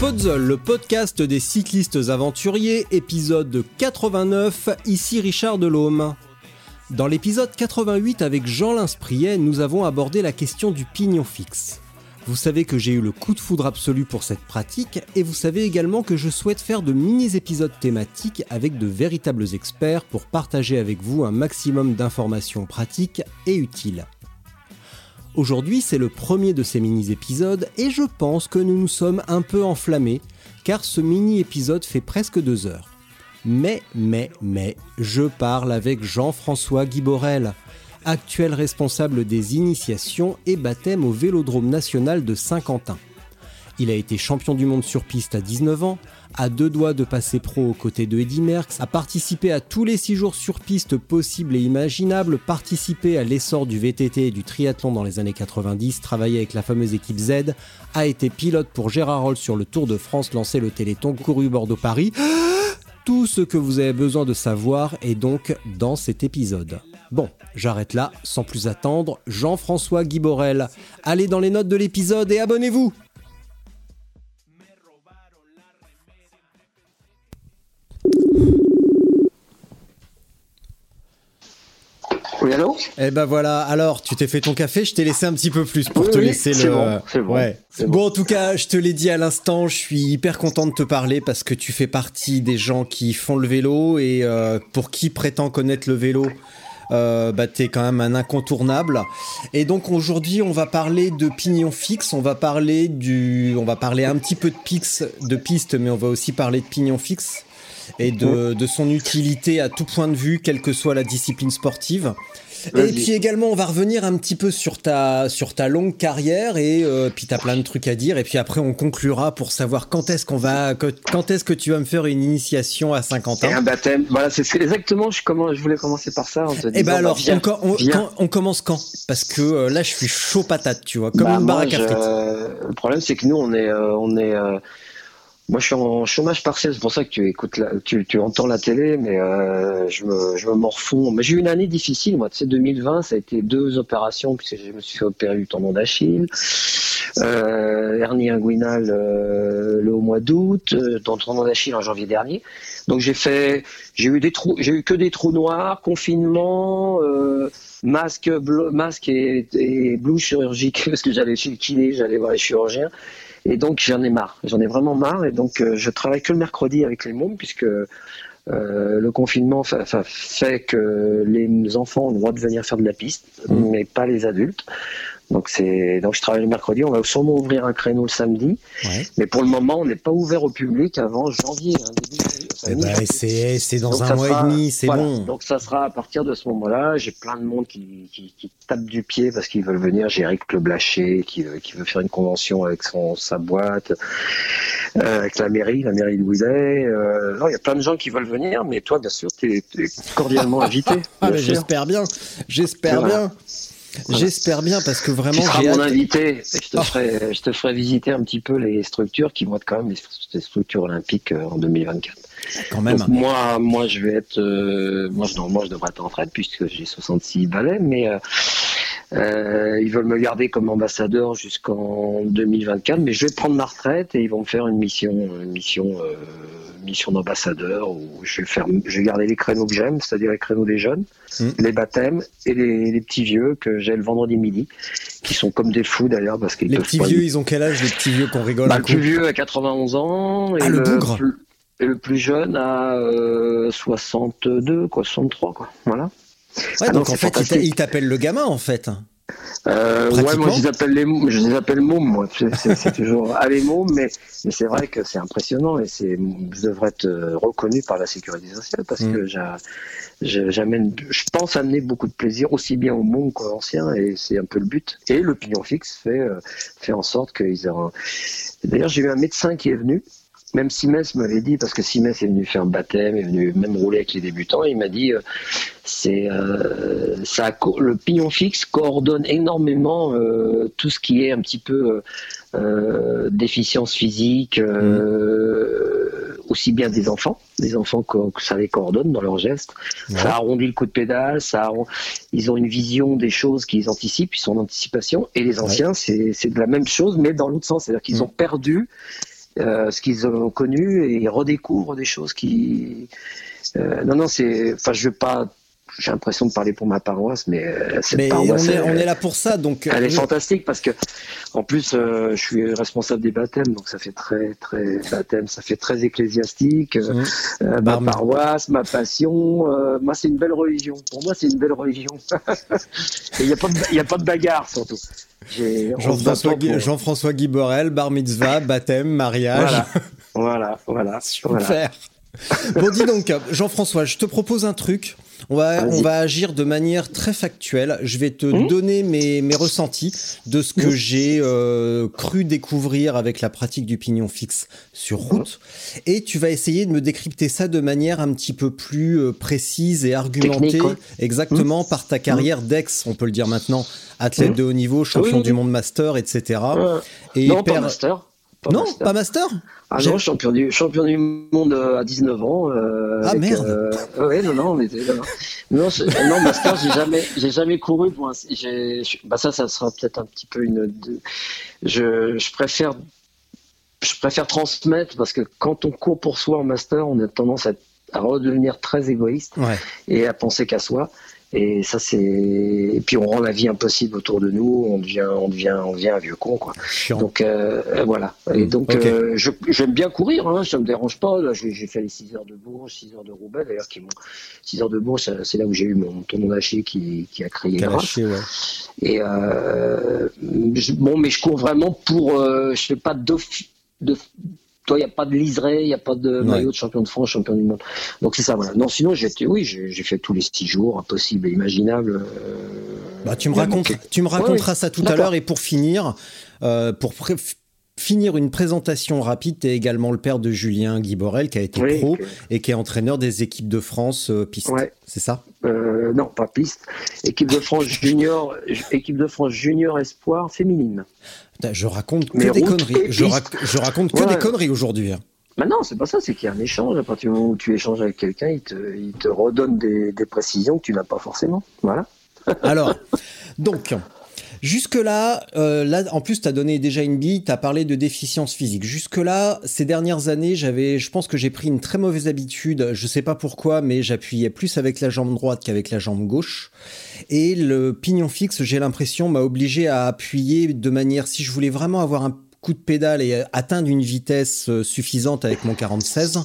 Podzol, le podcast des cyclistes aventuriers, épisode 89, ici Richard Delhomme. Dans l'épisode 88 avec Jean Linspriet, nous avons abordé la question du pignon fixe. Vous savez que j'ai eu le coup de foudre absolu pour cette pratique et vous savez également que je souhaite faire de mini-épisodes thématiques avec de véritables experts pour partager avec vous un maximum d'informations pratiques et utiles. Aujourd'hui, c'est le premier de ces mini-épisodes et je pense que nous nous sommes un peu enflammés car ce mini-épisode fait presque deux heures. Mais, mais, mais, je parle avec Jean-François Guiborel, actuel responsable des initiations et baptêmes au Vélodrome national de Saint-Quentin. Il a été champion du monde sur piste à 19 ans, à deux doigts de passer pro aux côtés de Eddy Merckx, a participé à tous les six jours sur piste possibles et imaginables, participé à l'essor du VTT et du triathlon dans les années 90, travaillé avec la fameuse équipe Z, a été pilote pour Gérard Roll sur le Tour de France, lancé le Téléthon, couru Bordeaux-Paris. Tout ce que vous avez besoin de savoir est donc dans cet épisode. Bon, j'arrête là, sans plus attendre, Jean-François Guiborel. Allez dans les notes de l'épisode et abonnez-vous Oui, allô Eh ben voilà, alors tu t'es fait ton café, je t'ai laissé un petit peu plus pour Oui, te oui, laisser le. bon, c'est bon, ouais. c'est Bon. bon. en tout cas, je te l'ai dit à l'instant, je suis hyper content de te parler parce que tu fais partie des gens qui font le vélo et euh, pour qui prétend connaître le vélo. Euh, bah t'es quand même un incontournable et donc aujourd'hui on va parler de pignon fixe on va parler du on va parler un petit peu de pix de piste mais on va aussi parler de pignon fixe et de, de son utilité à tout point de vue quelle que soit la discipline sportive et puis également, on va revenir un petit peu sur ta, sur ta longue carrière et euh, puis t'as plein de trucs à dire. Et puis après, on conclura pour savoir quand est-ce qu'on va, que- quand est-ce que tu vas me faire une initiation à 50 Et ans. un baptême. Voilà, c'est exactement. Je, comment, je voulais commencer par ça en te disant. Et ben alors, bah, viens, on, co- on- viens. quand- on commence quand? Parce que euh, là, je suis chaud patate, tu vois, comme Bah, une baraque à frites. Le problème, c'est que nous, on est, euh, on est. Moi, je suis en chômage partiel. C'est pour ça que tu écoutes, la... tu, tu entends la télé, mais euh, je me, morfonds. Mais j'ai eu une année difficile. Moi, tu sais, 2020, ça a été deux opérations puisque je me suis fait opérer du tendon d'Achille, euh, hernie inguinale euh, le au mois d'août, euh, dans tendon d'Achille en janvier dernier. Donc j'ai fait, j'ai eu des trous, j'ai eu que des trous noirs, confinement, euh, masque, masque et, et blouse chirurgique parce que j'allais chez le kiné, j'allais voir les chirurgiens. Et donc j'en ai marre, j'en ai vraiment marre. Et donc euh, je travaille que le mercredi avec les mômes puisque euh, le confinement fa- fa- fait que les enfants ont le droit de venir faire de la piste, Mmh. mais pas les adultes. Donc c'est donc je travaille le mercredi. On va sûrement ouvrir un créneau le samedi, Ouais. mais pour le moment on n'est pas ouvert au public avant janvier. hein, Eh ben, mi-janvier. c'est, c'est dans Donc, un mois sera- et demi, c'est voilà. bon. Donc ça sera à partir de ce moment-là. J'ai plein de monde qui, qui, qui tape du pied parce qu'ils veulent venir. J'ai Eric Le Blaché qui, veut- qui veut faire une convention avec son, sa boîte, euh, avec la mairie, la mairie de Louiset. Euh, non, il y a plein de gens qui veulent venir, mais toi, bien sûr, tu es, cordialement invité. Ah, bien j'espère bien, j'espère Voilà. J'espère bien parce que Tu vraiment seras j'ai mon invité. et Je te, Oh. ferai, je te ferai visiter un petit peu les structures qui vont être quand même des des structures olympiques euh, en 2024. quand même. Donc, moi, moi, je vais être, euh, moi, je, normalement, je devrais être en retraite puisque j'ai 66 balais, mais euh, euh, ils veulent me garder comme ambassadeur jusqu'en 2024, mais je vais prendre ma retraite et ils vont me faire une mission, une mission, euh, mission d'ambassadeur où je vais faire, je vais garder les créneaux que j'aime, c'est-à-dire les créneaux des jeunes, Mm. les baptêmes et les, les petits vieux que j'ai le vendredi midi, qui sont comme des fous d'ailleurs parce qu'ils Les petits vieux, ils ont quel âge les petits vieux qu'on rigole bah, le plus vieux a 91 ans. Et Ah, le bougre plus, Et le plus jeune a euh, 62, quoi, 63, quoi. Voilà. Ouais, Ah non, donc en fait, il t'appelle le gamin en fait. Euh, ouais, moi je les appelle les, je les appelle mômes, moi. C'est toujours à les mômes, mais, mais c'est vrai que c'est impressionnant et c'est, je devrais être reconnu par la sécurité sociale parce mm. que j'amène, je pense amener beaucoup de plaisir aussi bien aux mômes qu'aux anciens et c'est un peu le but. Et le pignon fixe fait, euh, fait en sorte qu'ils aient. D'ailleurs, j'ai eu un médecin qui est venu même Simès m'avait dit, parce que Simès est venu faire un baptême, est venu même rouler avec les débutants, il m'a dit, euh, c'est euh, ça, le pignon fixe coordonne énormément euh, tout ce qui est un petit peu déficience physique, mmh. aussi bien des enfants, des enfants que, ça les coordonne dans leurs gestes. Ça arrondit le coup de pédale, ça ils ont une vision des choses qu'ils anticipent, ils sont en anticipation. Et les anciens, c'est de la même chose, mais dans l'autre sens, c'est-à-dire qu'ils mmh. ont perdu euh, ce qu'ils ont connu et ils redécouvrent des choses qui. Euh, non, non, c'est. Enfin, je veux pas j'ai l'impression de parler pour ma paroisse, mais euh, cette mais paroisse, on, est, on est, là pour ça, donc elle est fantastique parce que en plus je suis responsable des baptêmes, donc ça fait très très baptême, ça fait très ecclésiastique. Mmh. ma paroisse, ma passion, moi c'est une belle religion. Pour moi c'est une belle religion. Il n'y a a pas de bagarre surtout. Jean-François Guy, Jean Guy Borel, bar mitzvah, baptême, mariage. Voilà, voilà, Super. bon, dis donc, Jean-François, je te propose un truc. On va, on va agir de manière très factuelle. Je vais te mmh. donner mes, mes ressentis de ce que mmh. j'ai euh, cru découvrir avec la pratique du pignon fixe sur mmh. route. Et tu vas essayer de me décrypter ça de manière un petit peu plus euh, précise et argumentée. exactement par ta carrière d'ex, on peut le dire maintenant, athlète de haut niveau, champion du monde master, etc. Et non, pas master. Non, pas master ah non, champion du, champion du monde euh, à 19 ans. Euh, ah merde. Euh, ouais, non, non, on était là. Non, non, master, j'ai jamais, j'ai jamais couru pour un. Bah ça, ça sera peut-être un petit peu une. Je, je préfère, je préfère transmettre parce que quand on court pour soi en master, on a tendance à, à redevenir très égoïste ouais. et à penser qu'à soi. Et ça, c'est. Et puis on rend la vie impossible autour de nous. On devient, on devient, on devient un vieux con, quoi. Donc euh, voilà. Et mm. donc euh, j'aime bien courir. Hein, ça me dérange pas. Là, j'ai fait les 6 heures de Bourges, 6 heures de Roubaix. D'ailleurs, qui 6 heures de Bourges, c'est là où j'ai eu mon tendon d'Achille qui, qui a créé lâché, ouais. Et euh, bon, mais je cours vraiment pour. Euh, je fais pas de, de toi, il n'y a pas de liseré, il n'y a pas de maillot de champion de France, champion du monde. Donc c'est ça, voilà. Non, sinon, j'étais, oui, j'ai fait tous les six jours, impossible et imaginable. Euh, bah, tu me racontes, tu me raconteras ça tout à l'heure. Et pour finir, euh, pour finir une présentation rapide, tu es également le père de Julien Guiborel, qui a été pro et qui est entraîneur des équipes de France euh, piste. C'est ça? Non, pas piste. Équipe de France junior, équipe de France junior espoir féminine. Je raconte que des conneries. Je, raconte que des conneries aujourd'hui. Hein. Bah non, c'est pas ça, c'est qu'il y a un échange. À partir du moment où tu échanges avec quelqu'un, il te, il te redonne des, des précisions que tu n'as pas forcément. Voilà. Alors, donc, Jusque-là, euh, là, en plus, tu as donné déjà une bille, tu as parlé de déficience physique. Jusque-là, ces dernières années, j'avais, je pense que j'ai pris une très mauvaise habitude, je sais pas pourquoi, mais j'appuyais plus avec la jambe droite qu'avec la jambe gauche. Et le pignon fixe, j'ai l'impression, m'a obligé à appuyer de manière, si je voulais vraiment avoir un coup de pédale et atteindre une vitesse euh, suffisante avec mon 46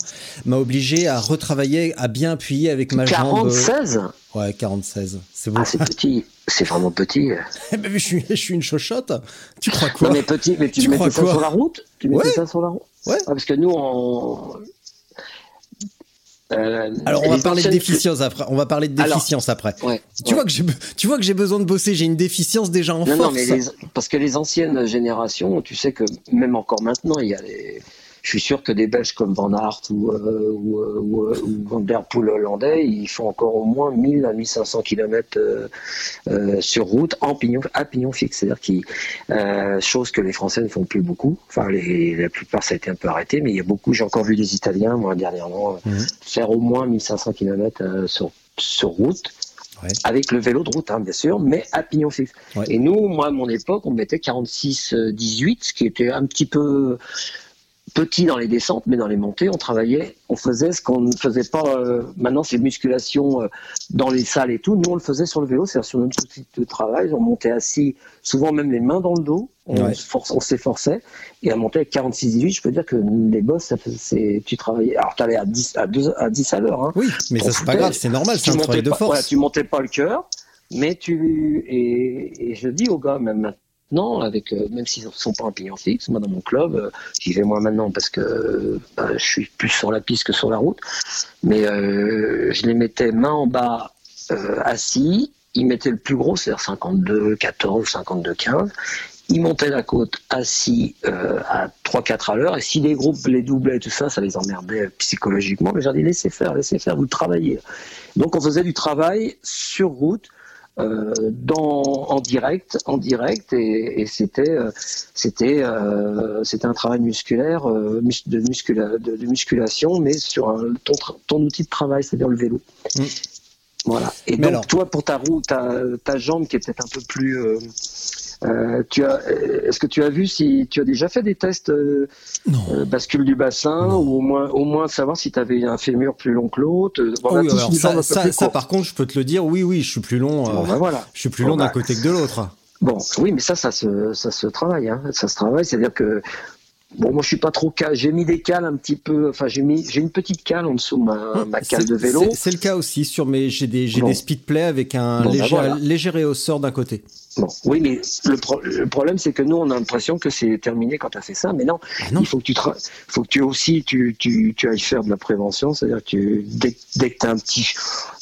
m'a obligé à retravailler, à bien appuyer avec ma jambe. 46 Ouais, 46. C'est bon. Ah, c'est petit. C'est vraiment petit. Eh ben, je, suis, je suis une chochotte. Tu crois quoi? Non, mais petit, mais tu, tu mettais ça sur la route? Tu mettais ça sur la route? Ouais. Ah, parce que nous, on, euh, Alors on va parler de déficience après. On va parler de déficience après. tu vois que j'ai, tu vois que j'ai besoin de bosser. J'ai une déficience déjà en force. Non, mais parce que les anciennes générations, tu sais que même encore maintenant, il y a des je suis sûr que des Belges comme Van Aert ou, euh, ou, euh, ou, euh, ou, Van Der Poel hollandais, ils font encore au moins 1000 à 1500 km euh, sur route en pignon, à pignon fixe. C'est-à-dire qui, chose que les Français ne font plus beaucoup. Enfin, les, la plupart, ça a été un peu arrêté, mais il y a beaucoup, j'ai encore vu des Italiens, moi, dernièrement, mhm. faire au moins 1500 km sur, sur route. avec le vélo de route, hein, bien sûr, mais à pignon fixe. Et nous, moi, à mon époque, on mettait 46-18, ce qui était un petit peu petit dans les descentes, mais dans les montées, on travaillait, on faisait ce qu'on ne faisait pas. Euh, maintenant, c'est musculation euh, dans les salles et tout. Nous, on le faisait sur le vélo, c'est-à-dire sur notre outil de travail. On montait assis, souvent même les mains dans le dos. On, on s'efforçait. Et à monter avec 46-18, je peux dire que les boss, ça tu travaillais. Alors, tu allais à 10 à, 2, à, 10 à l'heure. Hein. Oui, mais ça, c'est pas grave, c'est normal, c'est un travail de force. tu montais pas le cœur Mais tu et, et je dis aux gars même maintenant, avec euh, même s'ils ne sont pas en pignon fixe, moi dans mon club, euh, j'y vais moi maintenant parce que bah, je suis plus sur la piste que sur la route. Mais euh, je les mettais main en bas euh, assis. Ils mettaient le plus gros, c'est-à-dire 52, 14, 52, 15. Ils montaient la côte assis euh, à 3-4 à l'heure. Et si les groupes les doublaient, tout ça, ça les emmerdait psychologiquement. Mais j'ai dit, laissez faire, laissez faire, vous travaillez. Donc on faisait du travail sur route. Euh, dans, en direct, en direct, et, et c'était, euh, c'était, euh, c'était un travail musculaire, mus- de, muscula, de, de musculation, mais sur un, ton, ton outil de travail, c'est-à-dire le vélo. Mm. Voilà. Et Mais donc alors- toi, pour ta roue, ta, ta jambe qui est peut-être un peu plus, euh, euh, tu as, est-ce que tu as vu si tu as déjà fait des tests euh, euh, bascule du bassin Non. ou au moins, au moins savoir si tu avais un fémur plus long que l'autre. euh, on a oui, tous alors une jambe un ça, ça, ça, par contre, je peux te le dire, oui, oui, je suis plus long. euh, Bon, ben voilà. Je suis plus Bon, long d'un bah. côté que de l'autre. Bon, oui, mais ça, ça se, ça se travaille, hein. ça se travaille. C'est-à-dire que, bon, moi, je suis pas trop cal. J'ai mis des cales un petit peu. Enfin, j'ai mis, j'ai une petite cale en dessous de ma, ma cale de vélo. c'est- le cas aussi sur mes. J'ai des, j'ai Bon. des speedplay avec un Bon, bah, léger, voilà. léger réhausseur d'un côté. Bon, oui, mais le, pro- le problème, c'est que nous, on a l'impression que c'est terminé quand tu as fait ça, mais non. Ah non. Il faut que tu, tra- faut que tu aussi, tu, tu, tu ailles faire de la prévention, c'est-à-dire que tu, dès, dès que tu as un petit,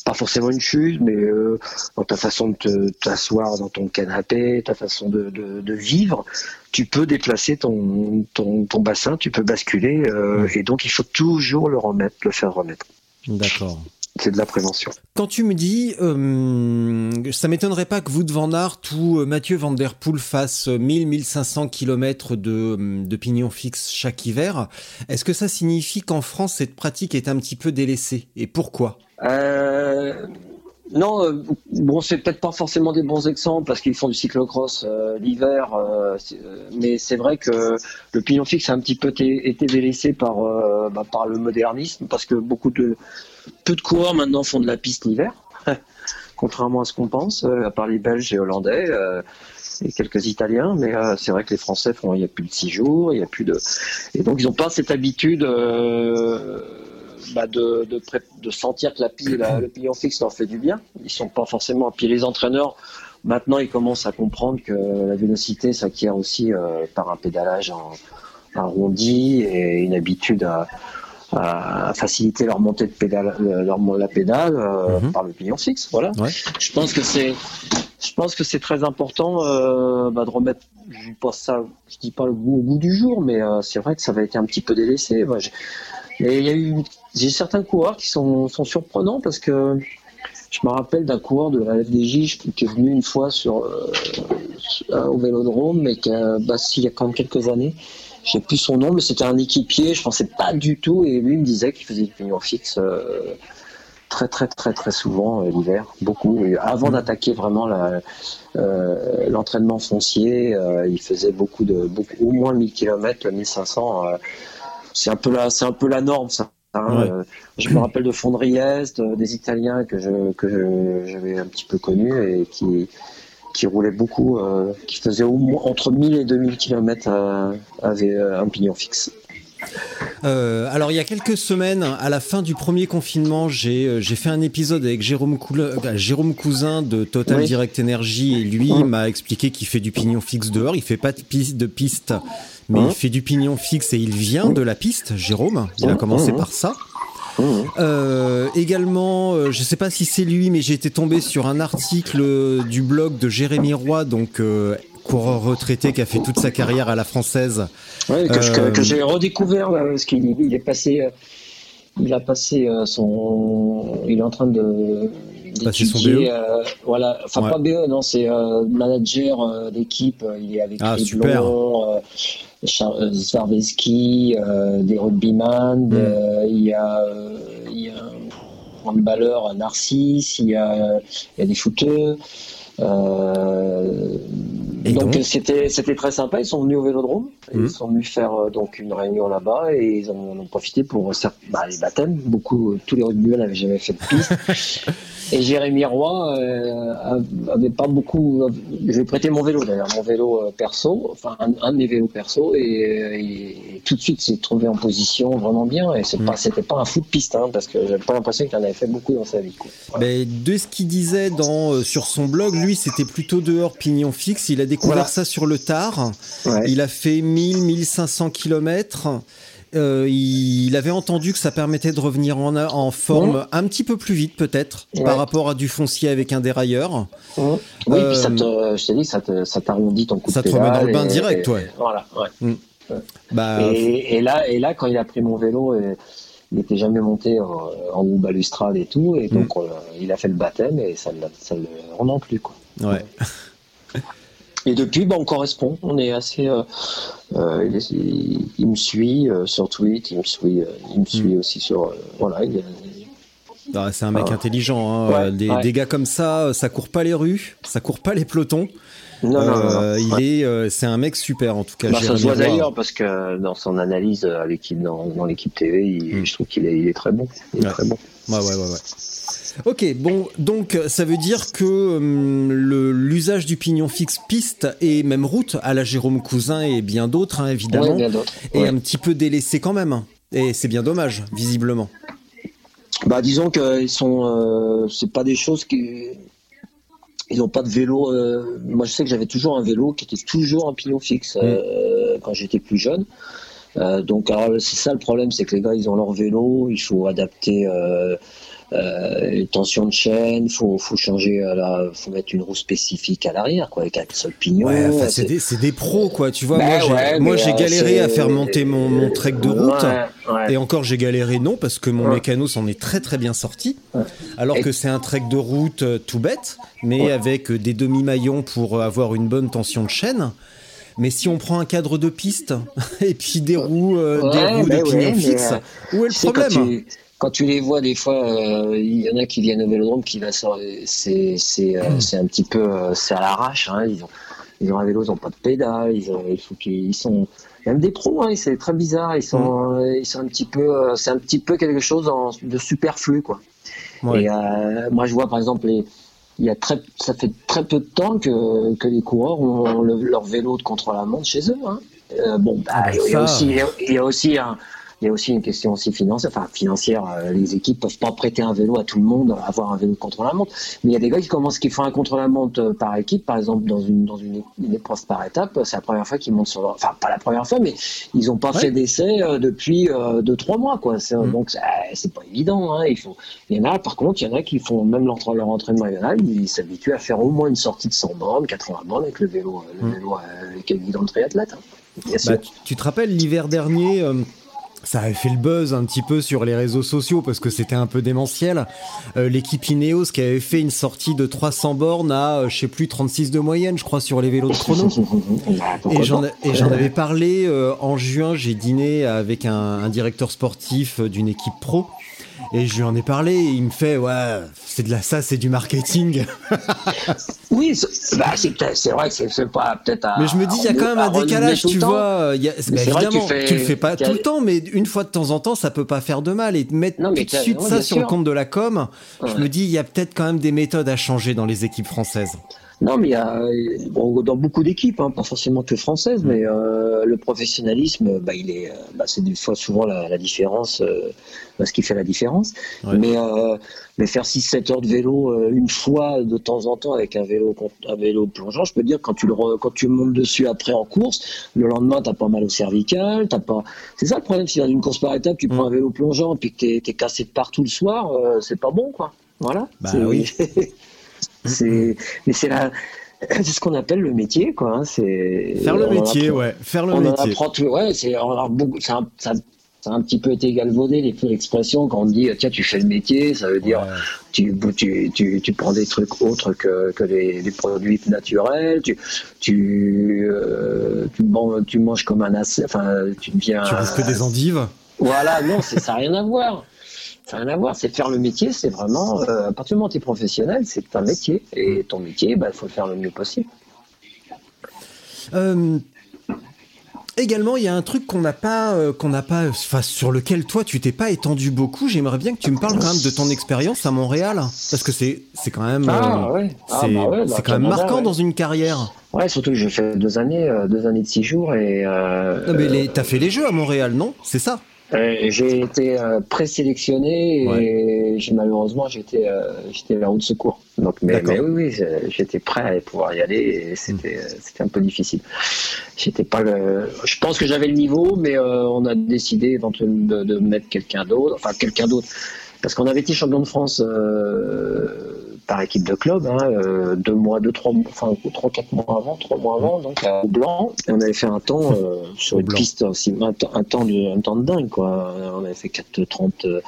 pas forcément une chute, mais euh, dans ta façon de te- t'asseoir dans ton canapé, ta façon de, de, de vivre, tu peux déplacer ton, ton, ton bassin, tu peux basculer, euh, et donc il faut toujours le remettre, le faire remettre. D'accord. C'est de la prévention. Quand tu me dis, euh, ça m'étonnerait pas que Wout van Aert ou euh, Mathieu Van Der Poel fassent 1000-1500 km de, de pignon fixe chaque hiver, est-ce que ça signifie qu'en France, cette pratique est un petit peu délaissée? Et pourquoi? Euh, non, euh, bon, c'est peut-être pas forcément des bons exemples parce qu'ils font du cyclocross euh, l'hiver, euh, euh, mais c'est vrai que le pignon fixe a un petit peu té- été délaissé par euh, bah, par le modernisme parce que beaucoup de peu de coureurs maintenant font de la piste l'hiver, contrairement à ce qu'on pense, à part les Belges et Hollandais. et quelques Italiens, mais euh, c'est vrai que les Français font, il y a plus de six jours, il y a plus de, et donc ils n'ont pas cette habitude bah, de, de, pré- de sentir que la pile, la- le pignon fixe leur fait du bien. Ils sont pas forcément. Puis les entraîneurs, maintenant, ils commencent à comprendre que la vélocité s'acquiert aussi euh, par un pédalage en arrondi et une habitude à, à faciliter leur montée de pédale, leur, la pédale euh, Mhm. par le pignon fixe. Voilà. Ouais. Je pense que c'est, je pense que c'est très important euh, bah, de remettre. Je pense ça. Je dis pas le goût au goût du jour, mais euh, c'est vrai que ça va être un petit peu délaissé. Moi, j'ai- et il y a eu, j'ai certains coureurs qui sont, sont surprenants parce que je me rappelle d'un coureur de la FDJ qui est venu une fois sur, euh, au Vélodrome, mais qui a, bah, il y a quand même quelques années. Je sais plus son nom, mais c'était un équipier. Je pensais pas du tout, et lui il me disait qu'il faisait du pignon fixe euh, très très très très souvent euh, l'hiver, beaucoup. Et avant d'attaquer vraiment euh, l'entraînement foncier, euh, il faisait beaucoup de, beaucoup, au moins 1000 km, 1500. euh, c'est un peu la, c'est un peu la norme, ça. Hein. Ouais. Euh, je me rappelle de Fondriest, euh, des Italiens que je, que je- j'avais un petit peu connus et qui, qui roulaient beaucoup, euh, qui faisaient au moins entre 1000 et 2000 km avec un pignon fixe. Euh, alors il y a quelques semaines, à la fin du premier confinement, j'ai fait un épisode avec Jérôme, Jérôme Cousin de Total Oui. Direct Energy et lui Mhm. m'a expliqué qu'il fait du pignon fixe dehors. Il fait pas de piste, de piste mais il fait du pignon fixe et il vient de la piste. Jérôme, il a Mhm. commencé par ça. Mmh. Euh, également, euh, je sais pas si c'est lui, mais j'ai été tombé sur un article du blog de Jérémy Roy, donc euh, coureur retraité qui a fait toute sa carrière à la française. Ouais, que, j'ai redécouvert là, parce qu'il il est passé, il a passé son, il est en train de d'étudier, BE? euh, voilà, enfin Ouais. pas BE, non, c'est euh, manager euh, d'équipe. Il est avec Ah, Riblon, super. Zarveski, euh, des rugbyman, Mm. il y a, il y a un handballeur, Narcisse, il y a, il y a des footeux. Euh, Et donc c'était c'était très sympa. Ils sont venus au Vélodrome. Ils sont venus faire euh, donc une réunion là-bas et ils en ont profité pour faire bah, les baptêmes. Beaucoup, tous les rugbymen n'avaient jamais fait de piste. Et Jérémy Roy euh, avait pas beaucoup. Je vais prêter mon vélo d'ailleurs, mon vélo euh, perso, enfin un, un de mes vélos perso, et, et tout de suite s'est trouvé en position vraiment bien. Et c'est Mm. pas, c'était pas un fou de piste, hein, parce que j'avais pas l'impression qu'il en avait fait beaucoup dans sa vie. Quoi. Voilà. Mais de ce qu'il disait dans, euh, sur son blog, lui, c'était plutôt dehors pignon fixe. Il a découvert Voilà. ça sur le tard. Ouais. Il a fait 1000-1500 km. Euh, il avait entendu que ça permettait de revenir en, en forme un petit peu plus vite, peut-être, Ouais. par rapport à du foncier avec un dérailleur. Mmh. Oui, Euh, puis ça te, je t'ai dit, ça ça t'arrondit ton coup ça te remet dans le bain et- direct, et- ouais. Voilà, ouais. Bah, Et, et là, et là, quand il a pris mon vélo, et, il n'était jamais monté en, en haut balustrade et tout, et donc euh, il a fait le baptême et ça ne ça le rend plus. Quoi. ouais. Et depuis, bah, on correspond. On est assez. euh, euh, il, est- il- il me suit euh, sur Twitter, il me suit, il me suit aussi sur. voilà, il, est- Ah, c'est un mec Ah. intelligent. hein. Ouais, des, ouais. des gars comme ça, ça court pas les rues, ça court pas les pelotons. Non, non, il Ouais. est, c'est un mec super en tout cas. Bah, ça se voit d'ailleurs parce que dans son analyse à l'équipe dans, dans l'équipe TV, Mm. je trouve qu'il est, est très bon. Il est très bon. Ouais, ouais, ouais. Ok, bon, donc ça veut dire que le- l'usage du pignon fixe piste et même route à la Jérôme Cousin et bien d'autres, hein, évidemment, Ouais, bien d'autres. est Ouais. un petit peu délaissé quand même. Et c'est bien dommage, visiblement. Bah, disons qu'ils sont, euh, c'est pas des choses qui, ils n'ont pas de vélo. euh, moi, je sais que j'avais toujours un vélo qui était toujours un pignon fixe euh, quand j'étais plus jeune. Euh, donc, alors, c'est ça le problème, c'est que les gars, ils ont leur vélo, il faut adapter euh, euh, les tensions de chaîne, faut, faut changer, à la, faut mettre une roue spécifique à l'arrière, quoi, avec un seul pignon. Ouais, enfin, Euh, c'est des, c'est des pros, quoi. Tu vois, Bah moi, j'ai, moi, euh, galéré à faire monter mon, mon trek de route. Ouais. Et encore, j'ai galéré non, parce que mon mécano s'en est très très bien sorti. Alors Et- que c'est un trek de route euh, tout bête, mais avec euh, des demi-maillons pour euh, avoir une bonne tension de chaîne. Mais si on prend un cadre de piste et puis des roues, euh, des roues de pignon ouais, mais, fixe, euh, où est le problème? tu, quand tu les vois des fois, euh, il y en a qui viennent au vélodrome qui va c'est c'est euh, Hmm. un petit peu euh, c'est à l'arrache. Hein, ils ont ils ont un vélo, ils ont pas de pédale, ils ont, il faut qu'ils ils sont même des pros, hein, c'est très bizarre. Ils sont Hmm. euh, ils sont un petit peu c'est un petit peu quelque chose en- de superflu quoi. Ouais. Et moi je vois par exemple les il y a très, ça fait très peu de temps que, que les coureurs ont le- leur vélo de contre-la-montre chez eux. Hein. Bon, bah, Ah il, y a ça. aussi, il y a aussi un, il y a aussi une question aussi financière, enfin financière. euh, les équipes peuvent pas prêter un vélo à tout le monde, avoir un vélo contre la montre. Mais il y a des gars qui commencent, qui font un contre la montre euh, par équipe, par exemple dans une dans une, une épreuve par étape. C'est la première fois qu'ils montent sur leur, enfin pas la première fois, mais ils ont pas Ouais. fait d'essai euh, depuis euh, deux trois mois quoi. C'est- Mm. Donc c'est pas évident. Hein. Il faut, il y en a par contre, il y en a qui font même leur, leur entraînement régional, ils s'habituent à faire au moins une sortie de 100 bornes, 80 bornes avec le vélo, euh, le Mm. vélo euh, avec le triathlète. hein. Bien sûr. Bah, tu, tu te rappelles l'hiver dernier euh, ça avait fait le buzz un petit peu sur les réseaux sociaux parce que c'était un peu démentiel. Euh, L'équipe Ineos qui avait fait une sortie de 300 bornes à, euh, je sais plus, 36 de moyenne, je crois, sur les vélos de chrono. Pourquoi Et j'en, avais parlé euh, en juin, j'ai dîné avec un, un directeur sportif d'une équipe pro. Et je lui en ai parlé, et il me fait ouais, c'est de la ça, c'est du marketing. Oui, c'est bah, vrai que c'est pas peut-être. Mais je me dis, il y a quand même un décalage, tu vois. y a- bah, que tu évidemment, fais- tu le fais pas tout le temps, mais une fois de temps en temps, ça peut pas faire de mal. Et mettre Non, tout de suite ça sur le compte de la com, je me dis, il y a peut-être quand même des méthodes à changer dans les équipes françaises. Non, mais il y a, bon, dans beaucoup d'équipes, hein, pas forcément que françaises, mais euh, le professionnalisme, bah, il est, euh, bah, c'est des fois souvent la, la différence, euh, bah, ce qui fait la différence. Ouais. Mais, euh, mais faire 6-7 heures de vélo euh, une fois de temps en temps avec un vélo, un vélo plongeant, je peux te dire quand tu le, re- quand tu montes dessus après en course, le lendemain t'as pas mal au cervical, t'as pas. C'est ça le problème, si dans une course par étape tu prends un vélo plongeant puis que t'es, t'es cassé de partout le soir, euh, c'est pas bon quoi. Voilà. Bah C'est- oui. c'est, mais c'est la, c'est ce qu'on appelle le métier, quoi. hein, C'est Faire le en métier, apprend- ouais, faire le On en métier. apprend tout. Ouais, c'est, beaucoup, un- ça, ça a un petit peu été galvaudé les- l'expression quand on dit tiens tu fais le métier, ça veut dire Ouais. tu, tu, tu, tu prends des trucs autres que, que les, les produits naturels, tu, tu, euh, tu, man- tu manges comme un enfin tu deviens. Tu bouffes que des endives. Voilà, non, c'est- ça n'a rien à voir. Ça n'a rien à voir. C'est faire le métier, c'est vraiment, euh, à partir du moment où tu es professionnel, c'est un métier. Et ton métier, il faut le faire le mieux possible. Euh, également, il y a un truc qu'on n'a pas, euh, qu'on n'a pas, enfin, sur lequel toi tu t'es pas étendu beaucoup. J'aimerais bien que tu me parles quand même de ton expérience à Montréal, parce que c'est, c'est quand même, Ah, euh, ouais. Ah, c'est, bah ouais, bah, c'est quand même marquant ouais. dans une carrière. Ouais, surtout que j'ai fait deux années, euh, deux années de six jours et Non, mais les- t'as fait les jeux à Montréal, non? C'est ça? J'ai été euh, présélectionné et j'ai malheureusement j'étais euh, j'étais la roue de secours. Donc mais, oui oui j'étais prêt à pouvoir y aller et c'était euh, c'était un peu difficile. J'étais pas le, je pense que j'avais le niveau mais euh, on a décidé éventuellement de, de mettre quelqu'un d'autre, enfin quelqu'un d'autre parce qu'on avait été champion de France euh, par équipe de club, hein, euh, deux mois, deux, trois, mois- enfin trois, quatre mois avant, trois mois avant, donc à- au blanc, et on avait fait un temps euh, sur une blanc. piste aussi, un, temps- un temps de, un temps de dingue quoi. On avait fait 4,30, euh,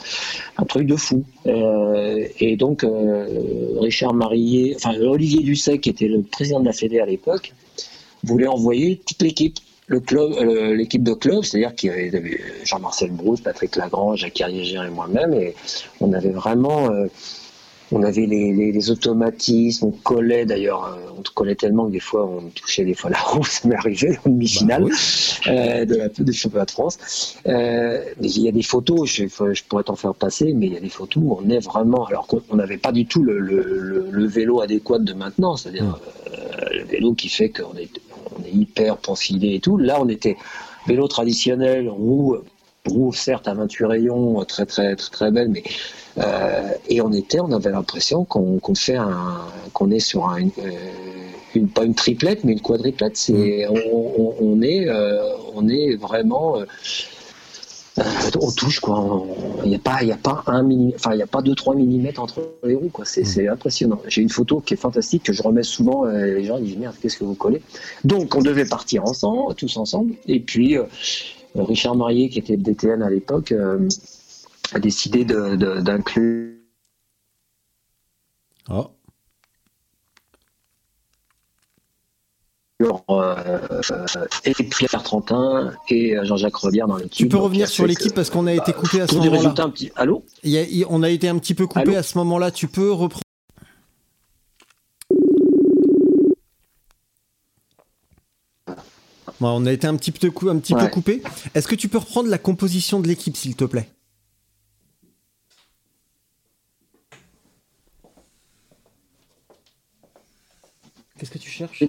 un truc de fou. Euh, et donc euh, Richard Marillier, enfin Olivier Dusset, qui était le président de la Fédé à l'époque, voulait envoyer toute l'équipe. Le club, l'équipe de club, c'est-à-dire qu'il y avait Jean-Marcel Brousse, Patrick Lagrange, Jacques Carrier et moi-même, et on avait vraiment, euh, on avait les, les, les automatismes, on collait d'ailleurs, euh, on te collait tellement que des fois on touchait des fois la roue, ça m'est arrivé en demi-finale Bah euh, de la championnat de France. Euh, mais il y a des photos, je, je pourrais t'en faire passer, mais il y a des photos où on est vraiment, alors qu'on on n'avait pas du tout le, le, le, le vélo adéquat de maintenant, c'est-à-dire euh, le vélo qui fait qu'on est, on est hyper profilé et tout. Là, on était vélo traditionnel, roue, roue certes à 28 rayons, très très très, très belle, mais euh, et on était, on avait l'impression qu'on fait un, qu'on est sur un, une, euh, une- pas une triplette, mais une quadriplette. C'est, on, on- on est, euh, on est vraiment. Euh, on touche quoi. Il n'y a pas, il a pas un enfin il y a pas deux trois millimètres entre les roues quoi. C'est c'est impressionnant. J'ai une photo qui est fantastique que je remets souvent. euh, les gens disent merde qu'est-ce que vous collez? Donc on devait partir ensemble, tous ensemble. Et puis euh, Richard Marié qui était DTN à l'époque euh, a décidé de- d'inclure Oh. Euh, Eric Pierre Trentin et euh, Jean-Jacques Rebière dans l'équipe. Tu peux revenir sur l'équipe parce qu'on a été coupé à ce moment-là. petit. Allô y a- on a été un petit peu coupé Allô à ce moment-là. Tu peux reprendre. On a été un petit peu, cou- un petit peu Ouais. coupé. Est-ce que tu peux reprendre la composition de l'équipe, s'il te plaît? Qu'est-ce que tu cherches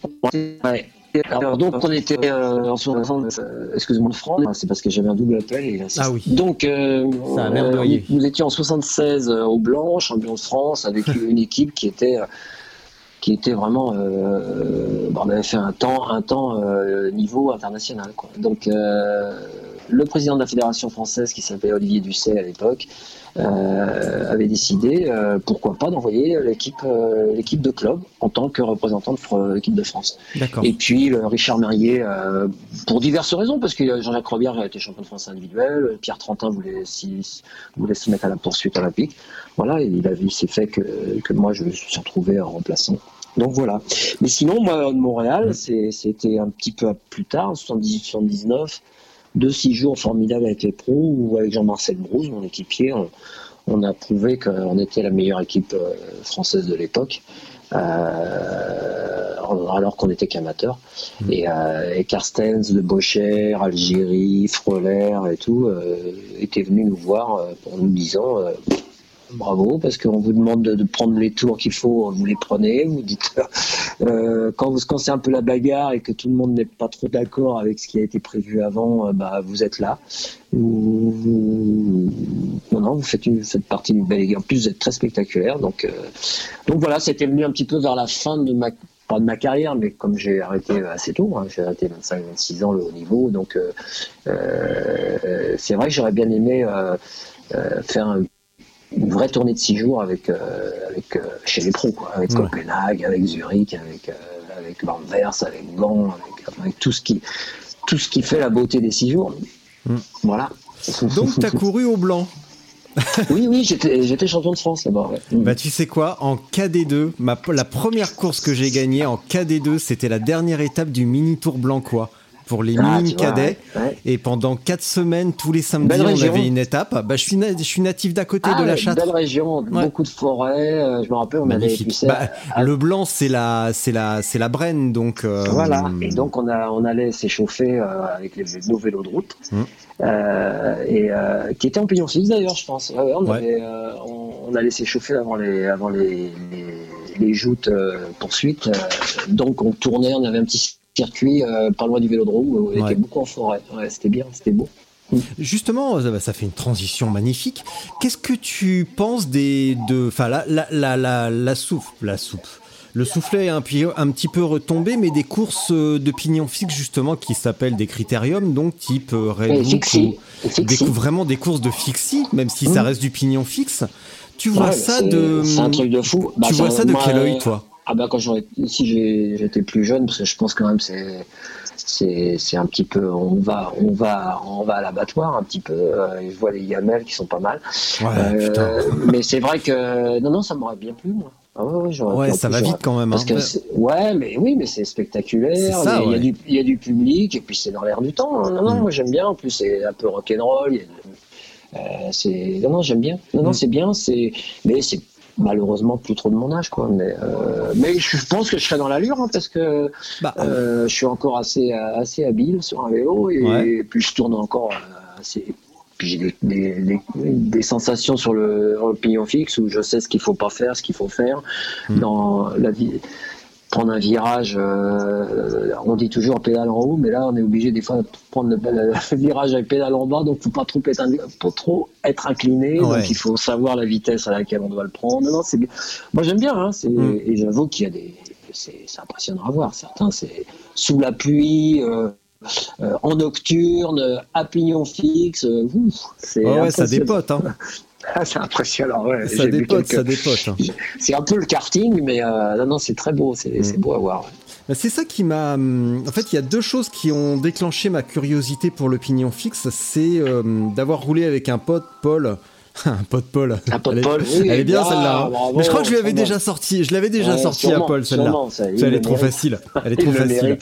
Ouais. Alors, donc on était euh, en 60, euh, excuse-moi de France, c'est parce que j'avais un double appel. Et. Ah oui. Donc euh, Ça a merveillé. nous étions en 76 euh, au blanc, champion de France, avec une équipe qui était euh, qui était vraiment, euh, bon, on avait fait un temps, un temps euh, niveau international. Quoi. Donc euh, le président de la fédération française, qui s'appelait Olivier Dusset à l'époque, euh, avait décidé, euh, pourquoi pas, d'envoyer l'équipe, euh, l'équipe de club en tant que représentant de l'équipe de France. Et puis Richard Merrier, pour diverses raisons, parce que Jean-Jacques Robière a été champion de France individuel, Pierre Trentin voulait s'y, voulait se mettre à la poursuite olympique. Voilà, et il a vu, c'est fait que, que moi je me suis retrouvé en remplaçant. Donc voilà. Mais sinon, moi, de Montréal, c'est- c'était un petit peu plus tard, en 78-79, deux six jours formidables avec les pros, où avec Jean-Marcel Brousse, mon équipier, on, on a prouvé qu'on était la meilleure équipe euh, française de l'époque. euh, alors qu'on était qu'amateur. Et, euh, et Carstens, Le Bocher, Algérie, Froler et tout euh, étaient venus nous voir euh, pour nous disant euh, bravo parce qu'on vous demande de, prendre les tours qu'il faut, vous les prenez, vous dites euh, quand, vous, quand c'est un peu la bagarre et que tout le monde n'est pas trop d'accord avec ce qui a été prévu avant, euh, bah, vous êtes là. Vous, non, vous faites, partie d'une belle équipe. En plus, vous êtes très spectaculaire. Donc, euh, voilà, c'était venu un petit peu vers la fin de ma carrière, mais comme j'ai arrêté assez tôt, hein, j'ai arrêté 25-26 ans le haut niveau, donc c'est vrai que j'aurais bien aimé faire un- une vraie tournée de six jours avec, euh, avec euh, chez les pros, quoi, avec Ouais. Copenhague, avec Zurich, avec, euh, avec Anvers, avec Gand, avec, avec tout ce qui tout ce qui fait la beauté des six jours. Mm. Voilà. Donc, tu as couru au blanc. oui, oui, j'étais j'étais champion de France là-bas. ouais. Mm. Bah tu sais quoi, en KD2, ma, la première course que j'ai gagnée en KD2, c'était la dernière étape du mini tour blancois. Pour les Ah, minimes cadets. ouais. Et pendant quatre semaines, tous les samedis, on avait une étape. Bah, je, suis na- je suis natif d'à côté Ah, de la Châtre. belle région, beaucoup de forêts. euh, je me rappelle, on avait Magnifique. poussé Bah, à- le blanc, c'est la, c'est la, c'est la Brenne, donc. euh, Voilà, et donc on, a, on allait s'échauffer euh, avec les, nos vélos de route, Mm. euh, et qui était en pignon d'ailleurs, je pense. On, Ouais. avait, on, on allait s'échauffer avant les, avant les, les, les joutes poursuites. donc on tournait, on avait un petit circuit euh, pas loin du vélodrome, on Ouais. était beaucoup en forêt. Ouais, c'était bien, c'était beau. Justement, ça ça fait une transition magnifique. Qu'est-ce que tu penses des, de, enfin, la, la, la, la, la soupe, la soupe. Le soufflet est un, un petit peu retombé, mais des courses euh, de pignon fixe justement qui s'appellent des critériums, donc type euh, Red cou- vraiment des courses de fixie, même si ça Mm. reste du pignon fixe. Tu vois Ouais, ça de, C'est un truc de fou. Bah, tu vois ça de quel œil, toi? Ah bah quand j'aurais, si j'étais plus jeune, parce que je pense quand même c'est c'est c'est un petit peu, on va on va on va à l'abattoir un petit peu. euh, je vois les gamelles qui sont pas mal. Ouais, Euh, putain. mais c'est vrai que non non ça m'aurait bien plu moi. Ah ouais, ça va vite quand même. Parce hein. que c'est- ouais, mais oui, mais c'est spectaculaire. Ça, il, y a, il y ouais. a du, il y a du public et puis c'est dans l'air du temps. hein. Non, non, Mm. moi j'aime bien. En plus, c'est un peu rock'n'roll. euh, c'est non, non, j'aime bien. Non, non, Mm. c'est bien. C'est mais c'est malheureusement plus trop de mon âge, quoi. Mais euh, mais je pense que je serai dans l'allure hein, parce que Bah, euh, je suis encore assez assez habile sur un vélo et, Ouais. puis je tourne encore euh, assez. Puis j'ai des, des, des- des sensations sur le, pignon fixe où je sais ce qu'il faut pas faire, ce qu'il faut faire Mm. dans la vie. Prendre un virage, euh, on dit toujours pédale en haut, mais là on est obligé des fois de prendre le, le virage avec pédale en bas, donc faut pas trop être, trop être incliné, Ouais. donc il faut savoir la vitesse à laquelle on doit le prendre. Non, c'est. Moi j'aime bien, hein, Mm. et j'avoue qu'il y a des, c'est impressionnant à voir. Certains c'est sous la pluie. euh, euh, en nocturne, à pignon fixe, ouf, c'est ouais, ça dépote. Hein. Ah, c'est impressionnant, ouais. Ça dépote, quelques- ça dépote. hein. C'est un peu le karting, mais euh, non, non, c'est très beau, c'est Mm. c'est beau à voir. Bah, C'est ça qui m'a. hum, En fait, il y a deux choses qui ont déclenché ma curiosité pour le pignon fixe. C'est euh, d'avoir roulé avec un pote, Paul. un pote Paul. Un pote elle est, Paul, oui, elle est bien ah, celle-là. hein. Mais je crois que je lui avais sûrement. déjà sorti. Je l'avais déjà Ouais, sorti à sûrement, Paul celle-là. elle le est trop facile. Elle est trop le facile.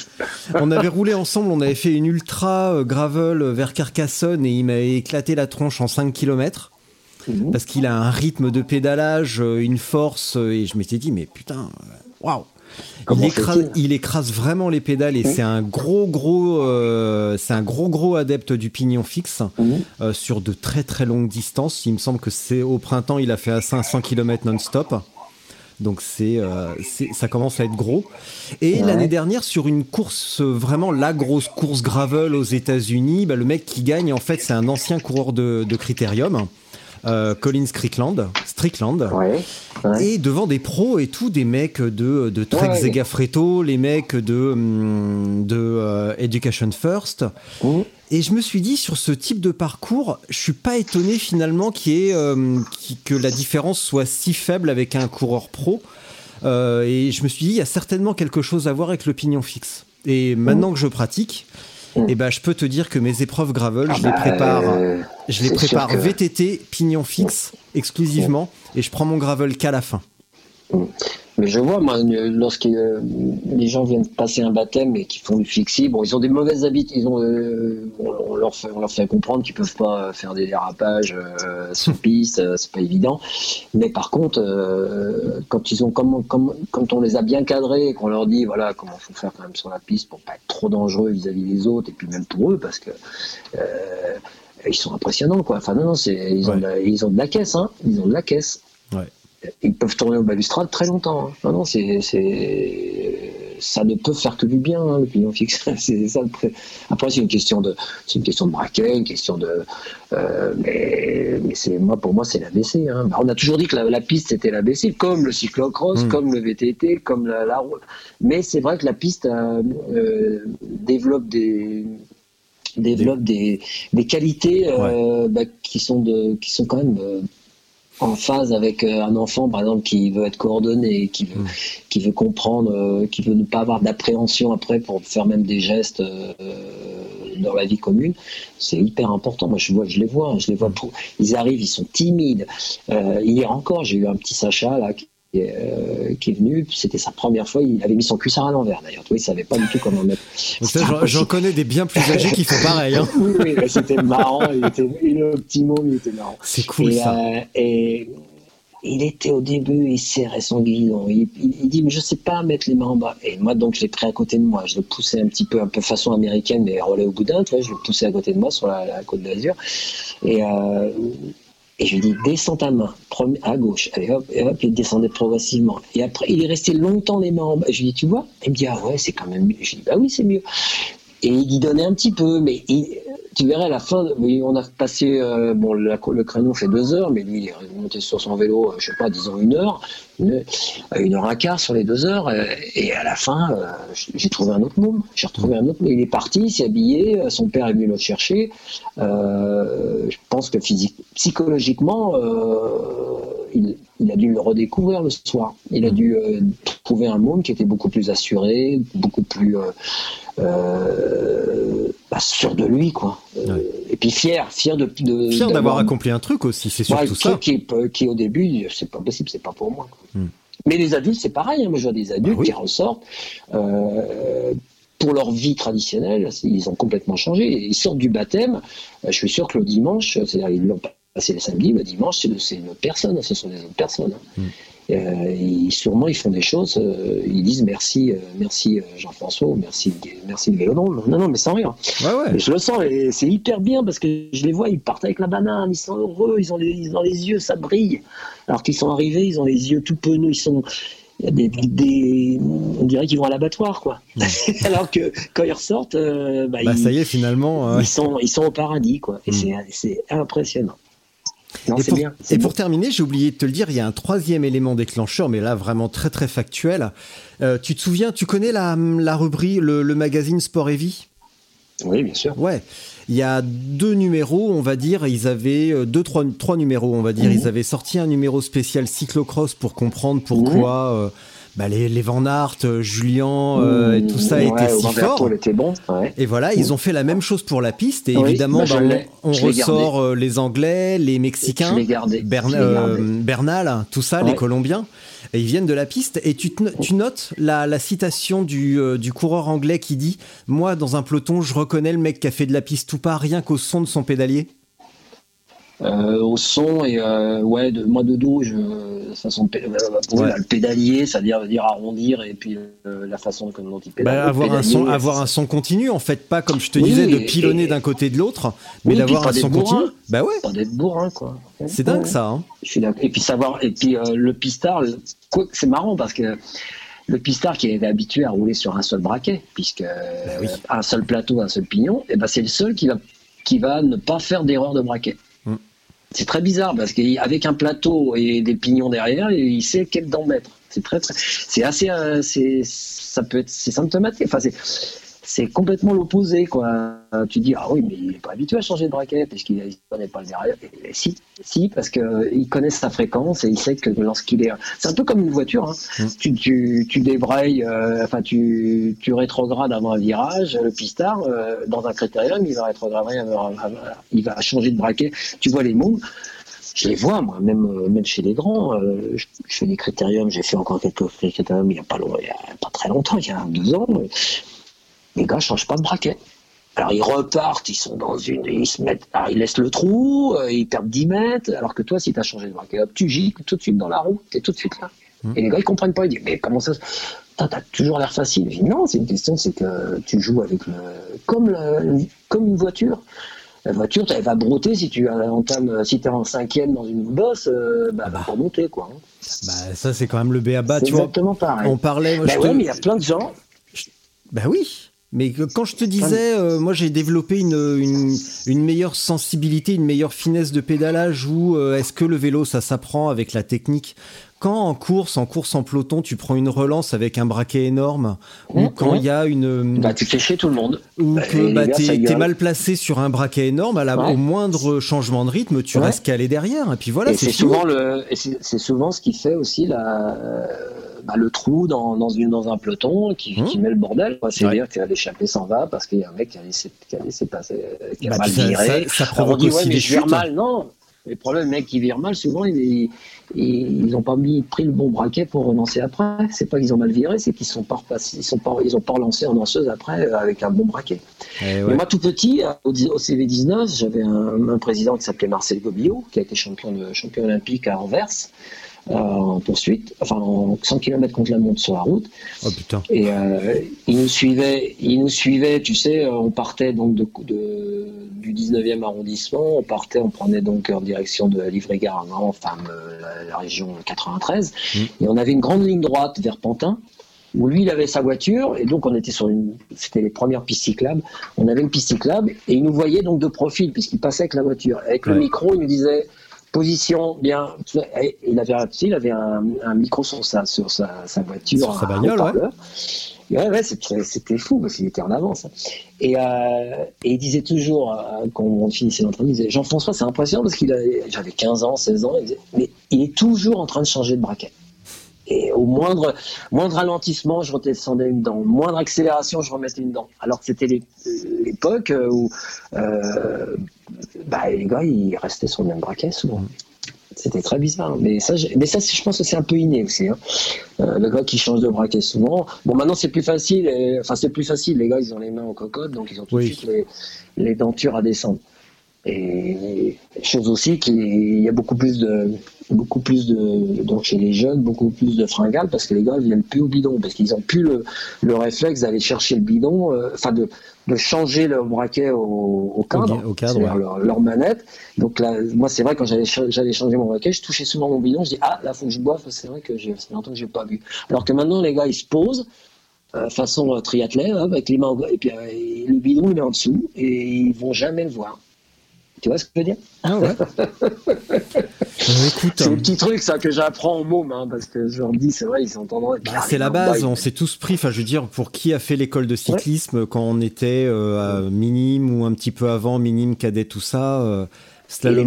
On avait roulé ensemble. On avait fait une ultra euh, gravel vers Carcassonne et il m'avait éclaté la tronche en 5 km Parce qu'il a un rythme de pédalage, euh, une force, euh, et je m'étais dit, mais putain, euh, waouh! Il écrase, il écrase vraiment les pédales et c'est un gros gros euh, c'est un gros gros adepte du pignon fixe euh, sur de très très longues distances. Il me semble que c'est au printemps il a fait à 500 km non-stop. Donc c'est euh, ça commence à être gros. Et Ouais. l'année dernière sur une course vraiment la grosse course gravel aux États-Unis, bah, le mec qui gagne en fait c'est un ancien coureur de, de critérium. Euh, Colin Strickland, Strickland. Ouais, ouais. Et devant des pros et tout, des mecs de, de Trek Ouais. Zegafreto, les mecs de, hum, de euh, Education First. Mhm. Et je me suis dit, sur ce type de parcours, je suis pas étonné finalement ait, euh, qui- que la différence soit si faible avec un coureur pro. Euh, et je me suis dit, il y a certainement quelque chose à voir avec le pignon fixe. Et maintenant que je pratique, Mhm. eh ben, je peux te dire que mes épreuves gravel, Ah je les bah, prépare. euh, Je les prépare que- VTT, pignon fixe, exclusivement, et je prends mon gravel qu'à la fin. Mais je vois, moi, euh, lorsque euh, les gens viennent passer un baptême et qui font du fixie, bon, ils ont des mauvaises habitudes. Ils ont, euh, on, on leur fait, on leur fait comprendre qu'ils peuvent pas faire des dérapages euh, sur piste, c'est pas évident. Mais par contre, quand ils ont, comme, comme, quand on les a bien cadrés et qu'on leur dit, voilà, comment faut faire quand même sur la piste pour pas être trop dangereux vis-à-vis des autres et puis même pour eux, parce que ils sont impressionnants, quoi. Enfin, non, non, c'est, ils, ont Ouais. de la, ils ont de la caisse, hein. Ils ont de la caisse Ouais. Ils peuvent tourner au balustrade très longtemps. hein. Non, non, c'est, c'est, ça ne peut faire que du bien, hein, le pignon fixe. c'est ça. Après, c'est une question de, c'est une question de braquet, une question de, euh, mais, mais c'est moi, pour moi, c'est l'ABC. Hein. Bah, On a toujours dit que la, la piste c'était l'ABC, comme le cyclocross, Mm. comme le VTT, comme la, la route. Mais c'est vrai que la piste euh, euh, développe des développe des, des qualités euh, bah, qui sont de qui sont quand même en phase avec euh, un enfant par exemple qui veut être coordonné qui veut Mm. qui veut comprendre euh, qui veut ne pas avoir d'appréhension après pour faire même des gestes euh, dans la vie commune c'est hyper important. Moi je vois je les vois je les vois pour- ils arrivent ils sont timides. Euh, hier encore j'ai eu un petit Sacha là qui euh, qui est venu. C'était sa première fois. Il avait mis son cuissard à l'envers d'ailleurs. Il savait pas du tout comment mettre. J'en- connais des bien plus âgés qui font pareil. hein. oui, oui, mais c'était marrant. Il était, petit mot, il était marrant. C'est cool et, ça. euh, et il était au début, il serrait son guidon. Il, il- il dit, mais je sais pas mettre les mains en bas. Et moi, donc, je l'ai pris à côté de moi. Je le poussais un petit peu, un peu façon américaine, mais relais au boudin, tu vois. Je le poussais à côté de moi sur la, la côte d'Azur. Et, euh, et je lui dis, descends ta main, à gauche. Allez, hop, et hop, il descendait progressivement. Et après, il est resté longtemps les mains en bas. Je lui dis, tu vois? Il me dit, ah ouais, c'est quand même mieux. Je lui dis, bah oui, c'est mieux. Et il y donnait un petit peu, mais il- tu verrais à la fin, on a passé, euh, bon, la- le créneau fait deux heures, mais lui, il est monté sur son vélo, euh, je sais pas, disons une heure, une, euh, une heure un quart sur les deux heures, et à la fin, j'ai trouvé un autre môme. J'ai retrouvé un autre môme. Il est parti, il s'est habillé, son père est venu le chercher. Je pense que psychologiquement, il, il a dû le redécouvrir le soir. Il a dû trouver un môme qui était beaucoup plus assuré, beaucoup plus euh, euh, bah, sûr de lui, quoi. Euh, Ouais. Et puis fier, fier de, de Fier d'avoir accompli un truc aussi, c'est Ouais, surtout qui, ça. Qui, qui, au début, c'est pas possible, c'est pas pour moi. Hmm. Mais les adultes, c'est pareil. hein. Moi, je vois des adultes Bah oui. qui ressortent. euh, pour leur vie traditionnelle, ils ont complètement changé. Ils sortent du baptême. euh, Je suis sûr que le dimanche, c'est-à-dire ils l'ont passé le samedi, le dimanche, c'est une autre personne. Ce sont des autres personnes. hein. Euh, ils- sûrement, ils font des choses. euh, ils disent merci, euh, merci Jean-François, merci, merci le Vélodrome. Non, non, mais sans rire. Ouais, ouais. Et je le sens, et c'est hyper bien parce que je les vois, ils partent avec la banane, ils sont heureux, ils ont les, ils ont les yeux, ça brille. Alors qu'ils sont arrivés, ils ont les yeux tout penauds, ils sont. Il y a des, des- on dirait qu'ils vont à l'abattoir, quoi. Alors que quand ils ressortent, euh, bah, Bah ils, ça y est, finalement. euh, ils sont, ils sont au paradis, quoi. Et Mm. c'est impressionnant. Non, Et pour, bien. et c'est pour bon. terminer, j'ai oublié de te le dire, il y a un troisième élément déclencheur, mais là vraiment très très factuel. Euh, tu te souviens, tu connais la, la rubrique, le, le magazine Sport et Vie? Oui, bien sûr. Ouais. Il y a deux numéros, on va dire, ils avaient euh, deux, trois, trois numéros, on va dire. Mhm. Ils avaient sorti un numéro spécial cyclocross pour comprendre pourquoi euh, bah, les, les Van Aert, euh, Julien euh, et tout ça ouais, était si fort. Était bon. Ouais. Et voilà, ils ont fait la même chose pour la piste. Et Oui, évidemment, bah, bah, on, Je ressort euh, les Anglais, les Mexicains. Bern- euh. Bernal, tout ça, les. Colombiens. Et ils viennent de la piste. Et tu, te tu notes la, la citation du, euh, du coureur anglais qui dit Moi, dans un peloton, je reconnais le mec qui a fait de la piste ou pas, rien qu'au son de son pédalier. Euh, au son et euh, ouais de moi de dos je de façon euh, Ouais. le pédalier ça veut dire, arrondir et puis la façon comme dont il pédale Bah, avoir, un son, avoir un son continu, en fait, pas comme je te Oui, disais, de pilonner d'un côté et de l'autre, mais Oui, d'avoir un son bourrin. continu. Bah ouais, pas d'être bourrin quoi c'est dingue Ouais. ça. Hein. je suis d'accord et puis savoir et puis euh, le pistard c'est marrant parce que le pistard qui était habitué à rouler sur un seul braquet puisque Bah oui. un seul plateau un seul pignon et ben c'est le seul qui va qui va ne pas faire d'erreur de braquet. C'est très bizarre parce qu'avec un plateau et des pignons derrière, il sait quel dent mettre. C'est très, très, c'est assez, euh, c'est, ça peut être, c'est symptomatique. Enfin, c'est complètement l'opposé, quoi. Tu dis, ah oui, mais il n'est pas habitué à changer de braquet puisqu'il ne connaît pas le derrière. Et, et si, si, parce qu'il connaît sa fréquence et il sait que lorsqu'il est. C'est un peu comme une voiture. Hein. Mm. Tu, tu, tu débrailles, euh, enfin, tu, tu rétrogrades avant un virage. Le pistard, euh, dans un critérium, il va rétrograder, avant- avant- il va changer de braquet. Tu vois les mots. Je les vois, moi, même, euh, même chez les grands. euh, je, je fais des critériums, j'ai fait encore quelques critériums il n'y a, a pas très longtemps, il y a deux ans. Les gars ne changent pas de braquet. Alors ils repartent, ils sont dans une. Ils se mettent. Alors ils laissent le trou, euh, ils perdent 10 mètres. Alors que toi, si tu as changé de braquet, hop, tu gicles tout de suite dans la roue, tu es tout de suite là. Mhm. Et les gars, ils comprennent pas. Ils disent Mais comment ça T'as toujours l'air facile. Dis Non, c'est une question, c'est que tu joues avec le. Comme, le- comme une voiture. La voiture, elle va broter si tu entames, si es en cinquième dans une bosse, euh, bah, elle va pas monter, quoi. hein. Bah, ça, c'est quand même le c'est Tu vois, exactement pareil. on parlait. moi, Bah ouais, te- mais il y a plein de gens. Bah oui. Mais quand je te disais, euh, moi j'ai développé une, une, une meilleure sensibilité, une meilleure finesse de pédalage ou euh, est-ce que le vélo ça s'apprend avec la technique? Quand en course, en course en peloton, tu prends une relance avec un braquet énorme ou quand il y a une Bah, tu fais chier tout le monde. ou bah, que bah, t'es t'es mal placé sur un braquet énorme, à la, Ouais. au moindre changement de rythme, tu Ouais. restes calé derrière et puis voilà, c'est souvent le, et c'est souvent ce qui fait aussi la, euh, bah, le trou dans, dans, une, dans un peloton qui, Mmh. qui met le bordel. C'est-à-dire Ouais. que l'échappée s'en va parce qu'il y a un mec qui a laissé, qui a laissé passer, qui a Bah, mal ça- viré. ça- ça provoque dit, aussi ouais, mais des je vire chutes. mal. Non, Le problème, les mecs qui virent mal, souvent, ils n'ont pas mis, pris le bon braquet pour relancer après. C'est pas qu'ils ont mal viré, c'est qu'ils sont pas ils sont pas, ils ont pas relancé en danseuse après euh, avec un bon braquet. Eh Mais moi, tout petit, au, au CV19, j'avais un, un président qui s'appelait Marcel Gobillot, qui a été champion, de, champion olympique à Anvers. Euh, en poursuite, enfin en 100 km contre la montre sur la route. Oh putain. Et euh, il nous suivait, il nous suivait, tu sais, euh, on partait donc de, de- du 19e arrondissement, on partait, on prenait donc en direction de Livry-Gargan, enfin la, la région 93, Mm. et on avait une grande ligne droite vers Pantin. Où lui, il avait sa voiture, et donc on était sur une, c'était les premières pistes cyclables. On avait une piste cyclable, et il nous voyait donc de profil, puisqu'il passait avec la voiture. Avec le micro, il nous disait, position, bien. Il avait, il avait un, un micro sur sa, sur sa, sa voiture. Sur sa bagnole, ouais. Ouais, ouais, c'était fou parce qu'il était en avance. hein. Et, euh, et il disait toujours, euh, quand on finissait l'entraînement, il disait Jean-François, c'est impressionnant parce qu'il avait, j'avais 15 ans, 16 ans, il disait, mais il est toujours en train de changer de braquet. Et au moindre, moindre ralentissement, je redescendais une dent. Moindre accélération, je remettais une dent. Alors que c'était l'é- l'époque où euh, bah, les gars, ils restaient sur le même braquet souvent. C'était très bizarre. Mais ça, j'ai- mais ça je pense que c'est un peu inné aussi. hein. Euh, le gars qui change de braquet souvent. Bon, maintenant, c'est plus facile. et- Enfin, c'est plus facile. Les gars, ils ont les mains en cocotte, donc ils ont tout Oui. de suite les, les dentures à descendre. Et chose aussi qu'il y a beaucoup plus de beaucoup plus de donc chez les jeunes beaucoup plus de fringales parce que les gars ils viennent plus au bidon parce qu'ils ont plus le, le réflexe d'aller chercher le bidon euh, enfin de, de changer le braquet au, au cadre, Au- cadre, ouais. leur, leur manette. Donc là moi c'est vrai quand j'allais cha- j'allais changer mon braquet je touchais souvent mon bidon je dis ah là faut que je boive c'est vrai que j'ai longtemps que j'ai pas bu. Alors que maintenant les gars ils se posent euh, façon euh, triathlète hop, avec les mains et puis euh, et le bidon il est en dessous et ils vont jamais le voir tu vois ce que je veux dire Ah ouais. Euh, C'est des petits trucs ça que j'apprends aux mômes hein, parce que je leur dis c'est vrai ils sont tendance Bah, c'est la base, on s'est tous pris. Enfin, je veux dire, pour qui a fait l'école de cyclisme quand on était euh, à minime ou un petit peu avant, minime, cadet, tout ça, euh,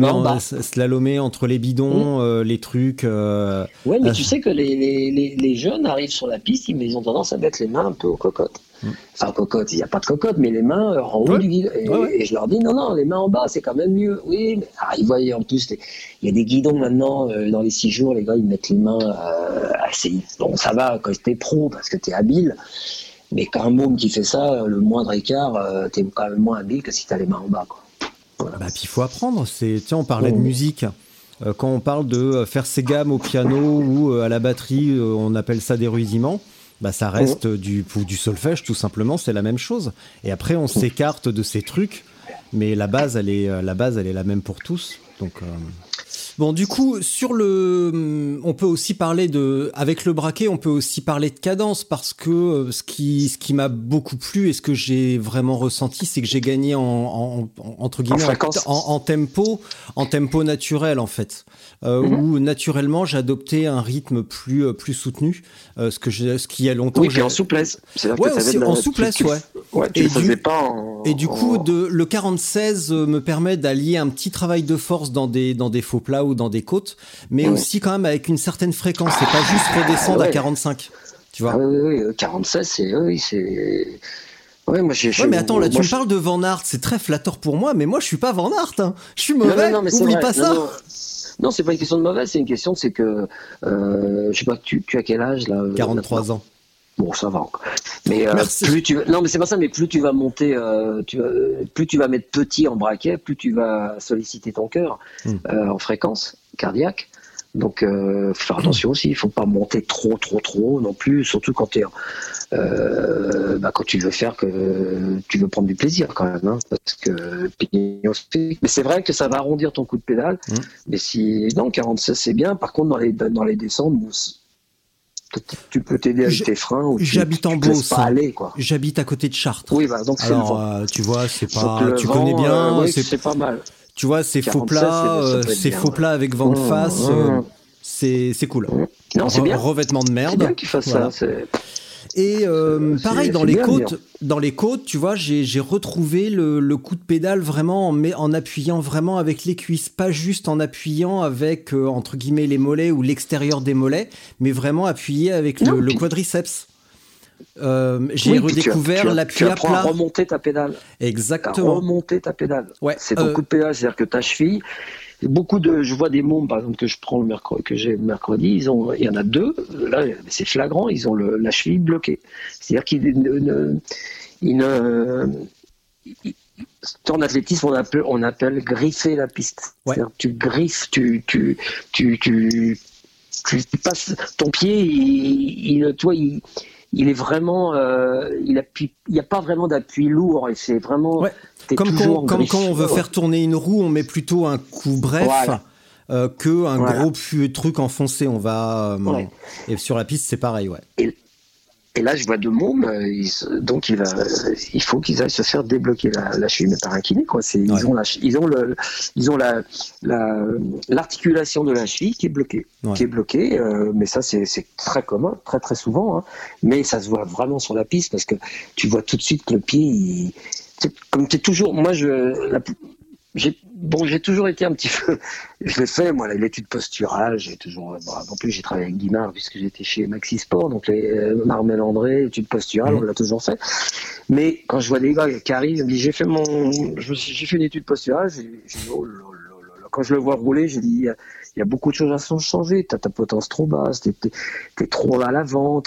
en slalomer entre les bidons, euh, les trucs. euh, Ouais, mais tu sais que les, les, les, les jeunes arrivent sur la piste, ils ont tendance à mettre les mains un peu aux cocottes. Enfin, cocotte, il n'y a pas de cocotte, mais les mains euh, en haut Ouais. du guidon. Et, Ouais, ouais. et je leur dis, non, non, les mains en bas, c'est quand même mieux. Oui, mais ah, ils voyaient en plus, les- il y a des guidons maintenant, euh, dans les six jours, les gars, ils mettent les mains euh, assez. Bon, ça va quand t'es pro, parce que t'es habile. Mais quand un môme qui fait ça, le moindre écart, euh, t'es quand même moins habile que si t'as les mains en bas, quoi. Voilà. Bah, puis il faut apprendre. C'est, tiens, on parlait de Oh. musique. Euh, quand on parle de euh, faire ses gammes au piano ou euh, à la batterie, euh, on appelle ça des rudiments. Bah, ça reste du, du solfège, tout simplement, c'est la même chose. Et après, on s'écarte de ces trucs, mais la base, elle est, euh, la base, elle est la même pour tous. Donc, euh, Bon, du coup, sur le, on peut aussi parler de, avec le braquet, on peut aussi parler de cadence parce que euh, ce qui, ce qui m'a beaucoup plu et ce que j'ai vraiment ressenti, c'est que j'ai gagné en, en- en- entre guillemets en, tempo, en tempo naturel en fait, euh, Mhm. où naturellement j'ai adopté un rythme plus, euh, plus soutenu, euh, ce que j'ai, ce qui a longtemps. Oui, puis en souplesse. Ouais, aussi la- en souplesse, tu- ouais. Ouais, tu Et du- pas en. Et du coup, de, le 40-16 euh, me permet d'allier un petit travail de force dans des, dans des faux plats ou dans des côtes, mais aussi quand même avec une certaine fréquence. C'est pas juste redescendre à ouais. 45. Tu vois Ah oui, oui, oui, 46, c'est. Oui, c'est. Ouais, moi j'ai. Ouais, mais attends, là, tu me parles de Van Aert, c'est très flatteur pour moi, mais moi, je suis pas Van Aert. hein. Je suis mauvais, Non, non, non, oublie vrai. pas ça. Non, c'est pas une question de mauvais, c'est une question, c'est que. Euh, je sais pas, tu, tu as quel âge là euh, 43 ans. Bon, ça va encore. Mais euh, plus tu non, mais c'est pas ça. Mais plus tu vas monter, euh, tu vas- plus tu vas mettre petit en braquet, plus tu vas solliciter ton cœur Hmm. euh, en fréquence cardiaque. Donc, euh, faut faire attention aussi. Il faut pas monter trop, trop, trop non plus. Surtout quand tu euh, bah, quand tu veux faire que tu veux prendre du plaisir quand même, hein, parce que. Mais c'est vrai que ça va arrondir ton coup de pédale. Hmm. Mais si non, 46 c'est bien. Par contre, dans les dans les descentes, bon, c'est- peut-être tu peux t'aider avec tes freins. Ou tu- j'habite en Beauce, pas aller, quoi. J'habite à côté de Chartres. Oui, bah, donc c'est Alors, euh, tu vois, c'est Donc, pas. le Tu vent, connais bien. euh, c'est c'est pas mal. Tu vois, ces faux 46, plats, c'est- euh, peut être ces bien, faux plats avec vent de Mmh, face, mmh. euh, c'est c'est cool. Non, c'est bien. Revêtement de C'est merde. bien qu'ils fassent Voilà. ça. Et euh, pareil dans les bien, côtes, bien. dans les côtes, tu vois, j'ai retrouvé le, le coup de pédale vraiment en, en appuyant vraiment avec les cuisses, pas juste en appuyant avec euh, entre guillemets les mollets ou l'extérieur des mollets, mais vraiment appuyé avec le, Non, le puis- quadriceps. Euh, j'ai Oui, redécouvert l'appui Tu à apprends à plat. remonter ta pédale. À Exactement. remonter ta pédale. Ouais, C'est ton euh, coup de pédale, c'est-à-dire que ta cheville, beaucoup de, je vois des mômes, par exemple, que je prends le mercredi, que j'ai mercredi, ils ont, il y en a deux, là, c'est flagrant, ils ont le, la cheville bloquée. C'est-à-dire qu'ils ne, ils ne, en athlétisme, on appelle, on appelle griffer la piste. Tu griffes, tu, tu, tu, tu, tu passes ton pied, il, il toi, il, il est vraiment, euh, il appuie, il n'y a pas vraiment d'appui lourd et c'est vraiment. Comme, quand, comme quand on veut faire tourner une roue, on met plutôt un coup bref. Euh, que un gros truc enfoncé, on va euh, et sur la piste c'est pareil, ouais. Et là, je vois deux mômes, euh, donc il, va, il faut qu'ils aillent se faire débloquer la, la cheville, mais par un kiné, quoi. C'est, ils, ont la, ils ont le, ils ont la, l'articulation de la cheville qui est bloquée, qui est bloquée. Euh, mais ça, c'est, c'est très commun, très très souvent. Hein. Mais ça se voit vraiment sur la piste parce que tu vois tout de suite que le pied, il, comme tu es toujours, moi, je, j'ai bon, j'ai toujours été un petit peu. Je l'ai fait, moi, l'étude posturale. J'ai toujours. Bon, en plus, j'ai travaillé avec Guimard puisque j'étais chez Maxi Sport, donc les euh, Marmel André, étude posturale, on l'a toujours fait. Mais quand je vois des gars qui arrivent, ils me disent j'ai fait mon, j'ai fait une étude posturale. Oh quand je le vois rouler, j'ai dit il y a beaucoup de choses à changer. T'as ta potence trop basse, t'es es, trop à l'avant,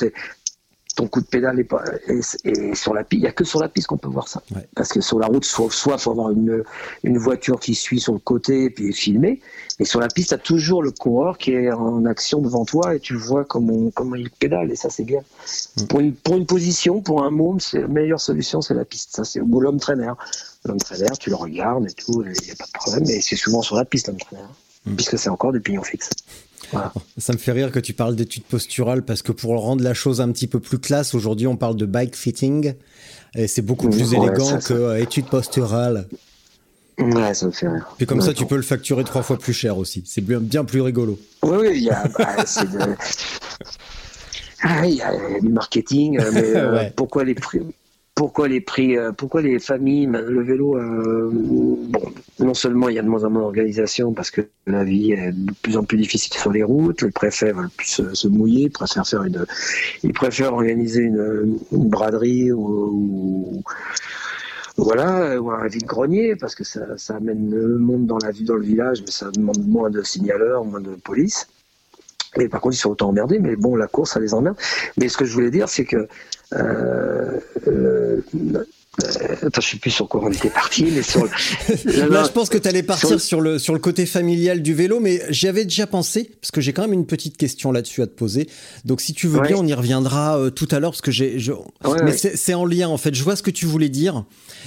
ton coup de pédale est pas et, sur la piste. Il y a que sur la piste qu'on peut voir ça. Parce que sur la route soit soit faut avoir une une voiture qui suit sur le côté et puis filmer. Et sur la piste tu as toujours le coureur qui est en action devant toi et tu vois comment comment il pédale. Et ça c'est bien mm. pour une pour une position pour un môme c'est la meilleure solution c'est la piste. Ça c'est l'homme traîneur. L'homme traîneur tu le regardes et tout il n'y a pas de problème. Mais c'est souvent sur la piste l'homme traîneur. Mm. puisque c'est encore des pignons fixes ça me fait rire que tu parles d'études posturales parce que pour rendre la chose un petit peu plus classe, aujourd'hui on parle de bike fitting et c'est beaucoup plus élégant que euh, études posturales. Ouais, ça me fait rire. Puis comme ça, tu peux le facturer trois fois plus cher aussi. C'est bien, bien plus rigolo. Oui, oui, il y a, bah, ah, il y a du marketing, euh, mais euh, pourquoi les prix pourquoi les prix, euh, pourquoi les familles, le vélo, euh, bon, non seulement il y a de moins en moins d'organisation parce que la vie est de plus en plus difficile sur les routes, les préfets veulent plus se, mouiller, ils préfèrent organiser une, braderie ou, voilà, ou un vide-grenier, parce que ça, amène le monde dans la vie, dans le village, mais ça demande moins de signaleurs, moins de police. Et par contre, ils sont autant emmerdés, mais bon, la course, ça les emmerde. Mais ce que je voulais dire, c'est que euh, Attends, je sais plus sur quoi on était parti, mais sur. Là, je pense que tu allais partir sur... le sur le côté familial du vélo, mais j'y avais déjà pensé parce que j'ai quand même une petite question là-dessus à te poser. Donc, si tu veux bien, on y reviendra euh, tout à l'heure parce que j'ai. Je... mais c'est en lien en fait. Je vois ce que tu voulais dire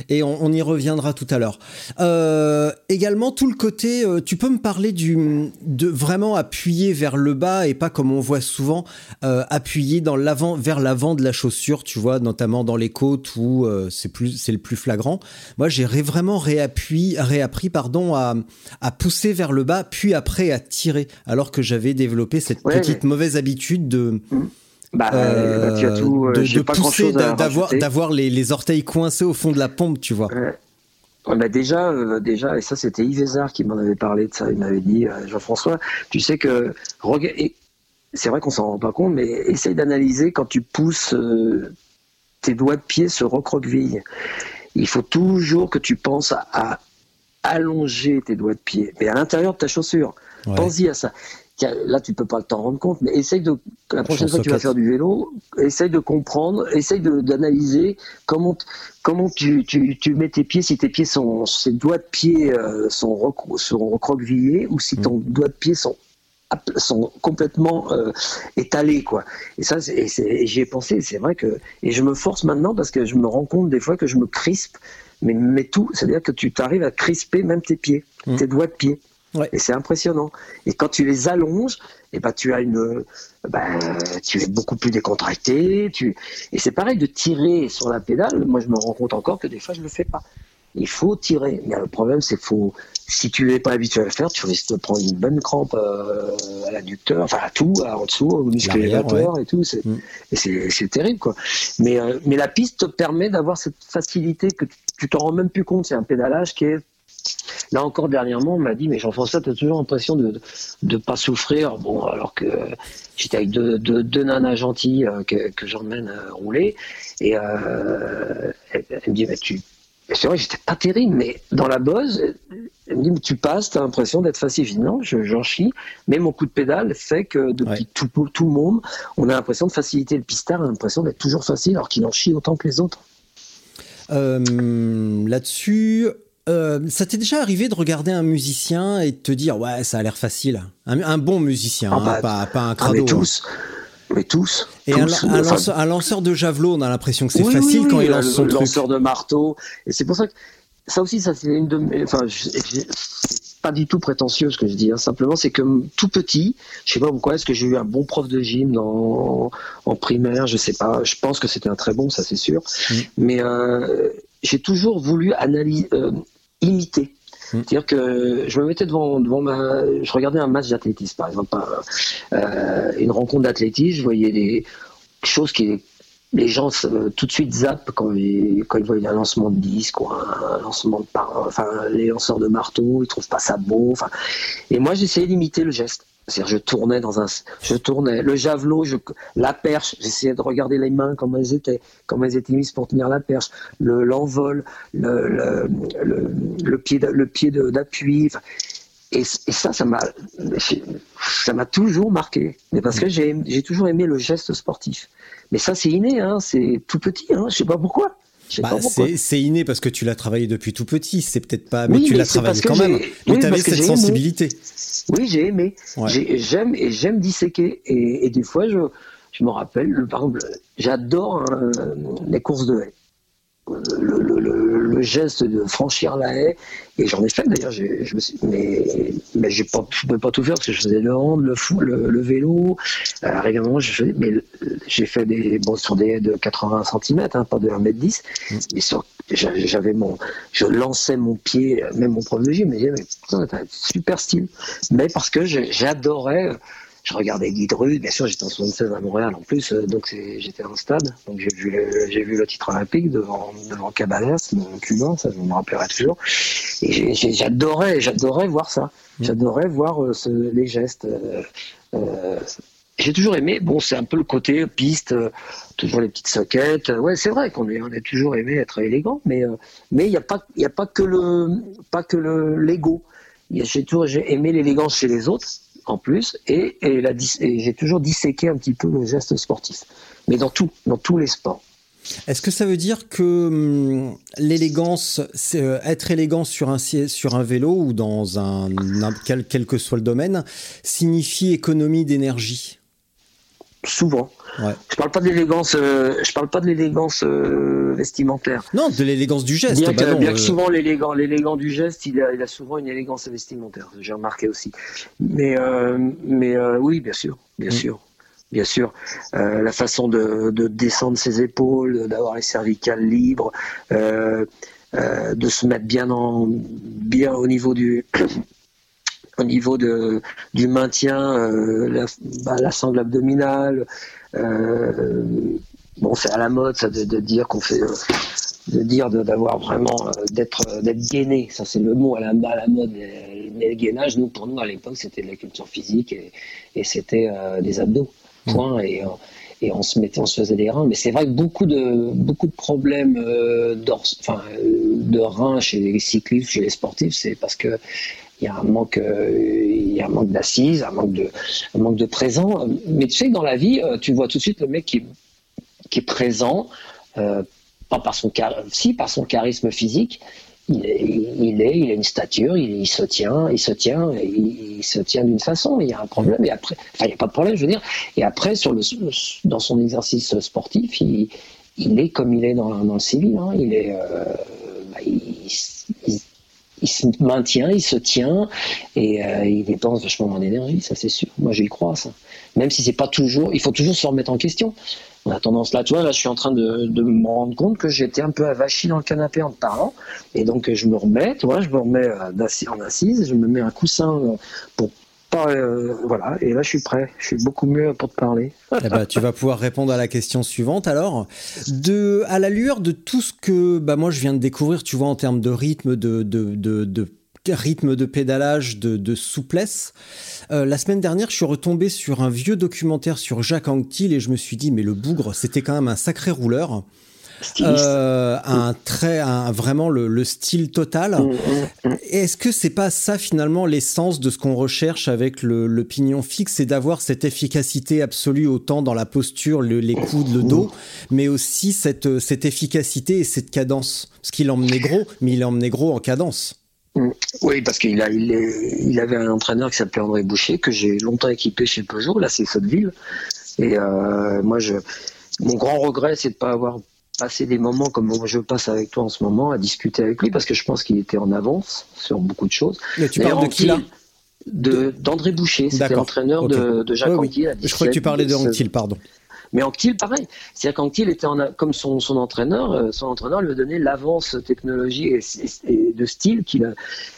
et on, on y reviendra tout à l'heure. Euh, également, tout le côté. Euh, tu peux me parler du de vraiment appuyer vers le bas et pas comme on voit souvent euh, appuyer dans l'avant vers l'avant de la chaussure. Tu vois, notamment dans les côtes où c'est plus c'est le plus flagrant. Moi, j'ai vraiment réappui, réappris pardon, à, pousser vers le bas, puis après à tirer, alors que j'avais développé cette petite mauvaise habitude de. Mmh. Bah, euh, bah, tout, euh, de, pousser, d'avoir les, orteils coincés au fond de la pompe, tu vois. bah déjà, euh, déjà, et ça c'était Yves qui m'en avait parlé de ça. Il m'avait dit, Jean-François, tu sais que c'est vrai qu'on s'en rend pas compte, mais essaye d'analyser quand tu pousses tes doigts de pied se recroquevillent. Il faut toujours que tu penses à, allonger tes doigts de pied, mais à l'intérieur de ta chaussure. Pense-y à ça. Là, tu peux pas t'en rendre compte, mais essaye de, la prochaine fois que tu vas faire du vélo, essaye de comprendre, essaye d'analyser comment, comment tu, tu, tu, mets tes pieds, si tes pieds sont, ces doigts de pied euh, sont, sont recroquevillés ou si ton mm. doigt de pied sont sont complètement euh, étalés quoi. Et ça, j'y ai pensé. C'est vrai que et je me force maintenant parce que je me rends compte des fois que je me crispe, mais mais tout, c'est-à-dire que tu t'arrives à crisper même tes pieds, mmh. tes doigts de pied. Et c'est impressionnant. Et quand tu les allonges, et eh ben tu as une, ben, tu es beaucoup plus décontracté. Tu et c'est pareil de tirer sur la pédale. Moi, je me rends compte encore que des fois je le fais pas. Il faut tirer. Mais le problème, c'est faut si tu n'es pas habitué à le faire, tu risques de prendre une bonne crampe euh, à l'adducteur, enfin à tout, en dessous, au muscle élévateur et tout. Mm. Et c'est terrible, quoi. Mais, euh, mais la piste te permet d'avoir cette facilité que tu t'en rends même plus compte. C'est un pédalage qui est Là encore, dernièrement, on m'a dit, mais Jean-François, tu as toujours l'impression de ne pas souffrir. Bon, alors que j'étais avec deux, deux, nanas gentilles euh, que, que j'emmène rouler. Et elle, me dit, bah, tu, c'est vrai, j'étais pas terrible, mais dans la mais tu passes, tu as l'impression d'être facile. Je dis, non, j'en chie. Mais mon coup de pédale fait que depuis tout, tout, le monde, on a l'impression de faciliter le pistard, on a l'impression d'être toujours facile alors qu'il en chie autant que les autres. Euh, là-dessus, euh, ça t'est déjà arrivé de regarder un musicien et de te dire ouais ça a l'air facile un, bon musicien ah, hein, bah, pas, un ah, crado mais tous mais tous et un, lanceur, de javelot on a l'impression que c'est facile quand il lance son truc lanceur de marteau et c'est pour ça que ça aussi ça c'est une de enfin pas du tout prétentieux ce que je dis hein. simplement c'est que tout petit je sais pas pourquoi est-ce que j'ai eu un bon prof de gym dans, en primaire je sais pas je pense que c'était un très bon ça c'est sûr mm. mais euh, j'ai toujours voulu analyser, euh, imiter. Hmm. C'est-à-dire que je me mettais devant, devant ma, je regardais un match d'athlétisme, par exemple, euh, une rencontre d'athlétisme, je voyais des choses qui les gens tout de suite zappent quand ils, quand ils voient un lancement de disque ou un, lancement de enfin les lanceurs de marteau, ils trouvent pas ça beau. Enfin, et moi j'essayais d'imiter le geste. C'est-à-dire, je tournais dans un, je tournais le javelot, je, la perche, j'essayais de regarder les mains comment elles étaient, comment elles étaient mises pour tenir la perche, le, l'envol, le, le, le, pied, le pied d'appui. Et, ça, ça m'a, ça m'a toujours marqué. Mais parce que j'ai, j'ai toujours aimé le geste sportif. Mais ça, c'est inné, hein, c'est tout petit, hein, je sais pas pourquoi. Bah, c'est inné parce que tu l'as travaillé depuis tout petit, c'est peut-être pas, mais tu l'as travaillé quand même. Mais tu avais cette sensibilité. Oui, j'ai aimé. J'aime et j'aime disséquer. Et, des fois, je, je me rappelle, par exemple, j'adore hein, les courses de haie le, geste de franchir la haie, et j'en ai fait d'ailleurs, je mais, mais j'ai pas, je pouvais pas tout faire parce que je faisais le hand, le fou, le, vélo, euh, régulièrement, mais j'ai fait des, bon, sur des haies de 80 cm, hein, pas de 1m10, mm. mais j'avais mon, je lançais mon pied, même mon prof de gym, mais, mais super style, mais parce que j'adorais je regardais Guy bien sûr j'étais en 76 à Montréal en plus, euh, donc j'étais en stade, donc j'ai vu, le, j'ai vu le titre olympique devant, devant mon cubain, ça je me rappellerai toujours, et j'adorais, j'adorais voir ça, mm. j'adorais voir euh, ce, les gestes. Euh, j'ai toujours aimé, bon c'est un peu le côté piste, toujours les petites soquettes, ouais c'est vrai qu'on est, on a toujours aimé être élégant, mais mais il n'y a pas, il a pas que le, pas que le l'ego, j'ai toujours j'ai aimé l'élégance chez les autres, en plus, et, j'ai toujours disséqué un petit peu le geste sportif, mais dans tout, dans tous les sports. Est-ce que ça veut dire que hum, l'élégance, euh, être élégant sur un, un vélo ou dans un, quel, quel que soit le domaine, signifie économie d'énergie? Souvent. Ouais. Je parle pas de l'élégance, euh, je parle pas de l'élégance euh, vestimentaire. Non, de l'élégance du geste. Bien, bah que, euh. souvent l'élégant, l'élégant du geste, il a, il a, souvent une élégance vestimentaire. J'ai remarqué aussi. Mais, mais oui, bien sûr, bien mm. sûr, bien sûr. la façon de, de, descendre ses épaules, d'avoir les cervicales libres, de se mettre bien en, bien au niveau du au niveau de, du maintien, euh, la, bah, la, sangle abdominale. Euh, bon, c'est à la mode ça de, dire qu'on fait, euh, de dire d'avoir vraiment d'être d'être gainé. Ça c'est le mot à la, à la mode. Mais le gainage, nous pour nous à l'époque c'était de la culture physique et, et c'était des abdos. Point et et on se mettait, on se faisait des reins. Mais c'est vrai que beaucoup de beaucoup de problèmes euh, enfin, de reins chez les cyclistes, chez les sportifs, c'est parce que il y a un manque, euh, il y a un manque d'assises, un manque de, un manque de présent. Mais tu sais que dans la vie, euh, tu vois tout de suite le mec qui, qui est présent, euh, pas par son si par son charisme physique. Il est, il, est, il a une stature, il, se tient, il se tient, il, se tient d'une façon. Il y a un problème et après, enfin il n'y a pas de problème, je veux dire. Et après sur le, dans son exercice sportif, il, il est comme il est dans, dans le civil. Hein. Il est, bah, se maintient, il se tient et euh, il dépense vachement moins d'énergie, ça c'est sûr. Moi j'y crois ça. Même si c'est pas toujours, il faut toujours se remettre en question. On a tendance là, tu vois, là je suis en train de, de me rendre compte que j'étais un peu avachi dans le canapé en te parlant et donc je me remets, tu vois, je me remets euh, en assise, je me mets un coussin euh, pour euh, voilà, et là je suis prêt, je suis beaucoup mieux pour te parler. Eh ben, tu vas pouvoir répondre à la question suivante alors. De, à l'allure de tout ce que bah, moi je viens de découvrir, tu vois, en termes de rythme, de, rythme de pédalage, de, souplesse. Euh, la semaine dernière, je suis retombé sur un vieux documentaire sur Jacques Anquetil et je me suis dit, mais le bougre, c'était quand même un sacré rouleur. Euh, un très, un, vraiment le, style total. Mm, mm, mm. Est-ce que c'est pas ça finalement l'essence de ce qu'on recherche avec le, pignon fixe, c'est d'avoir cette efficacité absolue autant dans la posture, les coudes, le dos, mais aussi cette, cette efficacité et cette cadence? Parce qu'il emmenait gros, mais il emmenait gros en cadence. Oui, parce qu'il a, il, il, avait un entraîneur qui s'appelait André Boucher, que j'ai longtemps équipé chez Peugeot, là c'est Sotteville. Et euh, moi, je, mon grand regret, c'est de ne pas avoir passé des moments comme je passe avec toi en ce moment, à discuter avec lui, parce que je pense qu'il était en avance sur beaucoup de choses. Mais tu parles de qui là D'André Boucher, c'était l'entraîneur de, de, Jacques oui, Je crois que tu parlais de Anctil, pardon. Mais Anctil, pareil. C'est-à-dire qu'Anctil était en, comme son, son entraîneur, euh, son entraîneur lui donné l'avance technologie et, de style qu'il.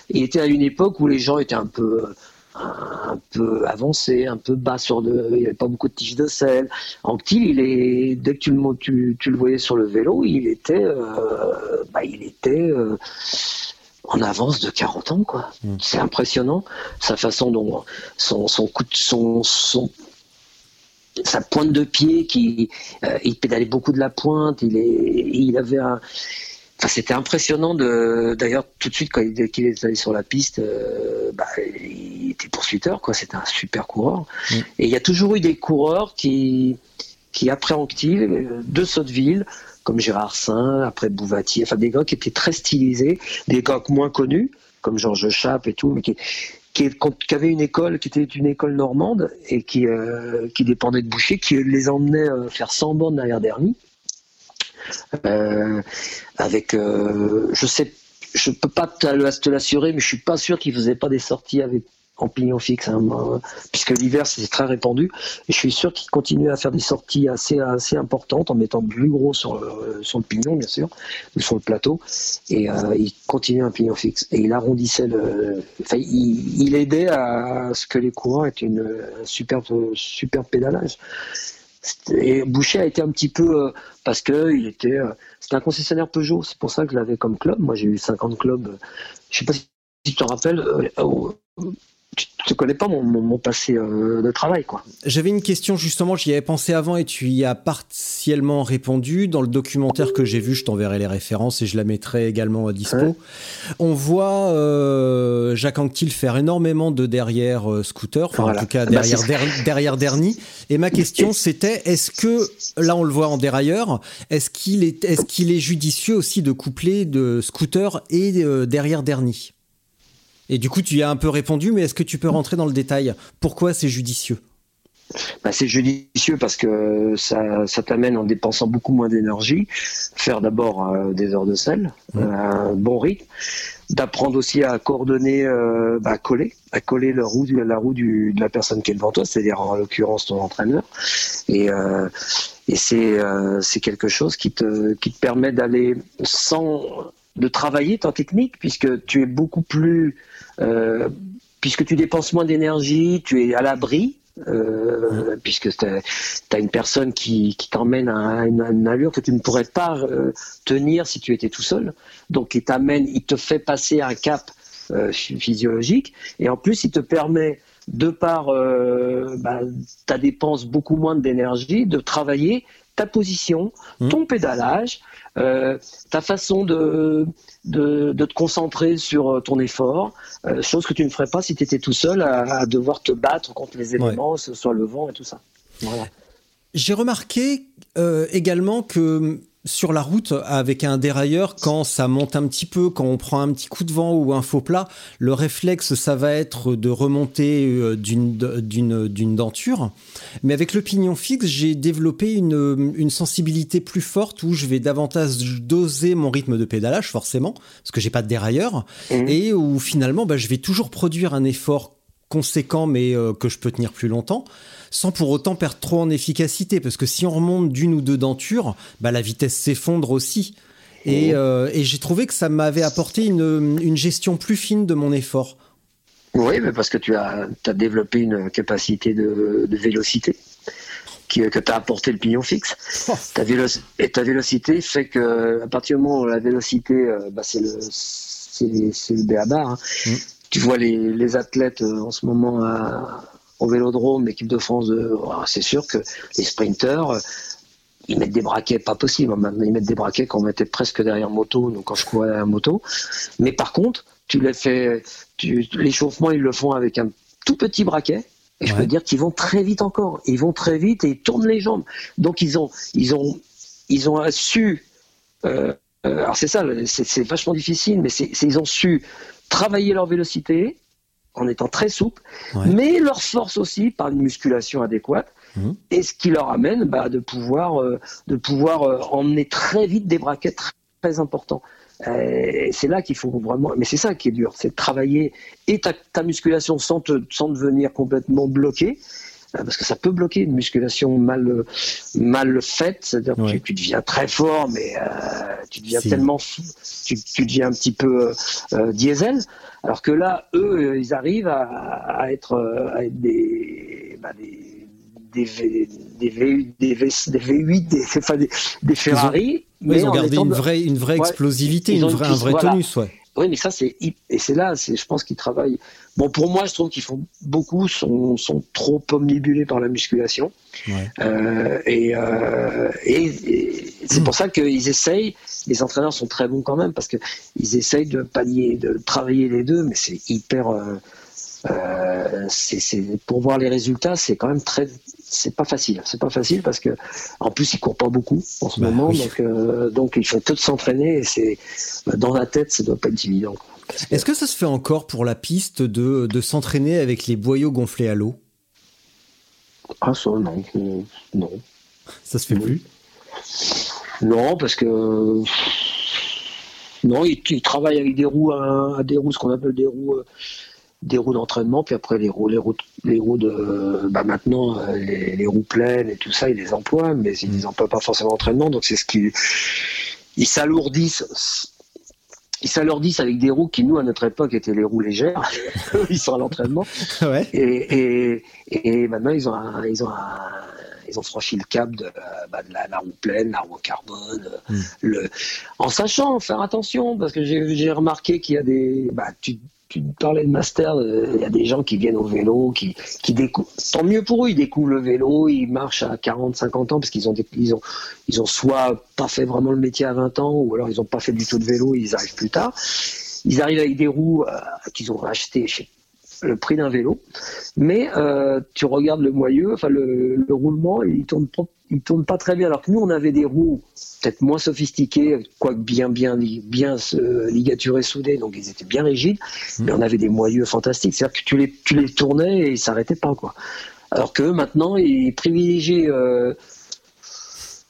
Il était à une époque où les gens étaient un peu un peu avancé, un peu bas sur de, il n'y avait pas beaucoup de tiges de sel. Anctil, il est, dès que tu le, tu, tu le voyais sur le vélo, il était, euh, bah, il était euh, en avance de 40 ans, quoi. Mm. C'est impressionnant sa façon dont son, son coup de, son, son sa pointe de pied qui euh, il pédalait beaucoup de la pointe il est il avait un c'était impressionnant de. D'ailleurs, tout de suite quand il, est allé sur la piste, euh, bah, il était poursuiteur, quoi. C'était un super coureur. Et il y a toujours eu des coureurs qui, qui après Anctil, euh, de Sotteville, comme Gérard Saint, après Bouvatier, enfin des gars qui étaient très stylisés, des gars moins connus, comme Georges Chape et tout, mais qui, qui, qui avait une école qui était une école normande et qui, euh, qui dépendait de Boucher, qui les emmenait faire 100 bornes derrière Derny. Euh, avec, euh, je sais, je peux pas te l'assurer, mais je suis pas sûr qu'il faisait pas des sorties avec en pignon fixe, hein, puisque l'hiver c'est très répandu. Et je suis sûr qu'il continue à faire des sorties assez assez importantes en mettant plus gros sur le, sur le pignon, bien sûr, sur le plateau. Et euh, il continue un pignon fixe. Et il arrondissait le. Il, aidait à ce que les courants aient une super super pédalage. Et Boucher a été un petit peu euh, parce que il était, euh, c'était un concessionnaire Peugeot. C'est pour ça que je l'avais comme club. Moi, j'ai eu 50 clubs. Je sais pas si tu te rappelles. Euh, tu ne connais pas mon, passé euh, de travail. quoi. J'avais une question justement, j'y avais pensé avant et tu y as partiellement répondu. Dans le documentaire que j'ai vu, je t'enverrai les références et je la mettrai également à dispo. On voit Jacques Anquetil faire énormément de derrière euh, scooter, enfin en tout cas bah, derrière, derrière Dernier. Et ma question c'était, est-ce que, là on le voit en dérailleur, est-ce qu'il est, est, qu'il est judicieux aussi de coupler de scooter et derrière Dernier et du coup, tu y as un peu répondu, mais est-ce que tu peux rentrer dans le détail? Pourquoi c'est judicieux? Bah, c'est judicieux parce que ça, t'amène en dépensant beaucoup moins d'énergie, faire d'abord euh, des heures de sel, mmh. un bon rythme, d'apprendre aussi à coordonner, euh, bah, à coller, à coller la roue, la roue de la personne qui est devant toi, c'est-à-dire en l'occurrence ton entraîneur. Et, euh, et c'est, c'est quelque chose qui te, qui te permet d'aller sans de travailler ta technique puisque tu es beaucoup plus euh, puisque tu dépenses moins d'énergie, tu es à l'abri euh, puisque tu as, une personne qui, qui t'emmène à une, allure que tu ne pourrais pas euh, tenir si tu étais tout seul. Donc il t'amène, il te fait passer un cap physiologique et en plus il te permet de par bah, ta dépense beaucoup moins d'énergie de travailler ta position, mmh. ton pédalage, euh, ta façon de, de, te concentrer sur euh, ton effort, euh, chose que tu ne ferais pas si tu étais tout seul à, devoir te battre contre les éléments, ce soit le vent et tout ça. J'ai remarqué également que sur la route avec un dérailleur, quand ça monte un petit peu, quand on prend un petit coup de vent ou un faux plat, le réflexe, ça va être de remonter euh, d'une denture. Mais avec le pignon fixe, j'ai développé une, sensibilité plus forte où je vais davantage doser mon rythme de pédalage, forcément, parce que j'ai pas de dérailleur, mmh. et où finalement, bah, je vais toujours produire un effort conséquent, mais euh, que je peux tenir plus longtemps sans pour autant perdre trop en efficacité, parce que si on remonte d'une ou deux dentures, bah, la vitesse s'effondre aussi. Et, oh. euh, j'ai trouvé que ça m'avait apporté une, gestion plus fine de mon effort. Oui, mais parce que tu as, as développé une capacité de, vélocité qui, que tu as apporté le pignon fixe. Oh. Ta et ta vélocité fait que à partir du moment où la vélocité, euh, bah, c'est le c'est le. Hein. Mm. Tu vois les, les athlètes euh, en ce moment à, au Vélodrome, l'équipe de France, de, oh, c'est sûr que les sprinteurs, ils mettent des braquets, pas possible. Maintenant, ils mettent des braquets quand on était presque derrière moto, donc quand je courais derrière moto. Mais par contre, tu les fais, tu, l'échauffement, ils le font avec un tout petit braquet. Et je peux dire qu'ils vont très vite encore. Ils vont très vite et ils tournent les jambes. Donc ils ont, ils ont, ils ont su. Euh, euh alors c'est ça, c'est vachement difficile, mais c'est ils ont su travailler leur vélocité en étant très souple, mais leur force aussi par une musculation adéquate. Mmh. Et ce qui leur amène bah, de pouvoir, euh, de pouvoir euh, emmener très vite des braquets très, très importants. Euh, c'est là qu'il faut vraiment. Mais c'est ça qui est dur, c'est de travailler et ta, ta musculation sans, te, sans devenir complètement bloqué. Euh, parce que ça peut bloquer une musculation mal mal faite, c'est-à-dire que tu, deviens très fort, mais euh, tu deviens tellement fou, tu, tu, deviens un petit peu euh, diesel, alors que là, eux, ils arrivent à, à être, à être des, bah, des des, v, des, v, des, v, des V8, des, enfin des, des Ferrari. Ils ont, mais ils ont gardé une vraie, une vraie ouais, explosivité, une vraie, un vrai voilà. tonus, ouais. Oui, mais ça, c'est et c'est là, je pense qu'ils travaillent. Bon, pour moi, je trouve qu'ils font beaucoup sont, sont trop omnibulés par la musculation, ouais. euh, et, euh, et, et c'est mmh. pour ça qu'ils essayent. Les entraîneurs sont très bons quand même parce que ils essayent de pallier, de travailler les deux, mais c'est hyper. Euh, euh, c'est, pour voir les résultats, c'est quand même très, c'est pas facile. C'est pas facile parce que, en plus, ils courent pas beaucoup en ce bah, moment, oui. donc, donc il faut tout s'entraîner et c'est dans la tête, ça doit pas être évident. Que... Est-ce que ça se fait encore pour la piste de, de s'entraîner avec les boyaux gonflés à l'eau? Ah ça non, non. Ça se fait plus? Non, parce que non, ils, ils travaillent avec des roues, à, à des roues, ce qu'on appelle des roues. Euh, des roues d'entraînement, puis après les roues, les roues, les roues de, bah maintenant les, les, roues pleines et tout ça, ils les emploient, mais ils les emploient pas forcément d'entraînement, donc c'est ce qui, ils s'alourdissent. Ils s'alourdissent avec des roues qui, nous, à notre époque, étaient les roues légères. ils sont à l'entraînement. Ouais. Et, et, et, maintenant, ils ont un, ils ont un, ils ont franchi le cap de, bah, de la, la, roue pleine, la roue carbone, mm. le, en sachant faire attention, parce que j'ai remarqué qu'il y a des, bah, tu, tu parlais de master, il euh, y a des gens qui viennent au vélo, qui, qui découvrent. Tant mieux pour eux, ils découvrent le vélo, ils marchent à 40, 50 ans parce qu'ils ont, ils ils ont soit pas fait vraiment le métier à 20 ans, ou alors ils n'ont pas fait du tout de vélo, ils arrivent plus tard. Ils arrivent avec des roues euh, qu'ils ont achetées chez le prix d'un vélo, mais euh, tu regardes le moyeu, enfin le, le roulement, il tourne, il tourne pas très bien. Alors que nous, on avait des roues peut-être moins sophistiquées, quoique bien bien bien euh, ligaturées, soudées, donc ils étaient bien rigides, mmh. mais on avait des moyeux fantastiques. C'est-à-dire que tu les tu les tournais et ils s'arrêtaient pas quoi. Alors que maintenant, ils privilégient euh,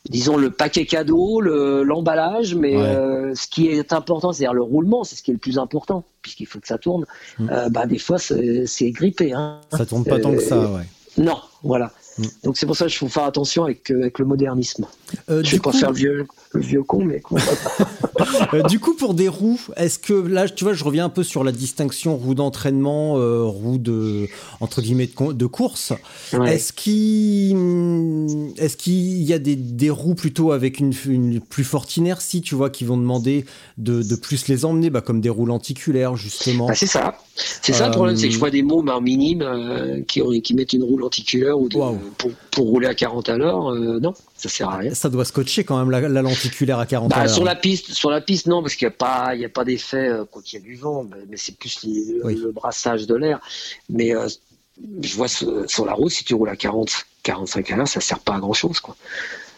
disons le paquet cadeau, l'emballage, mais ouais. euh, ce qui est important, c'est-à-dire le roulement, c'est ce qui est le plus important, puisqu'il faut que ça tourne. Mmh. Euh, bah, des fois, c'est grippé. Hein. Ça tourne pas tant que ça, ouais. Non, voilà. Mmh. Donc c'est pour ça qu'il faut faire attention avec, euh, avec le modernisme. Euh, je vais pas coup... faire le vieux, le vieux con, mais euh, du coup, pour des roues, est-ce que là, tu vois, je reviens un peu sur la distinction roue d'entraînement, euh, roue de entre guillemets de, de course. Ouais. Est-ce qu'il est-ce qu'il y a des, des, roues plutôt avec une, une, plus forte inertie, tu vois, qui vont demander de, de plus les emmener, bah, comme des roues lenticulaires justement. Bah, c'est ça. C'est ça le problème, c'est que je vois des mômes minimes euh, qui, qui mettent une roue lenticulaire ou des, wow. Pour, pour rouler à 40 à l'heure. non, ça sert à rien. Ça doit scotcher quand même la, la lenticulaire à 40 bah, à Sur la piste, sur la piste, non, parce qu'il n'y a pas, il y a pas d'effet euh, quand il y a du vent, mais, mais c'est plus les, oui. le, brassage de l'air. Mais euh, je vois sur, la route, si tu roules à 40, 45 à l'heure, ça sert pas à grand chose, quoi.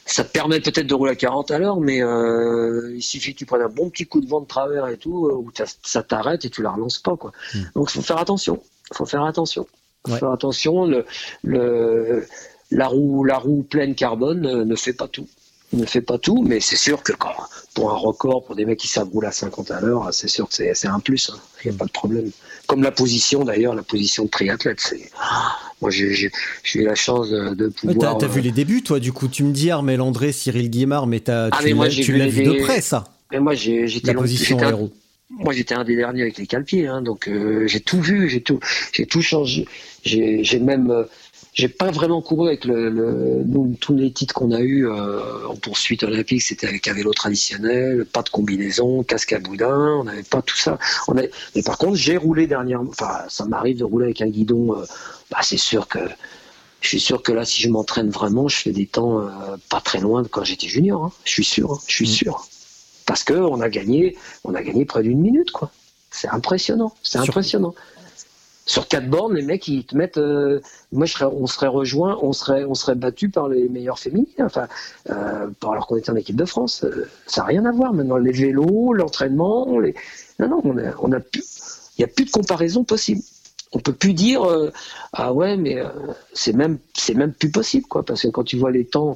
Ça te permet peut-être de rouler à 40 à l'heure, mais euh, il suffit que tu prennes un bon petit coup de vent de travers et tout, où ça t'arrête et tu la relances pas, quoi. Mm. Donc, il faut faire attention. Il faut faire attention. Faut ouais. faire attention. Le, le, la roue, la roue pleine carbone euh, ne fait pas tout ne fait pas tout, mais c'est sûr que quand, pour un record, pour des mecs qui savent rouler à 50 à l'heure, c'est sûr que c'est un plus, il hein. n'y a pas de problème. Comme la position d'ailleurs, la position de triathlète, c'est. Moi j'ai eu la chance de, de pouvoir. T'as as vu les débuts, toi, du coup, tu me dis Armel André, Cyril Guimard, mais, as, ah, tu l'as vu, vu, de près, ça. Mais moi j'étais la position. Moi j'étais un des derniers avec les calpiers, hein, donc euh, j'ai tout vu, j'ai tout, j'ai tout changé. J'ai même. Euh, j'ai pas vraiment couru avec le, le nous, tous les titres qu'on a eu euh, en poursuite olympique, c'était avec un vélo traditionnel, pas de combinaison, casque à boudin, on n'avait pas tout ça. On avait... Mais par contre, j'ai roulé dernièrement, enfin, ça m'arrive de rouler avec un guidon. Bah, c'est sûr que je suis sûr que là, si je m'entraîne vraiment, je fais des temps euh, pas très loin de quand j'étais junior. hein. Je suis sûr, hein. je suis Mm. sûr. Parce que on a gagné, on a gagné près d'une minute, quoi. C'est impressionnant, c'est Sur- impressionnant. Sur quatre bornes, les mecs ils te mettent. euh, moi, je serais, on serait rejoint, on serait, on serait battu par les meilleurs féminines. Enfin, euh, alors qu'on était en équipe de France, euh, ça n'a rien à voir. Maintenant, les vélos, l'entraînement, les. Non, non, on a, on a plus. Il n'y a plus de comparaison possible. On peut plus dire euh, ah ouais, mais euh, c'est même, c'est même plus possible, quoi. Parce que quand tu vois les temps,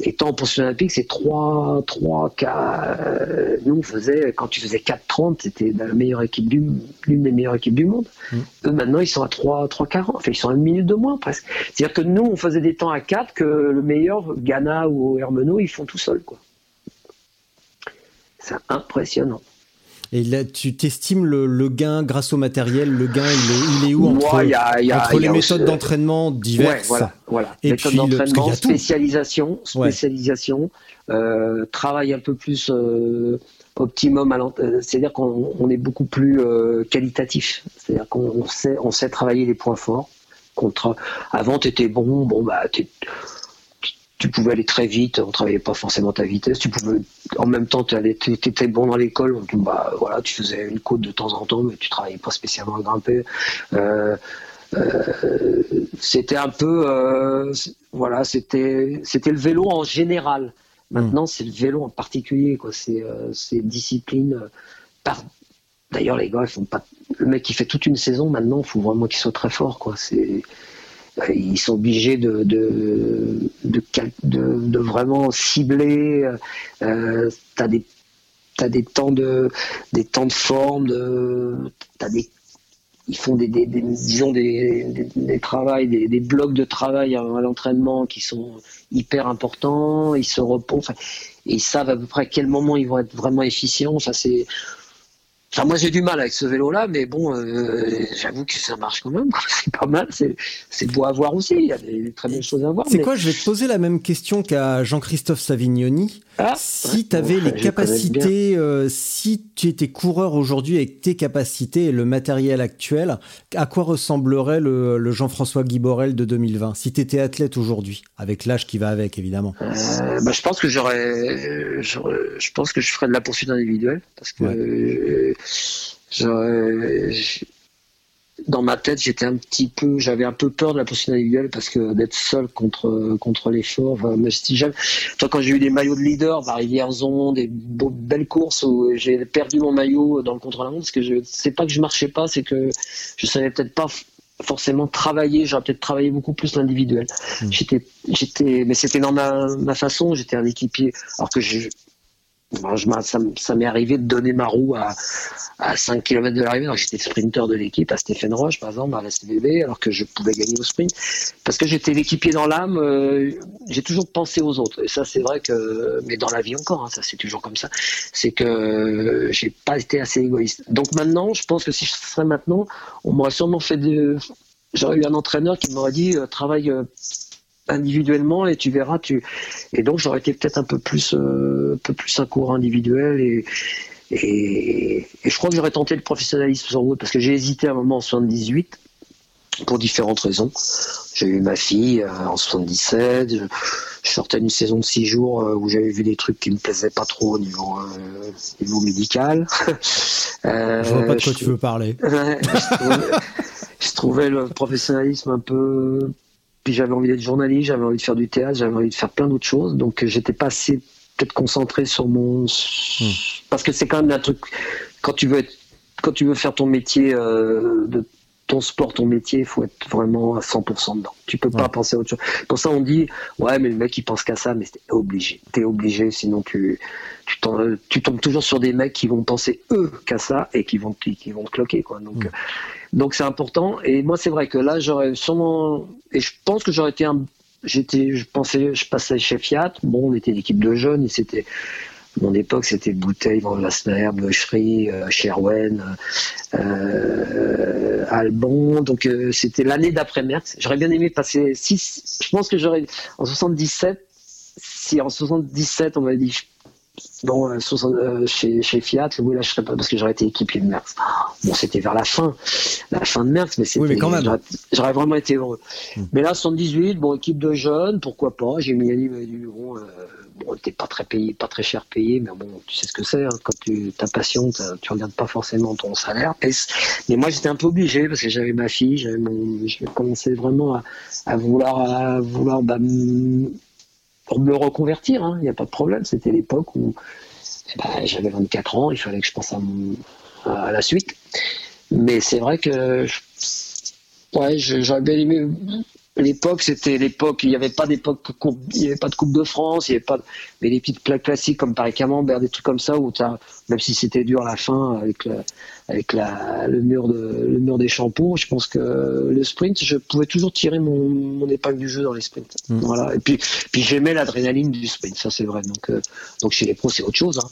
les temps en pension olympique, c'est 3, 3, 4. euh, nous, on faisait, quand tu faisais 4,30, c'était la meilleure équipe du, l'une des meilleures équipes du monde. Mm. Eux, maintenant, ils sont à 3, 3, 40. Enfin, ils sont à une minute de moins, presque. C'est-à-dire que nous, on faisait des temps à 4 que le meilleur, Ghana ou Hermeno, ils font tout seuls, quoi. C'est impressionnant. Et là, tu t'estimes le, le gain grâce au matériel, le gain, il est, il est où entre, il y a- y a- entre les méthodes aussi- d'entraînement Ouais, diverses voilà, voilà. Et Méthode puis d'entraînement, spécialisation, Ouais. spécialisation, euh, travail un peu plus euh, optimum, euh, c'est-à-dire qu'on on est beaucoup plus euh, qualitatif. C'est-à-dire qu'on on sait, on sait travailler les points forts. Contre, avant, tu étais bon, bon bah, t'es- tu- pouvais aller très vite, on travaillait pas forcément ta vitesse. Tu pouvais, en même temps, tu étais bon dans l'école, bah voilà, tu faisais une côte de temps en temps, mais tu travaillais pas spécialement à grimper. Euh, euh, c'était un peu, euh, voilà, c'était, c'était le vélo en général. Maintenant, c'est le vélo en particulier, quoi. C'est, c'est discipline. par... D'ailleurs, les gars, ils font pas. Le mec qui fait toute une saison, maintenant, il faut vraiment qu'il soit très fort, quoi. C'est, ils sont obligés de, de, vraiment cibler. Euh, t'as des T'as des temps de des temps de forme, t'as des ils font des, disons des, des, des des, des blocs de travail à, l'entraînement qui sont hyper importants. Ils se reposent, et ils savent à peu près à quel moment ils vont être vraiment efficients. Enfin, c'est, enfin, moi j'ai du mal avec ce vélo-là, mais bon, euh, j'avoue que ça marche quand même. C'est pas mal. C'est, beau à voir aussi. Il y a des, très belles choses à voir. C'est mais- quoi Je vais te poser la même question qu'à Jean-Christophe Savignoni. Ah, Si ouais, tu avais les capacités, euh, si tu étais coureur aujourd'hui avec tes capacités et le matériel actuel, à quoi ressemblerait le, le Jean-François Guiborel de 2020 Si tu étais athlète aujourd'hui, avec l'âge qui va avec évidemment? Euh, bah, je pense que j'aurais, j'aurais- je pense que je ferais de la poursuite individuelle parce que Ouais. Euh, dans ma tête, j'étais un petit peu, j'avais un peu peur de la poursuite individuelle parce que d'être seul contre contre l'effort. Enfin, si jamais, toi, quand j'ai eu des maillots de leader, bah, Rivière-Zon, des beaux- belles courses où j'ai perdu mon maillot dans le contre-la-montre parce que je, c'est pas que je marchais pas, c'est que je savais peut-être pas forcément travailler. J'aurais peut-être travaillé beaucoup plus l'individuel. Mm. J'étais, j'étais, mais c'était dans ma, ma façon. J'étais un équipier. Alors que je, m'a- ça, ça m'est arrivé de donner ma roue à, à 5 km de l'arrivée. Alors j'étais sprinter de l'équipe à Stéphane Roche, par exemple, à la SVB, alors que je pouvais gagner au sprint. Parce que j'étais l'équipier dans l'âme. euh, j'ai toujours pensé aux autres. Et ça, c'est vrai que, mais dans la vie encore, hein, ça c'est toujours comme ça. C'est que euh, j'ai pas été assez égoïste. Donc maintenant, je pense que si je serais maintenant, on m'aurait sûrement fait de, j'aurais eu un entraîneur qui m'aurait dit euh, travaille euh, individuellement et tu verras tu et donc j'aurais été peut-être un peu plus euh, un peu plus un cours individuel et et, et je crois que j'aurais tenté le professionnalisme sur route parce que j'ai hésité à un moment en 78 pour différentes raisons. J'ai eu ma fille euh, en 77, je, je sortais d'une saison de six jours euh, où j'avais vu des trucs qui me plaisaient pas trop au niveau, euh, niveau médical. Je vois pas de quoi je- tu veux parler. Ouais, je, trouvais, je trouvais le professionnalisme un peu. Puis j'avais envie d'être journaliste, j'avais envie de faire du théâtre, j'avais envie de faire plein d'autres choses. Donc euh, j'étais pas assez peut-être concentré sur mon. Parce que c'est quand même un truc. Quand tu veux être, quand tu veux faire ton métier euh, de ton sport, ton métier, il faut être vraiment à 100% dedans. Tu peux pas penser à autre chose. Pour ça, on dit, ouais, mais le mec, il pense qu'à ça, mais t'es obligé. T'es obligé, sinon tu, tu, tombes toujours sur des mecs qui vont penser eux qu'à ça et qui vont, te- qui vont te cloquer, quoi. Donc, Mm. euh, donc c'est important. Et moi, c'est vrai que là, j'aurais sûrement, et je pense que j'aurais été un, j'étais, je pensais, je passais chez Fiat. Bon, on était une équipe de jeunes et c'était, mon époque, c'était Bouteille, Van Lassner, Beuchery, euh, Sherwen, euh, Albon. Donc, euh, c'était l'année d'après Merckx. J'aurais bien aimé passer six. Je pense que j'aurais, en 77, si en 77, on m'avait dit, bon, euh, 60, euh, chez, chez Fiat, oui, là, je serais pas, parce que j'aurais été équipier de Merckx. Bon, c'était vers la fin, la fin de mars, mais c'était. Oui, mais quand même. j'aurais- vraiment été heureux. Hmm. Mais là, 78, bon, équipe de jeunes, pourquoi pas. J'ai mis Yannick Duron. Euh, bon, t'es pas très payé, pas très cher payé, mais bon, tu sais ce que c'est. hein, quand tu ta passion, tu regardes pas forcément ton salaire. Et mais moi, j'étais un peu obligé parce que j'avais ma fille, j'avais mon, je commençais vraiment à, à vouloir, à vouloir, bah, pour me reconvertir. Il n'y a pas de problème. C'était l'époque où eh ben, j'avais 24 ans, il fallait que je pense à, la suite. Mais c'est vrai que ouais, j'aurais bien aimé. L'époque, c'était l'époque, il n'y avait pas d'époque, il y avait pas de Coupe de France, il y avait pas, mais les petites plaques classiques comme Paris Camembert, des trucs comme ça où t'as, même si c'était dur à la fin avec avec la, le mur de, le mur des shampoings, je pense que le sprint, je pouvais toujours tirer mon, mon épingle du jeu dans les sprints. Mm. Voilà. Et puis, puis j'aimais l'adrénaline du sprint, ça c'est vrai. Donc, euh, donc chez les pros, c'est autre chose. hein.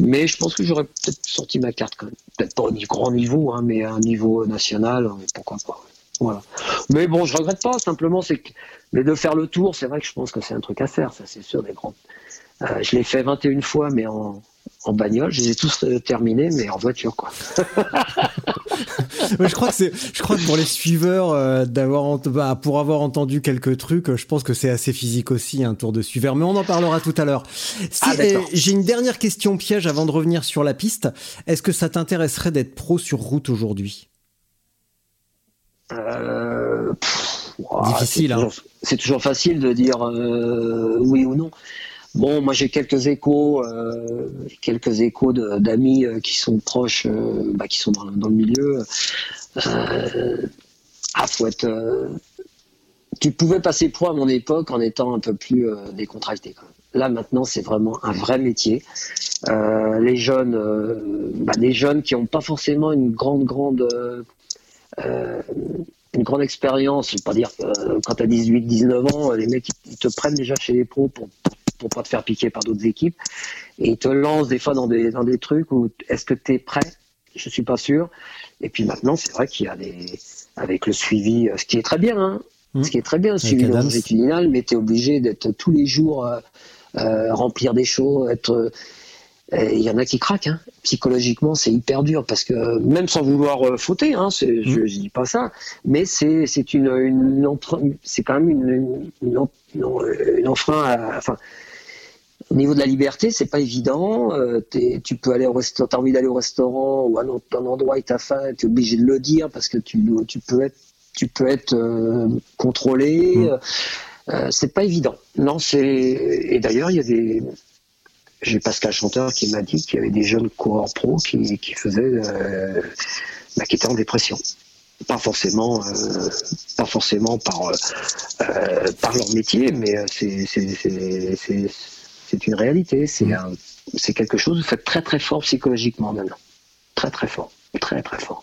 Mais je pense que j'aurais peut-être sorti ma carte quand même. Peut-être pas au grand niveau, hein, mais à un niveau national, euh, pourquoi pas. Voilà. Mais bon, je regrette pas. Simplement, c'est que mais de faire le tour, c'est vrai que je pense que c'est un truc à faire. Ça, c'est sûr. Des grands. Euh, je l'ai fait 21 fois, mais en, en bagnole. Je les ai tous euh, terminés, mais en voiture, quoi. Ouais, je crois que c'est, je crois que pour les suiveurs, euh, d'avoir, bah, pour avoir entendu quelques trucs, euh, je pense que c'est assez physique aussi un tour de suiveur. Mais on en parlera tout à l'heure. Si, Ah, euh, j'ai une dernière question piège avant de revenir sur la piste. Est-ce que ça t'intéresserait d'être pro sur route aujourd'hui? Euh, pff, Difficile, c'est hein. toujours- C'est toujours facile de dire oui ou non. Bon, moi j'ai quelques échos, euh, quelques échos d'amis euh, qui sont proches, euh, bah, qui sont dans, le- milieu. Ah, faut tu pouvais passer pro à mon époque en étant un peu plus décontracté. Là maintenant, c'est vraiment un vrai métier. Les jeunes, bah, des jeunes qui n'ont pas forcément une grande, grande une grande expérience. Je vais pas dire quand tu as 18, 19 ans, les mecs ils te prennent déjà chez les pros pour pas te faire piquer par d'autres équipes et ils te lancent des fois dans des, dans des trucs où est-ce que tu es prêt? Je suis pas sûr. Et puis maintenant, c'est vrai qu'il y a des avec le suivi, ce qui est très bien, hein, Mm. ce qui est très bien, le suivi Adams. longitudinal, mais tu es obligé d'être tous les jours euh, euh, remplir des shows, être euh, il y en a qui craquent. Hein. Psychologiquement, c'est hyper dur parce que même sans vouloir fauter, hein, c'est- je, je dis pas ça, mais c'est c'est une, une c'est quand même une, une, une, en- une- une enfreint. à- enfin, au niveau de la liberté, c'est pas évident. Euh, t'es- tu peux aller au restaurant, t'as envie d'aller au restaurant ou à un, autre- un endroit et t'as faim, tu es obligé de le dire parce que tu, peux être, tu peux être euh, contrôlé. Mm. Euh, c'est pas évident. Non, c'est et d'ailleurs il y a des j'ai Pascal Chanteur qui m'a dit qu'il y avait des jeunes coureurs pro qui, qui faisaient, bah, qui étaient en dépression. Pas forcément, euh, pas forcément par, euh, par leur métier, mais c'est, c'est, une réalité. C'est, un- c'est quelque chose de fait très très fort psychologiquement maintenant. Très très fort. Très très fort.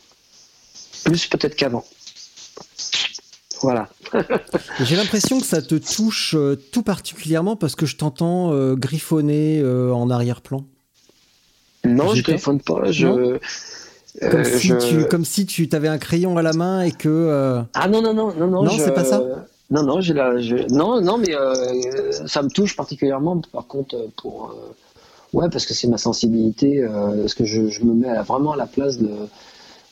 Plus peut-être qu'avant. Voilà. J'ai l'impression que ça te touche euh, tout particulièrement parce que je t'entends euh, griffonner euh, en arrière-plan. Non, je téléphone pas. Je, Comme, si je- tu, comme si tu avais un crayon à la main et que. Ah non, non, non, non, non. Non, je- c'est pas ça Non, non, j'ai la, non, non, mais euh, ça me touche particulièrement, par contre, euh, pour. euh, Ouais, parce que c'est ma sensibilité, parce que je, me mets vraiment à la place de,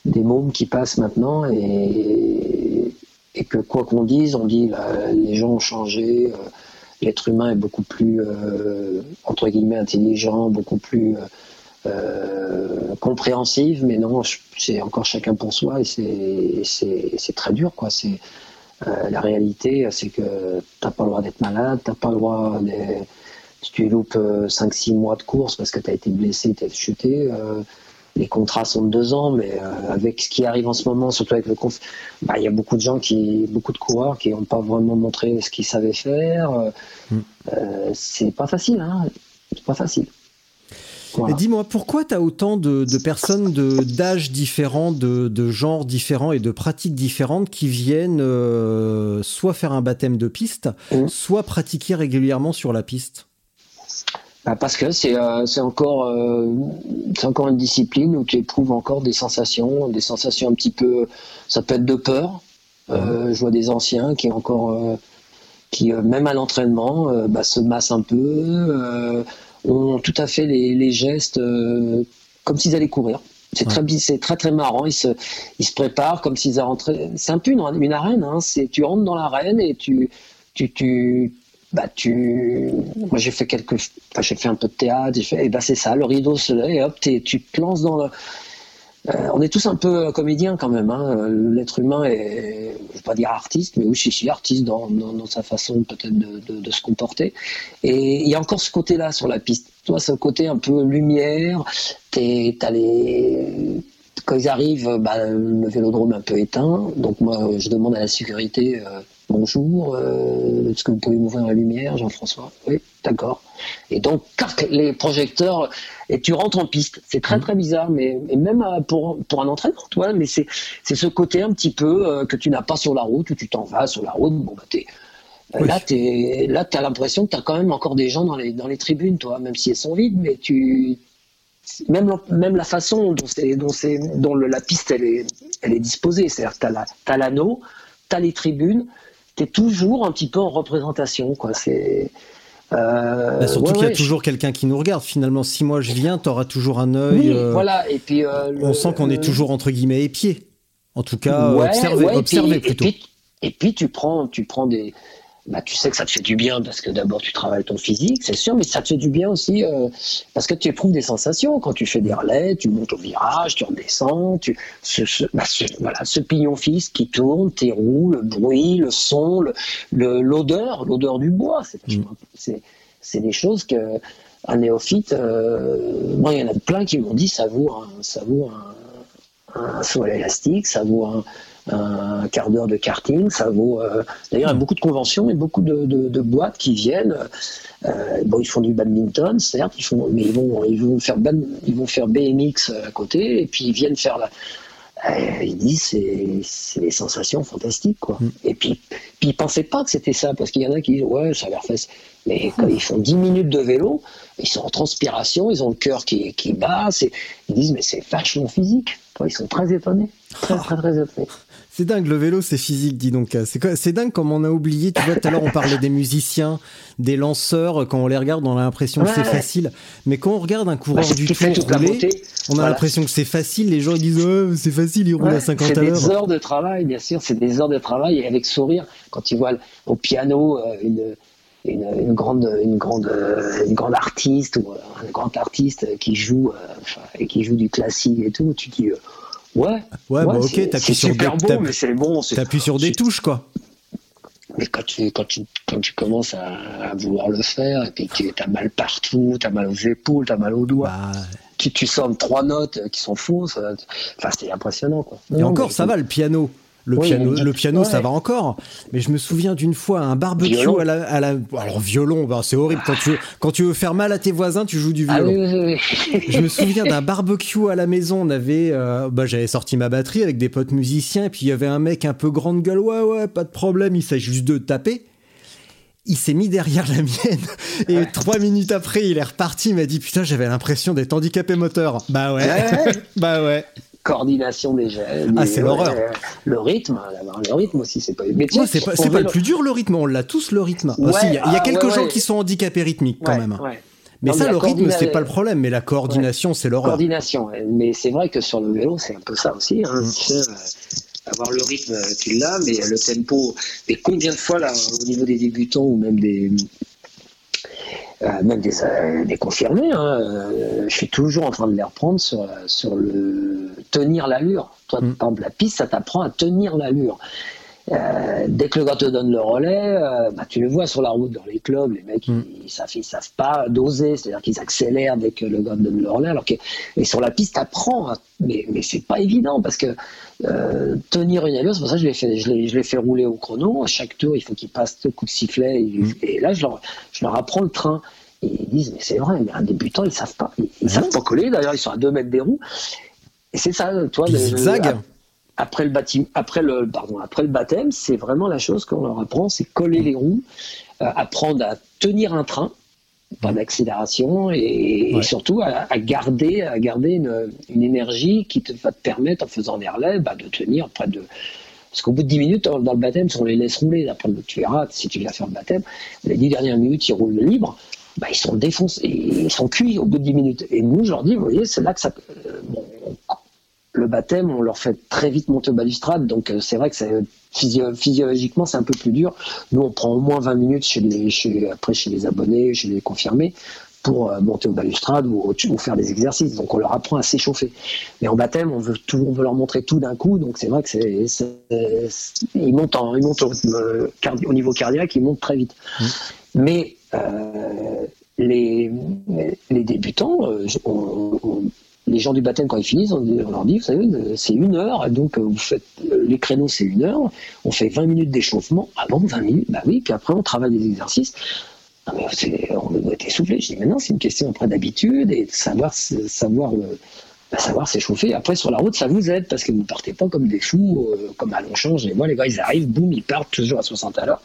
des mômes qui passent maintenant et, et que quoi qu'on dise, on dit là, les gens ont changé, l'être humain est beaucoup plus, entre guillemets, intelligent, beaucoup plus. euh, compréhensive, mais non, c'est encore chacun pour soi et c'est très dur, quoi. C'est euh, la réalité, c'est que t'as pas le droit d'être malade, t'as pas le droit de, si tu loupes 5-6 mois de course parce que tu as été blessé, tu as chuté, euh, les contrats sont de deux ans, mais euh, avec ce qui arrive en ce moment, surtout avec le conf, bah, il y a beaucoup de gens qui, beaucoup de coureurs qui n'ont pas vraiment montré ce qu'ils savaient faire. Euh, Mm. euh, c'est pas facile, hein. C'est pas facile. Voilà. Dis-moi, pourquoi tu as autant de, de personnes de- d'âges différents, de, de genres différents et de pratiques différentes qui viennent euh, soit faire un baptême de piste, Mhm. soit pratiquer régulièrement sur la piste? Bah, parce que c'est euh, encore euh, c'est encore une discipline où tu éprouves encore des sensations, des sensations un petit peu, ça peut être de peur. Euh, je vois des anciens qui encore qui même à l'entraînement bah, se massent un peu, ont tout à fait les, les gestes euh, comme s'ils allaient courir. C'est très, c'est très très marrant. Ils se, ils se préparent comme s'ils rentraient. C'est un peu une, une arène. Hein. C'est, tu rentres dans l'arène et tu, tu, tu, bah tu, moi j'ai fait quelques, enfin, j'ai fait un peu de théâtre. J'ai fait, et bah c'est ça, le rideau se lève et hop, tu te lances dans le. Euh, on est tous un peu comédiens quand même. Hein. L'être humain est, je vais pas dire artiste, mais oui, suis artiste dans, dans, dans sa façon peut-être de, de, de, se comporter. Et il y a encore ce côté-là sur la piste. Toi, ce côté un peu lumière. T'es, t'as les quand ils arrivent, bah, le vélodrome est un peu éteint. Donc moi, je demande à la sécurité euh, bonjour, euh, est-ce que vous pouvez m'ouvrir la lumière, Jean-François? Oui, d'accord. Et donc, les projecteurs, et tu rentres en piste. C'est très, mmh. très bizarre, mais même euh, pour, pour un entraîneur, toi, mais c'est ce côté un petit peu euh, que tu n'as pas sur la route, où tu t'en vas sur la route, bon, bah, t'es. Là, tu as l'impression que tu as quand même encore des gens dans les, dans les tribunes, toi, même si elles sont vides, mais tu, même, même la façon dont, dont, dont le, la piste elle est, elle est disposée, c'est-à-dire que tu as l'anneau, tu as les tribunes, tu es toujours un petit peu en représentation. Quoi. C'est, euh, bah, surtout qu'il y a toujours quelqu'un qui nous regarde. Finalement, si moi je viens, tu auras toujours un œil. Euh, voilà. Et puis, euh, on sent qu'on est toujours entre guillemets épiés. En tout cas, observer, observer plutôt. et puis, tu prends, tu prends des, bah, tu sais que ça te fait du bien parce que d'abord tu travailles ton physique, c'est sûr, mais ça te fait du bien aussi euh, parce que tu éprouves des sensations quand tu fais des relais, tu montes au virage, tu redescends, tu, ce, ce, bah, ce voilà, ce pignon fixe qui tourne, tes roues, le bruit, le son, l'odeur, l'odeur du bois, mm. c'est c'est des choses que un néophyte, euh, moi il y en a plein qui m'ont dit ça vaut un, ça vaut un, un saut à l'élastique, ça vaut un un quart d'heure de karting, ça vaut. Euh, d'ailleurs, il y a beaucoup de conventions et beaucoup de, de, boîtes qui viennent. Euh, bon, ils font du badminton, certes, ils font, mais ils vont, ils vont faire, ils vont faire BMX à côté, et puis ils viennent faire la. Euh, ils disent c'est, c'est des sensations fantastiques quoi. Mm. Et puis, puis ils pensaient pas que c'était ça parce qu'il y en a qui disent ouais ça leur fait. Mais quand ils font 10 minutes de vélo, ils sont en transpiration, ils ont le cœur qui, qui bat, ils disent mais c'est vachement physique. Ils sont très étonnés, très très très étonnés. C'est dingue, le vélo, c'est physique, dis donc. C'est dingue comme on a oublié. Tu vois, tout à l'heure, on parlait des musiciens, des lanceurs. Quand on les regarde, on a l'impression que c'est facile. Mais quand on regarde un coureur bah, du Tour rouler, on a l'impression que c'est facile. Les gens, ils disent, oh, c'est facile, il roule à 50 à l'heure. C'est des heures de travail, bien sûr. C'est des heures de travail. Et avec sourire, quand ils voient au piano euh, une, une, grande, une, grande, une grande artiste ou un grand artiste qui joue, euh, et qui joue du classique et tout, tu dis, Ouais. Ouais, bah ok, t'appuies sur des, beau, mais c'est bon. T'appuies sur des touches, quoi. Mais quand tu, quand tu, quand tu commences à, vouloir le faire, et puis que t'as mal partout, t'as mal aux épaules, t'as mal aux doigts, bah... tu, tu sens trois notes qui sont fausses, enfin, c'est impressionnant, quoi. Et encore, ça va, le piano. Le piano, le piano ça va encore. Mais je me souviens d'une fois un barbecue à la, à la, alors violon, bah, c'est horrible quand tu veux, quand tu veux faire mal à tes voisins, tu joues du ah violon. je me souviens d'un barbecue à la maison. On avait, euh, bah, j'avais sorti ma batterie avec des potes musiciens et puis il y avait un mec un peu grande gueule. Ouais, ouais, pas de problème. Il s'agit juste de taper. Il s'est mis derrière la mienne et trois minutes après, il est reparti. Il m'a dit putain, j'avais l'impression d'être handicapé moteur. Bah ouais, bah ouais coordination des gestes. Ah, c'est l'horreur. le rythme, le rythme aussi, c'est pas. Mais c'est pas, pas le plus dur le rythme, on l'a tous le rythme. il y a, y a ah, quelques gens qui sont handicapés rythmiques quand même. Mais ça, le rythme, c'est pas le problème, mais la coordination, c'est l'horreur. Coordination, mais c'est vrai que sur le vélo, c'est un peu ça aussi. Hein, mm. euh, avoir le rythme qu'il a, mais le tempo. Et combien de fois, là, au niveau des débutants ou même des, euh, même des, euh, des confirmés, hein, euh, je suis toujours en train de les reprendre sur, sur le tenir l'allure. Toi, mm. par exemple, la piste, ça t'apprend à tenir l'allure. Euh, dès que le gars te donne le relais, euh, bah, tu le vois sur la route dans les clubs, les mecs mm. ils, savent, ils savent pas doser, c'est-à-dire qu'ils accélèrent dès que le gars te donne le relais. Alors que, et sur la piste, t'apprends, mais, mais c'est pas évident parce que euh, tenir une allure, c'est pour ça que je l'ai fait, je l'ai, fait rouler au chrono. À chaque tour, il faut qu'il passe deux coups de sifflet. Et, là, je leur, je leur apprends le train. Et ils disent, mais c'est vrai, mais un débutant, ils savent pas. Ils, savent pas coller. D'ailleurs, ils sont à deux mètres des roues. Et c'est ça, toi, le, zigzag après le, bâtiment, après le, pardon, après le baptême, c'est vraiment la chose qu'on leur apprend, c'est coller les roues, euh, apprendre à tenir un train, pas d'accélération, et, surtout à, garder, à garder une, une, énergie qui te, va te permettre, en faisant des relais, bah, de tenir près de. Parce qu'au bout de 10 minutes, dans, le baptême, si on les laisse rouler, après, tu verras, si tu viens faire le baptême, les 10 dernières minutes, ils roulent libre. Bah, ils sont défoncés, ils sont cuits au bout de 10 minutes. Et nous, je leur dis, vous voyez, c'est là que ça. Euh, bon, baptême, on leur fait très vite monter balustrade, donc c'est vrai que c'est physiologiquement c'est un peu plus dur. Nous on prend au moins 20 minutes chez les, chez, après chez les abonnés, chez les confirmés, pour monter au balustrade ou, ou, faire des exercices. Donc on leur apprend à s'échauffer. Mais en baptême, on veut tout, on veut leur montrer tout d'un coup. Donc c'est vrai que c'est, ils montent, en, ils montent au, au, niveau cardiaque, ils montent très vite. Mmh. Mais euh, les, les débutants, euh, les gens du baptême, quand ils finissent, on, leur dit, vous savez, c'est une heure, donc vous faites, les créneaux, c'est une heure, on fait 20 minutes d'échauffement, avant 20 minutes, bah oui, puis après on travaille des exercices. on doit être essoufflé. Je dis, maintenant, c'est une question après d'habitude et de savoir, savoir, euh, bah, savoir s'échauffer. Après, sur la route, ça vous aide parce que vous ne partez pas comme des fous, euh, comme à Longchamp. Et moi, les gars, ils arrivent, boum, ils partent toujours à 60 à l'heure.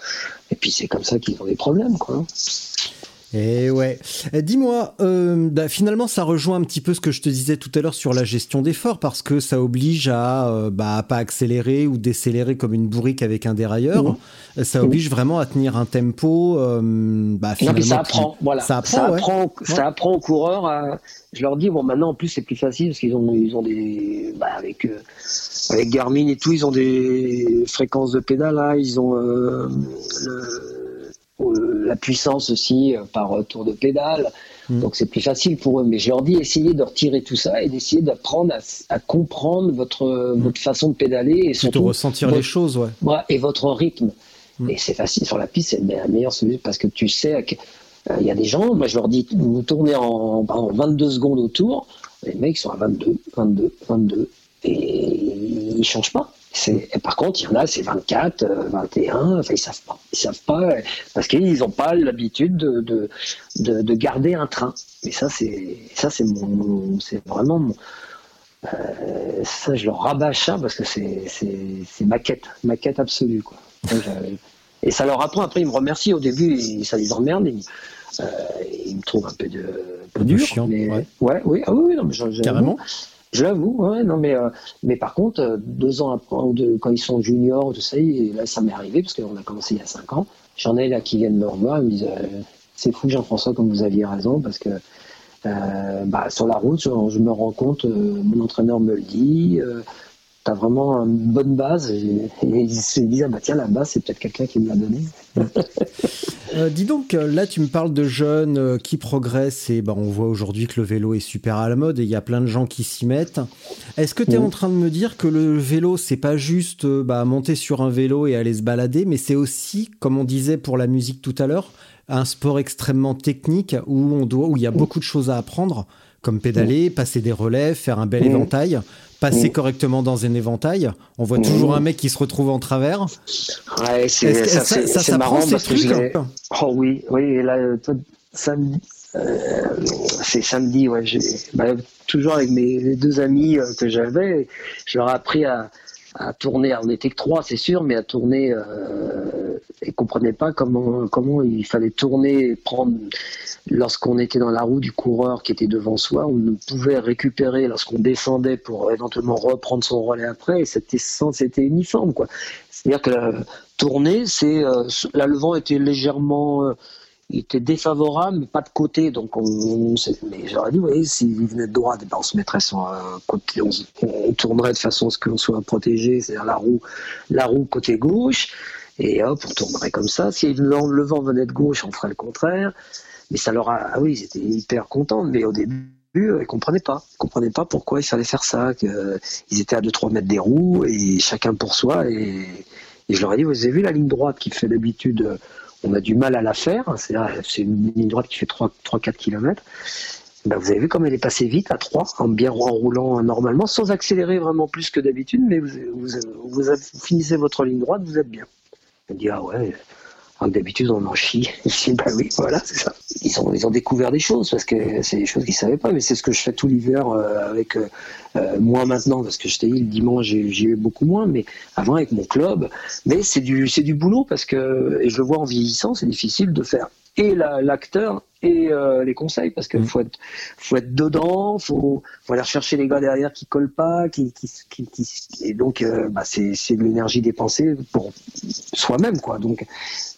Et puis, c'est comme ça qu'ils ont des problèmes, quoi. Et ouais. Eh, dis-moi, euh, bah, finalement, ça rejoint un petit peu ce que je te disais tout à l'heure sur la gestion d'efforts, parce que ça oblige à, euh, bah, pas accélérer ou décélérer comme une bourrique avec un dérailleur. Mmh. Ça oblige vraiment à tenir un tempo. Euh, bah, finalement, ça apprend, voilà. Ça apprend, ça apprend, aux coureurs. Je leur dis bon, maintenant en plus c'est plus facile parce qu'ils ont, ils ont des, bah, avec avec Garmin et tout, ils ont des fréquences de pédale là, ils ont le la puissance aussi euh, par tour de pédale. Hmm. Donc c'est plus facile pour eux. Mais je leur dis essayez de retirer tout ça et d'essayer d'apprendre à, comprendre votre, hmm. votre façon de pédaler et surtout ressentir les choses, ouais. Et votre rythme. Hmm. Et c'est facile sur la piste, c'est la meilleure solution parce que tu sais qu'il euh, y a des gens, moi je leur dis vous tournez en, en 22 secondes autour, les mecs sont à 22, 22, 22 et ils changent pas. Par contre, il y en a, c'est 24, 21, euh, enfin, ils savent pas. Ils savent pas parce qu'ils n'ont pas l'habitude de, de, de, garder un train. Mais ça, c'est ça, c'est mon, c'est vraiment mon, euh, ça, je leur rabâche ça parce que c'est, ma quête, ma quête absolue, quoi. et ça leur apprend. Après, ils me remercient. Au début, ça les emmerde. Ils, euh, ils me trouvent un peu de, peu dur. Chiant, mais, ouais. ouais, oui, ah oui, non, mais Carrément. Je l'avoue, ouais, non, mais, euh, mais par contre, euh, deux ans après, quand ils sont juniors, tout ça, et là, ça m'est arrivé, parce qu'on a commencé il y a cinq ans. J'en ai là qui viennent me revoir, ils me disent euh, C'est fou, Jean-François, comme vous aviez raison, parce que bah, sur la route, je, me rends compte, mon entraîneur me le dit, tu as vraiment une bonne base. Et, ils se disent ah, bah, Tiens, la base, c'est peut-être quelqu'un qui me l'a donnée. Euh, dis donc, euh, là tu me parles de jeunes euh, qui progressent et bah, on voit aujourd'hui que le vélo est super à la mode et il y a plein de gens qui s'y mettent. Est-ce que tu es en train de me dire que le vélo c'est pas juste bah, monter sur un vélo et aller se balader, mais c'est aussi, comme on disait pour la musique tout à l'heure, un sport extrêmement technique où on doit, où il y a beaucoup de choses à apprendre, comme pédaler, passer des relais, faire un bel éventail passer correctement dans un éventail. On voit toujours un mec qui se retrouve en travers. Ouais, c'est ça, ça, ça, ça marrant parce que Oh oui, oui, et là, samedi, euh, c'est samedi, ouais, bah, toujours avec mes deux amis euh, que j'avais, je leur ai appris à, à tourner. on n'était que trois, c'est sûr, mais à tourner. Euh, et comprenaient pas comment comment il fallait tourner, prendre lorsqu'on était dans la roue du coureur qui était devant soi, on ne pouvait récupérer lorsqu'on descendait pour éventuellement reprendre son relais après. Et c'était c'était uniforme, quoi. C'est-à-dire que la, tourner, c'est euh, là le vent était légèrement euh, était défavorable, mais pas de côté. Donc, on, mais j'aurais dit, oui, s'il venait de droite, ben on se mettrait sur un côté, on, tournerait de façon à ce qu'on soit protégé, c'est-à-dire la roue, la roue côté gauche, et hop, on tournerait comme ça. Si le vent venait de gauche, on ferait le contraire. Mais ça leur a, ah oui, ils étaient hyper contents, mais au début, ils comprenaient pas. Ils comprenaient pas pourquoi il fallait faire ça, qu'ils étaient à 2-3 mètres des roues, et chacun pour soi, et, je leur ai dit, vous avez vu la ligne droite qui fait d'habitude on a du mal à la faire. C'est une ligne droite qui fait 3-4 km. Ben, vous avez vu comme elle est passée vite à 3, en bien en roulant normalement, sans accélérer vraiment plus que d'habitude, mais vous, vous, finissez votre ligne droite, vous êtes bien. Elle dit, ah ouais, d'habitude on en chie. Ici, bah oui, voilà, c'est ça. Ils ont, ils ont découvert des choses parce que c'est des choses qu'ils savaient pas, mais c'est ce que je fais tout l'hiver euh, avec euh, euh, moi maintenant parce que je t'ai dit le dimanche j'y vais beaucoup moins, mais avant avec mon club. Mais c'est du c'est du boulot parce que je le vois en vieillissant, c'est difficile de faire et l'acteur et euh, les conseils parce qu'il Mm. faut être, faut être dedans, faut, faut aller rechercher les gars derrière qui collent pas, qui, qui, qui, qui- et donc euh, bah, c'est, de l'énergie dépensée pour soi-même quoi. Donc,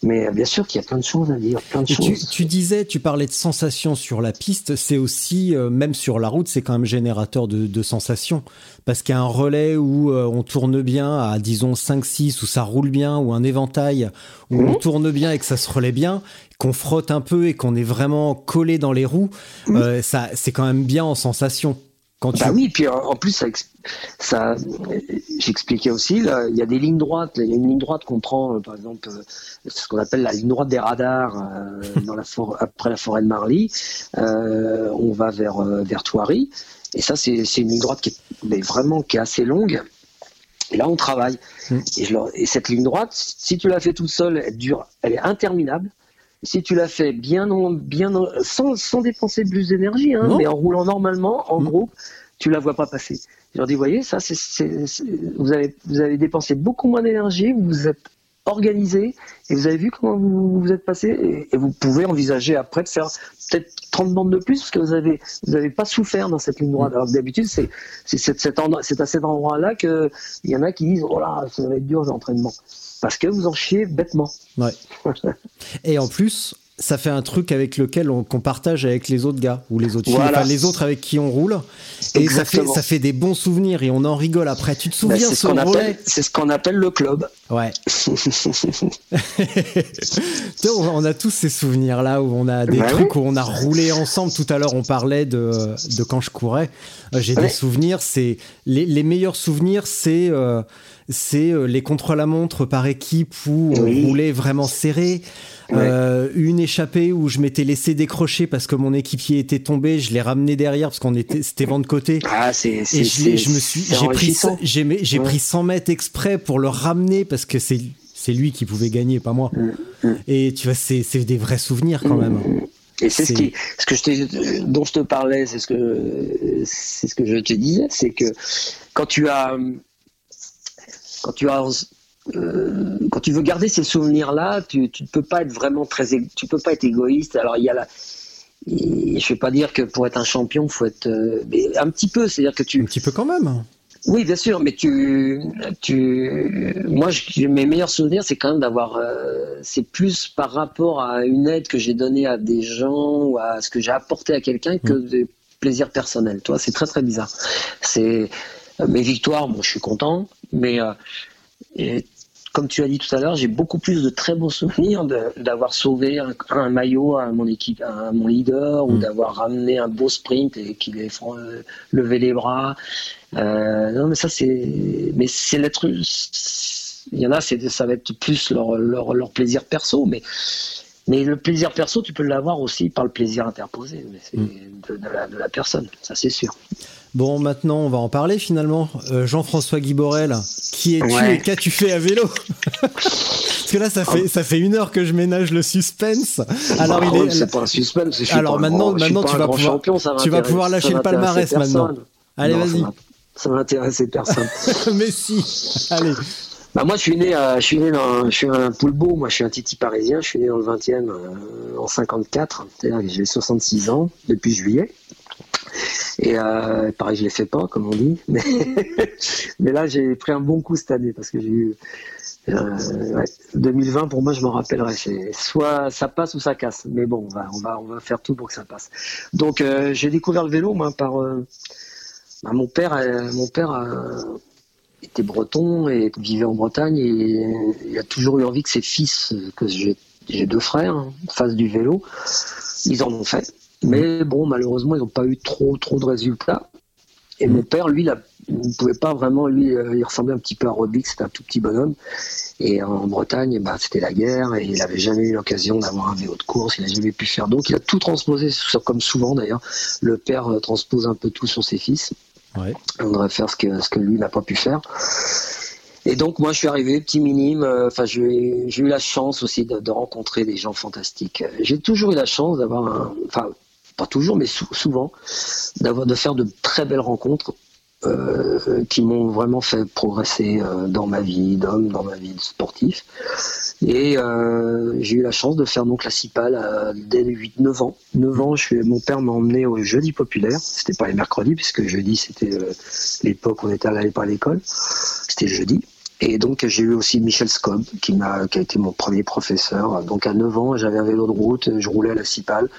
mais euh, bien sûr qu'il y a plein de choses à dire, plein de Et tu, choses. tu disais, tu parlais de sensations sur la piste, c'est aussi, euh, même sur la route, c'est quand même générateur de, de sensations. Parce qu'il y a un relais où euh, on tourne bien à, disons, 5-6, où ça roule bien, ou un éventail où on tourne bien et que ça se relaie bien, qu'on frotte un peu et qu'on est vraiment collé dans les roues, euh, ça, c'est quand même bien en sensation. Quand tu... Bah oui, puis en plus, ça, ça j'expliquais aussi, là, il y a des lignes droites. là, Il y a une ligne droite qu'on prend, euh, par exemple, euh, ce qu'on appelle la ligne droite des radars euh, dans la for- après la forêt de Marly. Euh, on va vers, euh, vers Thoiry. Et ça, c'est une ligne droite qui est mais vraiment qui est assez longue. Et là, on travaille. Mm. Et, je leur- et cette ligne droite, si tu la fais toute seule, elle dure, elle est interminable. Si tu la fais bien, en- bien en- sans, sans dépenser plus d'énergie, hein, mais en roulant normalement, en Mm. groupe, tu la vois pas passer. Je leur dis, voyez, ça, c'est, vous avez, vous avez dépensé beaucoup moins d'énergie, vous êtes organisé et vous avez vu comment vous vous êtes passé et, et vous pouvez envisager après de faire peut-être 30 bandes de plus parce que vous avez, vous avez pas souffert dans cette ligne droite. Alors que d'habitude, c'est, c'est, cet- cet endroit- c'est à cet endroit-là que il y en a qui disent, oh là, ça va être dur l'entraînement. Parce que vous en chiez bêtement. Ouais. Et en plus, ça fait un truc avec lequel on qu'on partage avec les autres gars ou les autres filles, enfin les autres avec qui on roule. Et ça fait, ça fait des bons souvenirs et on en rigole après. Tu te Ben, souviens c'est ce ce qu'on appelle, c'est ce qu'on appelle le club. Ouais. Tu sais, on a tous ces souvenirs là où on a des Bah trucs où on a roulé ensemble. Tout à l'heure, on parlait de, de quand je courais. Euh, J'ai des souvenirs. C'est les, les meilleurs souvenirs, c'est euh, c'est euh, les contre-la-montre par équipe où on Oui. roulait vraiment serré. Euh, une échappée où je m'étais laissé décrocher parce que mon équipier était tombé, je l'ai ramené derrière parce qu'on était c'était vent de côté. Ah, c'est, je, me suis, j'ai pris, j'ai, mais- j'ai Ouais. pris 100 mètres exprès pour le ramener parce que c'est, c'est lui qui pouvait gagner, pas moi. Mm, Et tu vois, c'est, c'est des vrais souvenirs quand même. Et c'est ce, qui, ce que je t'ai- dont je te parlais, c'est ce que c'est ce que je te disais, c'est que quand tu as quand tu as euh, quand tu veux garder ces souvenirs là, tu ne peux pas être vraiment très tu peux pas être égoïste. Alors il y a la et je vais pas dire que pour être un champion, faut être euh, mais un petit peu, c'est-à-dire que Un tu petit peu quand même. oui, bien sûr, mais tu, tu, moi, je- mes meilleurs souvenirs, c'est quand même d'avoir, euh, c'est plus par rapport à une aide que j'ai donnée à des gens ou à ce que j'ai apporté à quelqu'un que des plaisirs personnels. Toi, c'est très très bizarre. C'est mes victoires, bon, je suis content, mais euh, et comme tu as dit tout à l'heure, j'ai beaucoup plus de très bons souvenirs d'avoir sauvé un, un maillot à mon équipe, à mon leader, ou Mm. d'avoir ramené un beau sprint et qu'il ait fran- levé les bras. Euh, non, mais ça, c'est. Mais c'est l'être. Il y en a, c'est, ça va être plus leur, leur, leur plaisir perso, mais. Mais le plaisir perso, tu peux l'avoir aussi par le plaisir interposé mais c'est de, de la, de la personne, ça c'est sûr. Bon, maintenant, on va en parler finalement. Euh, Jean-François Guiborel, qui es-tu Ouais. et qu'as-tu fait à vélo Parce que là, ça fait, ça fait une heure que je ménage le suspense. Alors, Bah, il est. c'est pas un suspense. je suis Alors, maintenant- grand- je suis maintenant, pas tu vas pouvoir- champion, ça tu vas pouvoir lâcher ça le palmarès maintenant. Allez, ça vas-y. Ça m'intéressait personne. Mais si. Allez. Bah moi je suis né, à- je suis né dans, je suis un poulbeau, moi je suis un titi parisien, je suis né dans le 20e euh, en 54, c'est-à-dire que j'ai 66 ans depuis juillet. Et euh, pareil, je les fais pas, comme on dit. Mais, mais là, j'ai pris un bon coup cette année parce que j'ai eu euh, ouais, 2020 pour moi, je m'en rappellerai. Soit ça passe ou ça casse. Mais bon, on va, on va, on va faire tout pour que ça passe. Donc, euh, j'ai découvert le vélo moi par euh, bah, mon père. mon père était breton et vivait en Bretagne et il a toujours eu envie que ses fils, que j'ai deux frères, hein, fassent du vélo. Ils en ont fait. Mais bon, malheureusement, ils n'ont pas eu trop, trop de résultats. Et mon père, lui, il ne pouvait pas vraiment, lui, euh, il ressemblait un petit peu à Robic, c'était un tout petit bonhomme. Et en Bretagne, bah, c'était la guerre et il n'avait jamais eu l'occasion d'avoir un vélo de course, il n'a jamais pu faire. Donc il a tout transposé, comme souvent d'ailleurs. Le père euh, transpose un peu tout sur ses fils. Ouais. On devrait faire ce que, ce que lui n'a pas pu faire. Et donc moi je suis arrivé petit minime, euh, enfin j'ai eu la chance aussi de, de rencontrer des gens fantastiques. J'ai toujours eu la chance d'avoir enfin pas toujours mais sou- souvent d'avoir de faire de très belles rencontres euh, qui m'ont vraiment fait progresser euh, dans ma vie d'homme, dans ma vie de sportif. Et euh, j'ai eu la chance de faire donc la CIPAL dès 8-9 ans. 9 ans, je suis, mon père m'a emmené au jeudi populaire. C'était pas les mercredis, puisque jeudi c'était euh, l'époque où on était allé pas à l'école. C'était jeudi. Et donc j'ai eu aussi Michel Scob, qui, m'a, qui a été mon premier professeur. Donc à 9 ans, j'avais un vélo de route, je roulais à la CIPAL.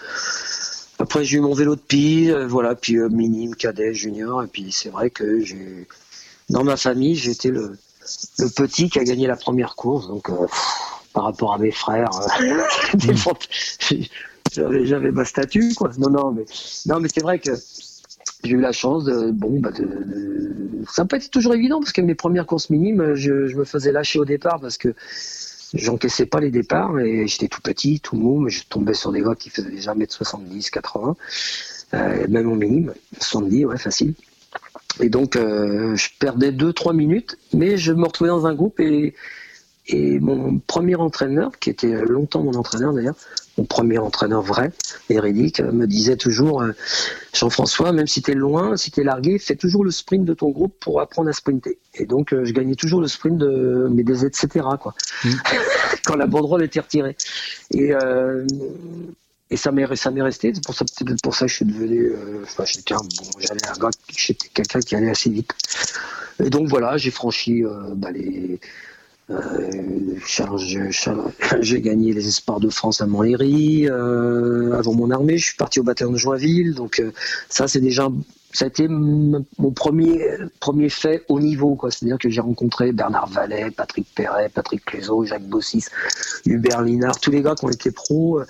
Après j'ai eu mon vélo de piste, voilà, puis minime, cadet, junior. Et puis c'est vrai que j'ai, dans ma famille, j'étais le, le petit qui a gagné la première course. Donc par rapport à mes frères. Euh, j'avais, ma statue, quoi. Non, non, mais, non, mais c'est vrai que j'ai eu la chance de, bon, bah de, ça n'a pas été toujours évident parce que mes premières courses minimes, je, je me faisais lâcher au départ parce que j'encaissais pas les départs et j'étais tout petit, tout mou, mais je tombais sur des gars qui faisaient déjà 1m70, 80, euh, même en minime, 70, ouais, facile. Et donc, euh, je perdais 2-3 minutes, mais je me retrouvais dans un groupe et et mon premier entraîneur, qui était longtemps mon entraîneur d'ailleurs, mon premier entraîneur vrai, véridique, me disait toujours euh, Jean-François, même si tu es loin, si tu es largué, fais toujours le sprint de ton groupe pour apprendre à sprinter. Et donc, euh, je gagnais toujours le sprint de mes des etc. Quoi. Mmh. Quand la banderole était retirée. Et, euh, et ça m'est resté. C'est pour ça peut-être pour ça que je suis devenu. enfin, j'étais bon, j'allais j'étais quelqu'un qui allait assez vite. Et donc voilà, j'ai franchi bah, les euh, j'ai gagné les espoirs de France à Montlhéry euh, avant mon armée. Je suis parti au bataillon de Joinville, donc euh, ça c'est déjà ça a été mon premier premier fait au niveau quoi. C'est-à-dire que j'ai rencontré Bernard Vallet, Patrick Perret, Patrick Clézot, Jacques Bossis, Hubert Linard, tous les gars qui ont été pros.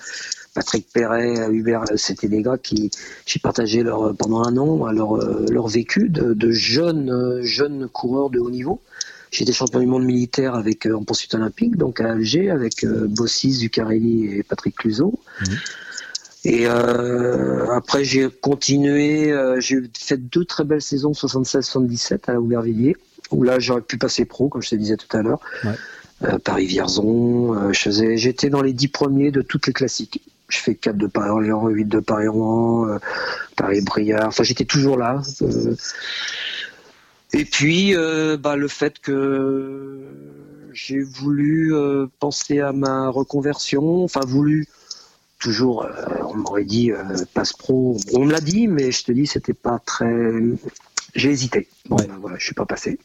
Patrick Perret, Hubert, c'était des gars qui j'ai partagé leur pendant un an leur leur vécu de, de jeunes jeunes coureurs de haut niveau. J'étais champion du monde militaire avec euh, en poursuite olympique, donc à Alger, avec euh, Bossis, Zuccarelli et Patrick Cluzot. Mhm. Et euh, après, j'ai continué, euh, j'ai fait deux très belles saisons, 76-77 à la Aubervilliers, où là, j'aurais pu passer pro, comme je te disais tout à l'heure. Ouais. Euh, Paris-Vierzon, j'étais dans les dix premiers de toutes les classiques. Je fais 4 de Paris-Orléans, 8 de Paris-Rouen, Paris-Briard, enfin j'étais toujours là. Et puis, euh, bah, le fait que j'ai voulu euh, penser à ma reconversion, enfin voulu, toujours, euh, on m'aurait dit passe pro, on me l'a dit, mais je te dis, c'était pas très. J'ai hésité. Bon, ben, voilà, je suis pas passé.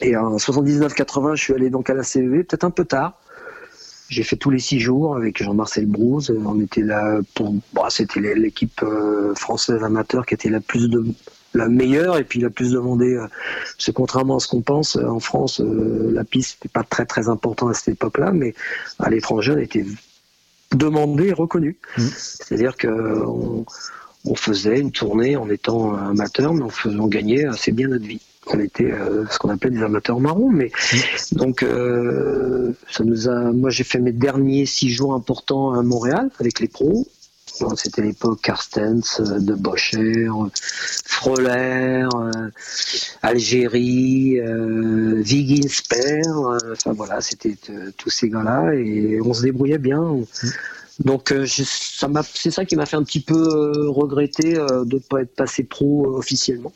Et en 79-80, je suis allé donc à la CEV, peut-être un peu tard. J'ai fait tous les six jours avec Jean-Marcel Brouze. On était là pour, bah, c'était l'équipe française amateur qui était la plus de la meilleure et puis la plus demandée. Euh, c'est contrairement à ce qu'on pense, euh, en France, euh, la piste n'était pas très très important à cette époque-là, mais à l'étranger, elle était demandée et reconnue. Mmh. C'est-à-dire que on, faisait une tournée en étant amateur, mais on, faisait, on gagnait assez bien notre vie. On était ce qu'on appelait des amateurs marrons, mais mmh. donc ça nous a. Moi, j'ai fait mes derniers six jours importants à Montréal avec les pros. C'était l'époque Carstens, euh, de Bocher, euh, Froller, euh, Algérie, euh, enfin voilà, c'était tous ces gars-là et on se débrouillait bien. Donc c'est ça qui m'a fait un petit peu regretter de ne pas être passé pro officiellement.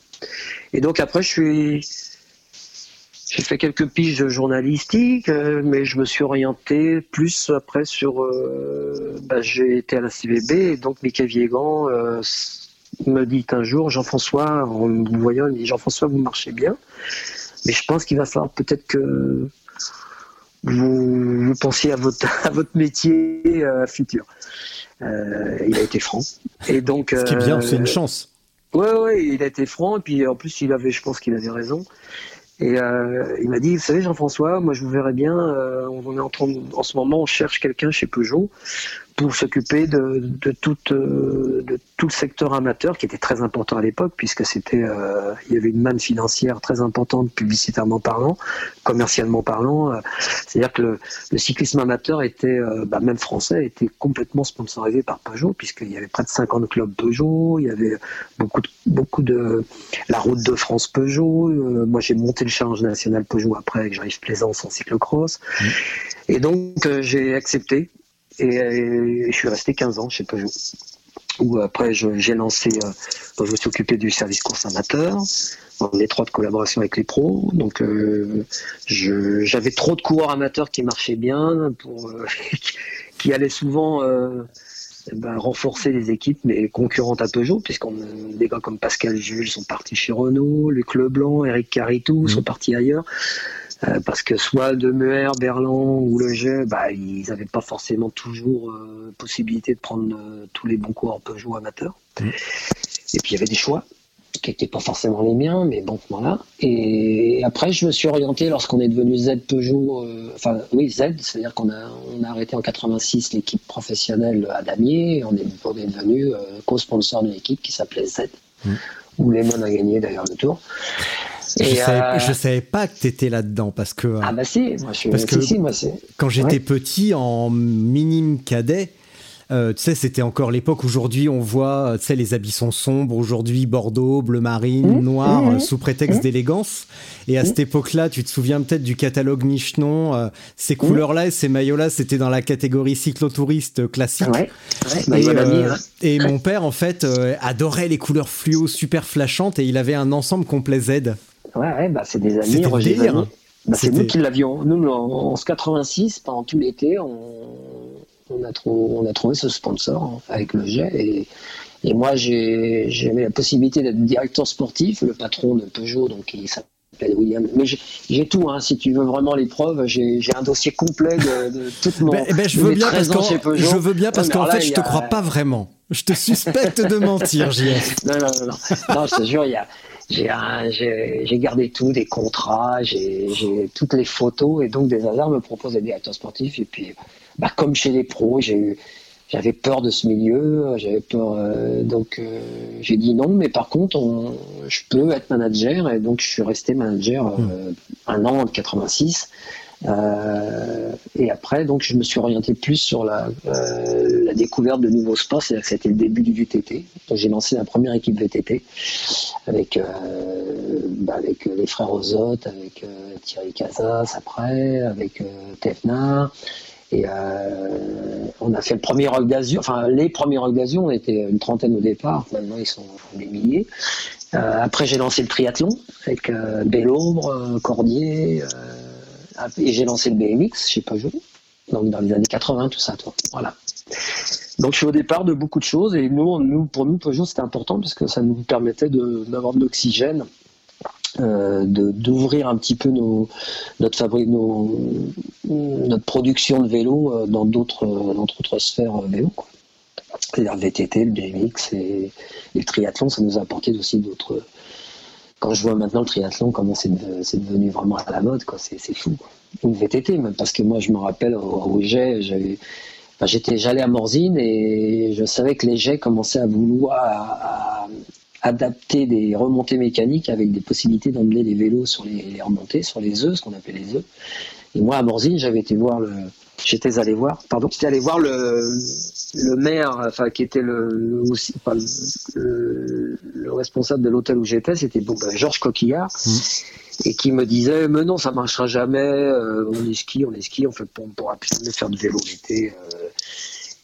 Et donc après je suis j'ai fait quelques piges journalistiques, euh, mais je me suis orienté plus après sur. Euh, bah, j'ai été à la CVB et donc Mickey Viegan euh, me dit un jour, Jean-François, en me voyant, il me dit Jean-François, vous marchez bien, mais je pense qu'il va falloir peut-être que vous, vous, pensiez à votre, à votre métier futur. il a été franc. Et donc, Ce qui est bien, c'est une chance. Ouais, ouais, il a été franc, et puis en plus, il avait, je pense qu'il avait raison. Et euh, il m'a dit, vous savez Jean-François, moi je vous verrais bien, euh, on est en, train, en ce moment, on cherche quelqu'un chez Peugeot pour s'occuper de, de, tout, euh, de tout le secteur amateur qui était très important à l'époque puisque c'était euh, il y avait une manne financière très importante publicitairement parlant, commercialement parlant. Euh, c'est-à-dire que le, le, cyclisme amateur était bah, même français était complètement sponsorisé par Peugeot puisqu'il y avait près de 50 clubs Peugeot, il y avait beaucoup de, beaucoup de la route de France Peugeot. moi j'ai monté le challenge national Peugeot après avec J'arrive Plaisance en cyclocross. Mmh. Et donc j'ai accepté et, je suis resté 15 ans chez Peugeot. où après j'ai lancé, je me suis occupé du service course amateur en étroite collaboration avec les pros. Donc j'avais trop de coureurs amateurs qui marchaient bien, pour, qui allaient souvent eh ben, renforcer les équipes mais concurrentes à Peugeot, puisqu'on des gars comme Pascal Jules sont partis chez Renault, Luc Leblanc, Eric Caritou mmh. sont partis ailleurs. Euh, parce que soit Demeer, Berland ou Le Jeu, bah, ils n'avaient pas forcément toujours euh, possibilité de prendre euh, tous les bons coureurs Peugeot amateurs. Mmh. Et puis il y avait des choix qui n'étaient pas forcément les miens, mais bon, voilà. Et après, je me suis orienté lorsqu'on est devenu Z Peugeot, enfin oui, Z, c'est-à-dire qu'on a, on a arrêté en 86 l'équipe professionnelle à Damier, et on est, on est devenu co-sponsor d'une équipe qui s'appelait Z, mmh. où Lemon a gagné d'ailleurs le tour. Et je, savais, euh, savais pas que tu étais là-dedans parce que. Ah bah si, moi je suis. Parce que si, moi, quand j'étais petit en minime cadet, euh, tu sais, c'était encore l'époque. Aujourd'hui, on voit, euh, tu sais, les habits sont sombres. Aujourd'hui, Bordeaux, bleu marine, mmh, noir, mmh, sous prétexte mmh. d'élégance. Et à cette époque-là, tu te souviens peut-être du catalogue Michelin. ces couleurs-là et ces maillots-là, c'était dans la catégorie cyclotouriste classique. Ouais, et, euh, et mon père, en fait, adorait les couleurs fluo super flashantes et il avait un ensemble complet Z. Ouais, ouais bah, c'est des amis. C'était hein. bah, c'est nous qui l'avions. Nous, en, en 86, pendant tout l'été, on on a, on a trouvé ce sponsor avec le jet. Et, et moi, j'ai la possibilité d'être directeur sportif, le patron de Peugeot, donc il s'appelle William. Mais j'ai tout, hein, si tu veux vraiment les preuves, j'ai un dossier complet de, de toute mon. Ben, ben, je, veux bien parce je veux bien parce qu'en fait, je te crois pas vraiment. Je te suspecte de mentir. Non, non, non, non. non je te jure, il y a j'ai gardé tout, des contrats, j'ai toutes les photos et donc des hasards me proposent des directeurs sportifs et puis bah, comme chez les pros, j'ai j'avais peur de ce milieu, j'avais peur, euh, donc euh, j'ai dit non, mais par contre, je peux être manager, et donc je suis resté manager euh, hmm. un an en 86. Et après, donc, je me suis orienté plus sur la, la découverte de nouveaux sports, c'est-à-dire que c'était le début du VTT. J'ai lancé la première équipe VTT avec, bah, avec les frères Ozotte, avec Thierry Casas après, avec Tefna. Et euh, on a fait le premier rock d'Azur, enfin les premiers rock d'Azur, on était une trentaine au départ, maintenant ils sont des milliers. Euh, après j'ai lancé le triathlon avec euh, Bellombre, Cordier, et j'ai lancé le BMX, je sais pas donc dans les années 80, tout ça, toi. Voilà. Donc je suis au départ de beaucoup de choses et nous, nous pour nous Peugeot c'était important parce que ça nous permettait d'avoir de l'oxygène euh, d'ouvrir un petit peu nos, notre, notre production de vélos euh, dans d'autres sphères euh, vélo. C'est-à-dire VTT, le BMX et, le triathlon, ça nous a apporté aussi d'autres. Quand je vois maintenant le triathlon, comment c'est devenu vraiment à la mode, quoi, c'est fou. Une VTT, même parce que moi je me rappelle au, jet, j'avais. j'allais à Morzine et je savais que les jets commençaient à vouloir adapter des remontées mécaniques avec des possibilités d'emmener les vélos sur les, remontées, sur les œufs, ce qu'on appelle les œufs. Et moi, à Morzine, j'avais été voir le, j'étais allé voir, pardon, j'étais allé voir le, le maire, enfin, qui était le, aussi, le, responsable de l'hôtel où j'étais, c'était bon, ben, Georges Coquillard. Mmh. Et qui me disait, mais non, ça marchera jamais, euh, on ski, on ski, on fait, on pourra plus jamais faire de vélo l'été. Euh,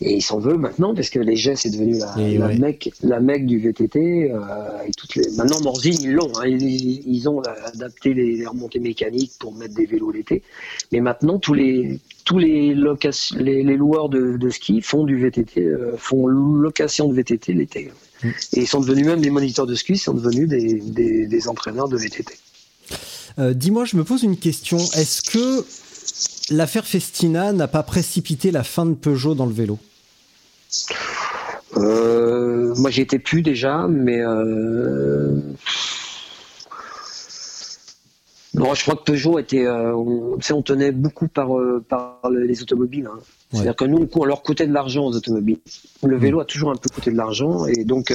et il s'en veut maintenant parce que les jets c'est devenu la, la, mec, la mec du VTT. Euh, et toutes les... Maintenant Morzine ils l'ont, hein, ils, ils, ont adapté les, remontées mécaniques pour mettre des vélos l'été. Mais maintenant tous les tous les, les, les, loueurs de, de, ski font du VTT, euh, font location de VTT l'été. Mm. Et ils sont devenus même des moniteurs de ski, ils sont devenus des, des, des entraîneurs de VTT. Euh, Dis-moi, je me pose une question. Est-ce que l'affaire Festina n'a pas précipité la fin de Peugeot dans le vélo? Euh, moi, j'y étais plus déjà, mais euh, non, je crois que Peugeot était, euh, on, on tenait beaucoup par, par les automobiles. Hein. C'est-à-dire que nous, on leur coûtait de l'argent aux automobiles. Le vélo mm. a toujours un peu coûté de l'argent, et donc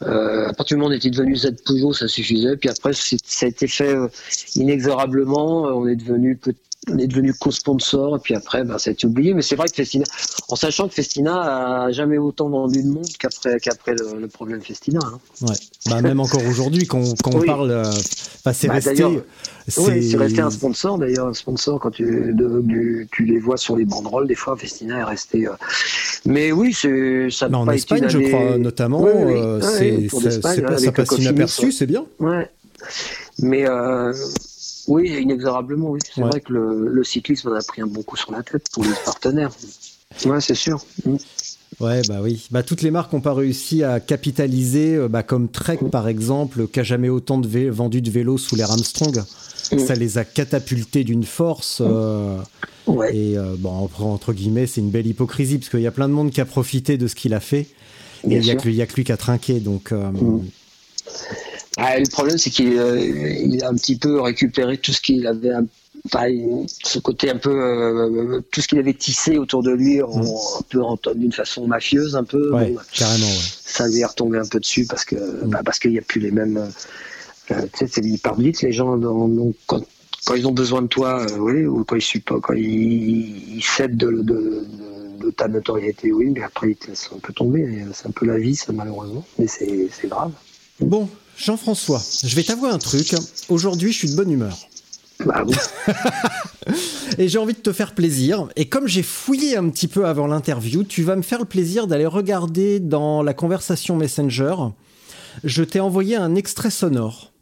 à partir du moment où on était devenu Z Peugeot, ça suffisait. Puis après, ça a été fait inexorablement. On est devenu on est devenu co-sponsor et puis après ben, ça a été oublié. Mais c'est vrai que Festina en sachant que Festina a jamais autant vendu de monde qu'après qu'après le, problème Festina hein. ouais. Bah, même encore aujourd'hui quand, quand on parle euh, bah, c'est resté c'est resté un sponsor d'ailleurs un sponsor quand tu, tu les vois sur les banderoles des fois Festina est resté euh, mais oui c'est ça non, en Espagne je crois notamment euh, c'est ça passe inaperçu c'est bien. Ouais. Mais oui, inexorablement, oui. C'est vrai que le, cyclisme en a pris un bon coup sur la tête pour les partenaires. Ouais, c'est sûr. Mm. Ouais, bah oui. Bah, toutes les marques n'ont pas réussi à capitaliser, euh, bah, comme Trek par exemple, qui a jamais autant de vendu de vélos sous les Armstrong. Mm. Ça les a catapultés d'une force. Euh, ouais. Et euh, bon, entre guillemets, c'est une belle hypocrisie, parce qu'il y a plein de monde qui a profité de ce qu'il a fait. et il n'y a, que lui qui a trinqué. Donc, mm. Ah, le problème, c'est qu'il euh, a un petit peu récupéré tout ce qu'il avait, enfin, ce côté un peu, euh, tout ce qu'il avait tissé autour de lui, en, mm. un peu d'une façon mafieuse, un peu. carrément. Ça lui est retombé un peu dessus parce que, mm. bah, parce qu'il n'y a plus les mêmes. Euh, tu sais, c'est hyper vite les gens. quand, ils ont besoin de toi, oui, ou quand ils pas, quand ils, cèdent de, de, ta notoriété, oui, mais après ils te laissent un peu tomber. C'est un peu la vie, ça malheureusement, mais c'est grave. Bon, Jean-François, je vais t'avouer un truc. Aujourd'hui, je suis de bonne humeur. Bah et j'ai envie de te faire plaisir. Et comme j'ai fouillé un petit peu avant l'interview, tu vas me faire le plaisir d'aller regarder dans la conversation Messenger. Je t'ai envoyé un extrait sonore.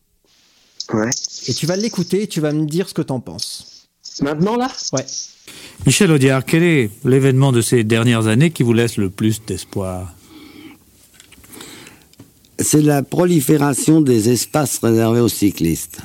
Ouais. Et tu vas l'écouter et tu vas me dire ce que t'en penses. Maintenant là? Ouais. Michel Audiard, quel est l'événement de ces dernières années qui vous laisse le plus d'espoir? C'est la prolifération des espaces réservés aux cyclistes.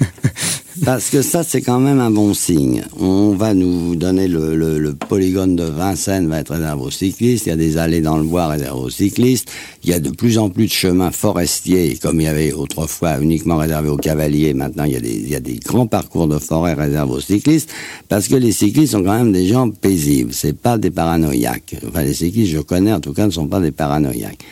Parce que ça, c'est quand même un bon signe. On va nous donner le, polygone de Vincennes va être réservé aux cyclistes. Il y a des allées dans le bois réservées aux cyclistes. Il y a de plus en plus de chemins forestiers, comme il y avait autrefois uniquement réservé aux cavaliers. Maintenant, il y a des, il y a des grands parcours de forêt réservés aux cyclistes. Parce que les cyclistes sont quand même des gens paisibles. C'est pas des paranoïaques. Enfin, les cyclistes, je connais, en tout cas, ne sont pas des paranoïaques.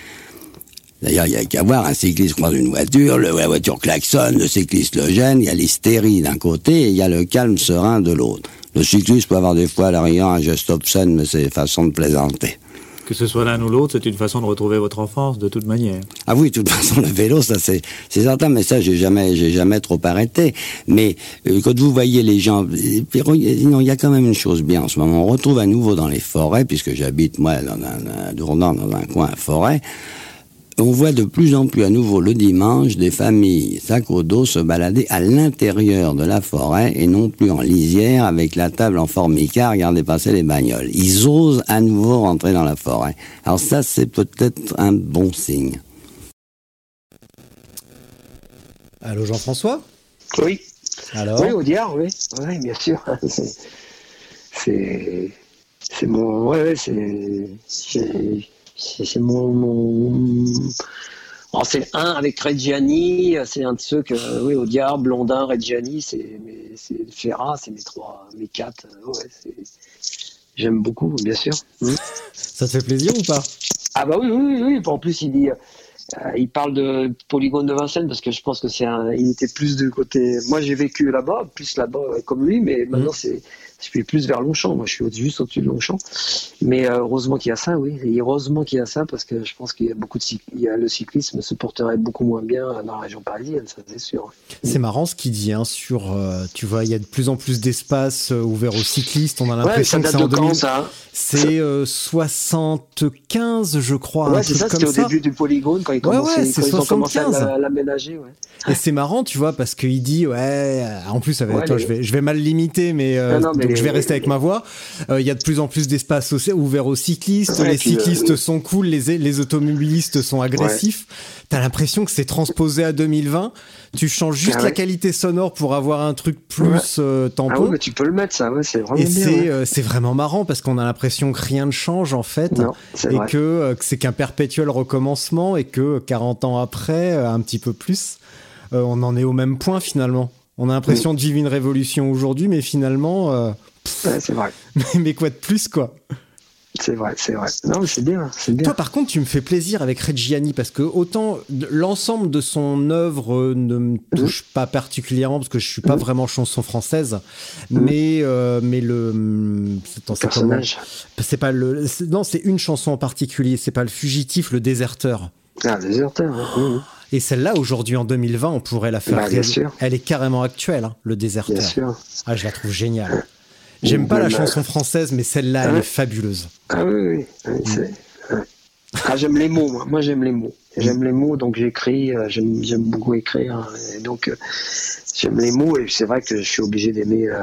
D'ailleurs, il n'y a qu'à voir, un cycliste croise une voiture, le, la voiture klaxonne, le cycliste le gêne, il y a l'hystérie d'un côté et il y a le calme serein de l'autre. Le cycliste peut avoir des fois à l'arrière un geste obscène, mais c'est façon de plaisanter. Que ce soit l'un ou l'autre, c'est une façon de retrouver votre enfance, de toute manière. Ah oui, de toute façon, le vélo, ça c'est, c'est certain, mais ça, j'ai jamais, j'ai jamais trop arrêté. Mais euh, quand vous voyez les gens, il y a quand même une chose bien en ce moment. On retrouve à nouveau dans les forêts, puisque j'habite moi dans un, un dans un coin forêt on voit de plus en plus à nouveau le dimanche des familles sac au dos se balader à l'intérieur de la forêt et non plus en lisière avec la table en formica regarder passer les bagnoles. Ils osent à nouveau rentrer dans la forêt. Alors ça, c'est peut-être un bon signe. Allô Jean-François? Oui. Alors Oui, Audiard, oui. Oui, bien sûr. C'est... C'est mon... Ouais, c'est c'est mon, c'est un avec Reggiani, c'est un de ceux que, oui, Audiard, Blondin, Reggiani, c'est Ferrat, c'est mes trois, mes quatre. Ouais, J'aime beaucoup, bien sûr. Ça te fait plaisir ou pas? Ah bah oui, oui, oui. En plus, il dit, euh, il parle de polygone de Vincennes parce que je pense que c'est un, il était plus du côté. Moi, j'ai vécu là-bas, plus là-bas comme lui, mais maintenant mmh. c'est je suis plus vers Longchamp. Moi, je suis juste au-dessus de Longchamp. Mais euh, heureusement qu'il y a ça, oui. Et heureusement qu'il y a ça parce que je pense qu'il y a beaucoup de il le cyclisme se porterait beaucoup moins bien dans la région parisienne, ça c'est sûr. C'est marrant ce qu'il dit hein, sur. Euh, tu vois, il y a de plus en plus d'espaces euh, ouverts aux cyclistes. On a l'impression que c'est en 2000. C'est 75, je crois. Ouais, c'est ça. C'était au début du polygone quand ils, commençaient, quand ils ont commencé à l'aménager. Ouais. Et c'est marrant, tu vois, parce qu'il dit ouais. En plus, avec toi, je vais, je vais mal limiter, mais, donc je vais rester avec ma voix. Euh, il y a de plus en plus d'espaces ouverts aux cyclistes. les cyclistes euh, sont cool, les, les automobilistes sont agressifs. T'as l'impression que c'est transposé à 2020. Tu changes juste ah la qualité sonore pour avoir un truc plus euh, tampon. Ah ouais, mais tu peux le mettre, ça. C'est vraiment Et c'est c'est vraiment marrant parce qu'on a l'impression que rien ne change en fait, et que, que c'est qu'un perpétuel recommencement et que 40 ans après, un petit peu plus, on en est au même point finalement. On a l'impression de vivre une révolution aujourd'hui, mais finalement. Euh, c'est vrai. Mais, quoi de plus, quoi? C'est vrai, c'est vrai. Non, mais c'est bien, c'est bien. Toi, par contre, tu me fais plaisir avec Reggiani parce que autant l'ensemble de son œuvre ne me touche pas particulièrement parce que je suis pas vraiment chanson française, mais euh, mais le attends, comment personnage. C'est pas le non, c'est une chanson en particulier. C'est pas le fugitif, le déserteur. Ah, déserteur. hein. Et celle-là, aujourd'hui en 2020, on pourrait la faire. Bah, bien sûr. Elle est carrément actuelle, hein, le déserteur. Bien sûr. Ah, je la trouve géniale. J'aime pas la Même, euh, chanson française, mais celle-là, elle Ouais. est fabuleuse. Ah oui, oui. ouais. Ah, j'aime les mots, moi. Moi, j'aime les mots. J'aime les mots, donc j'écris. euh, J'aime j'aime beaucoup écrire. Et donc, euh, j'aime les mots. Et c'est vrai que je suis obligé d'aimer euh,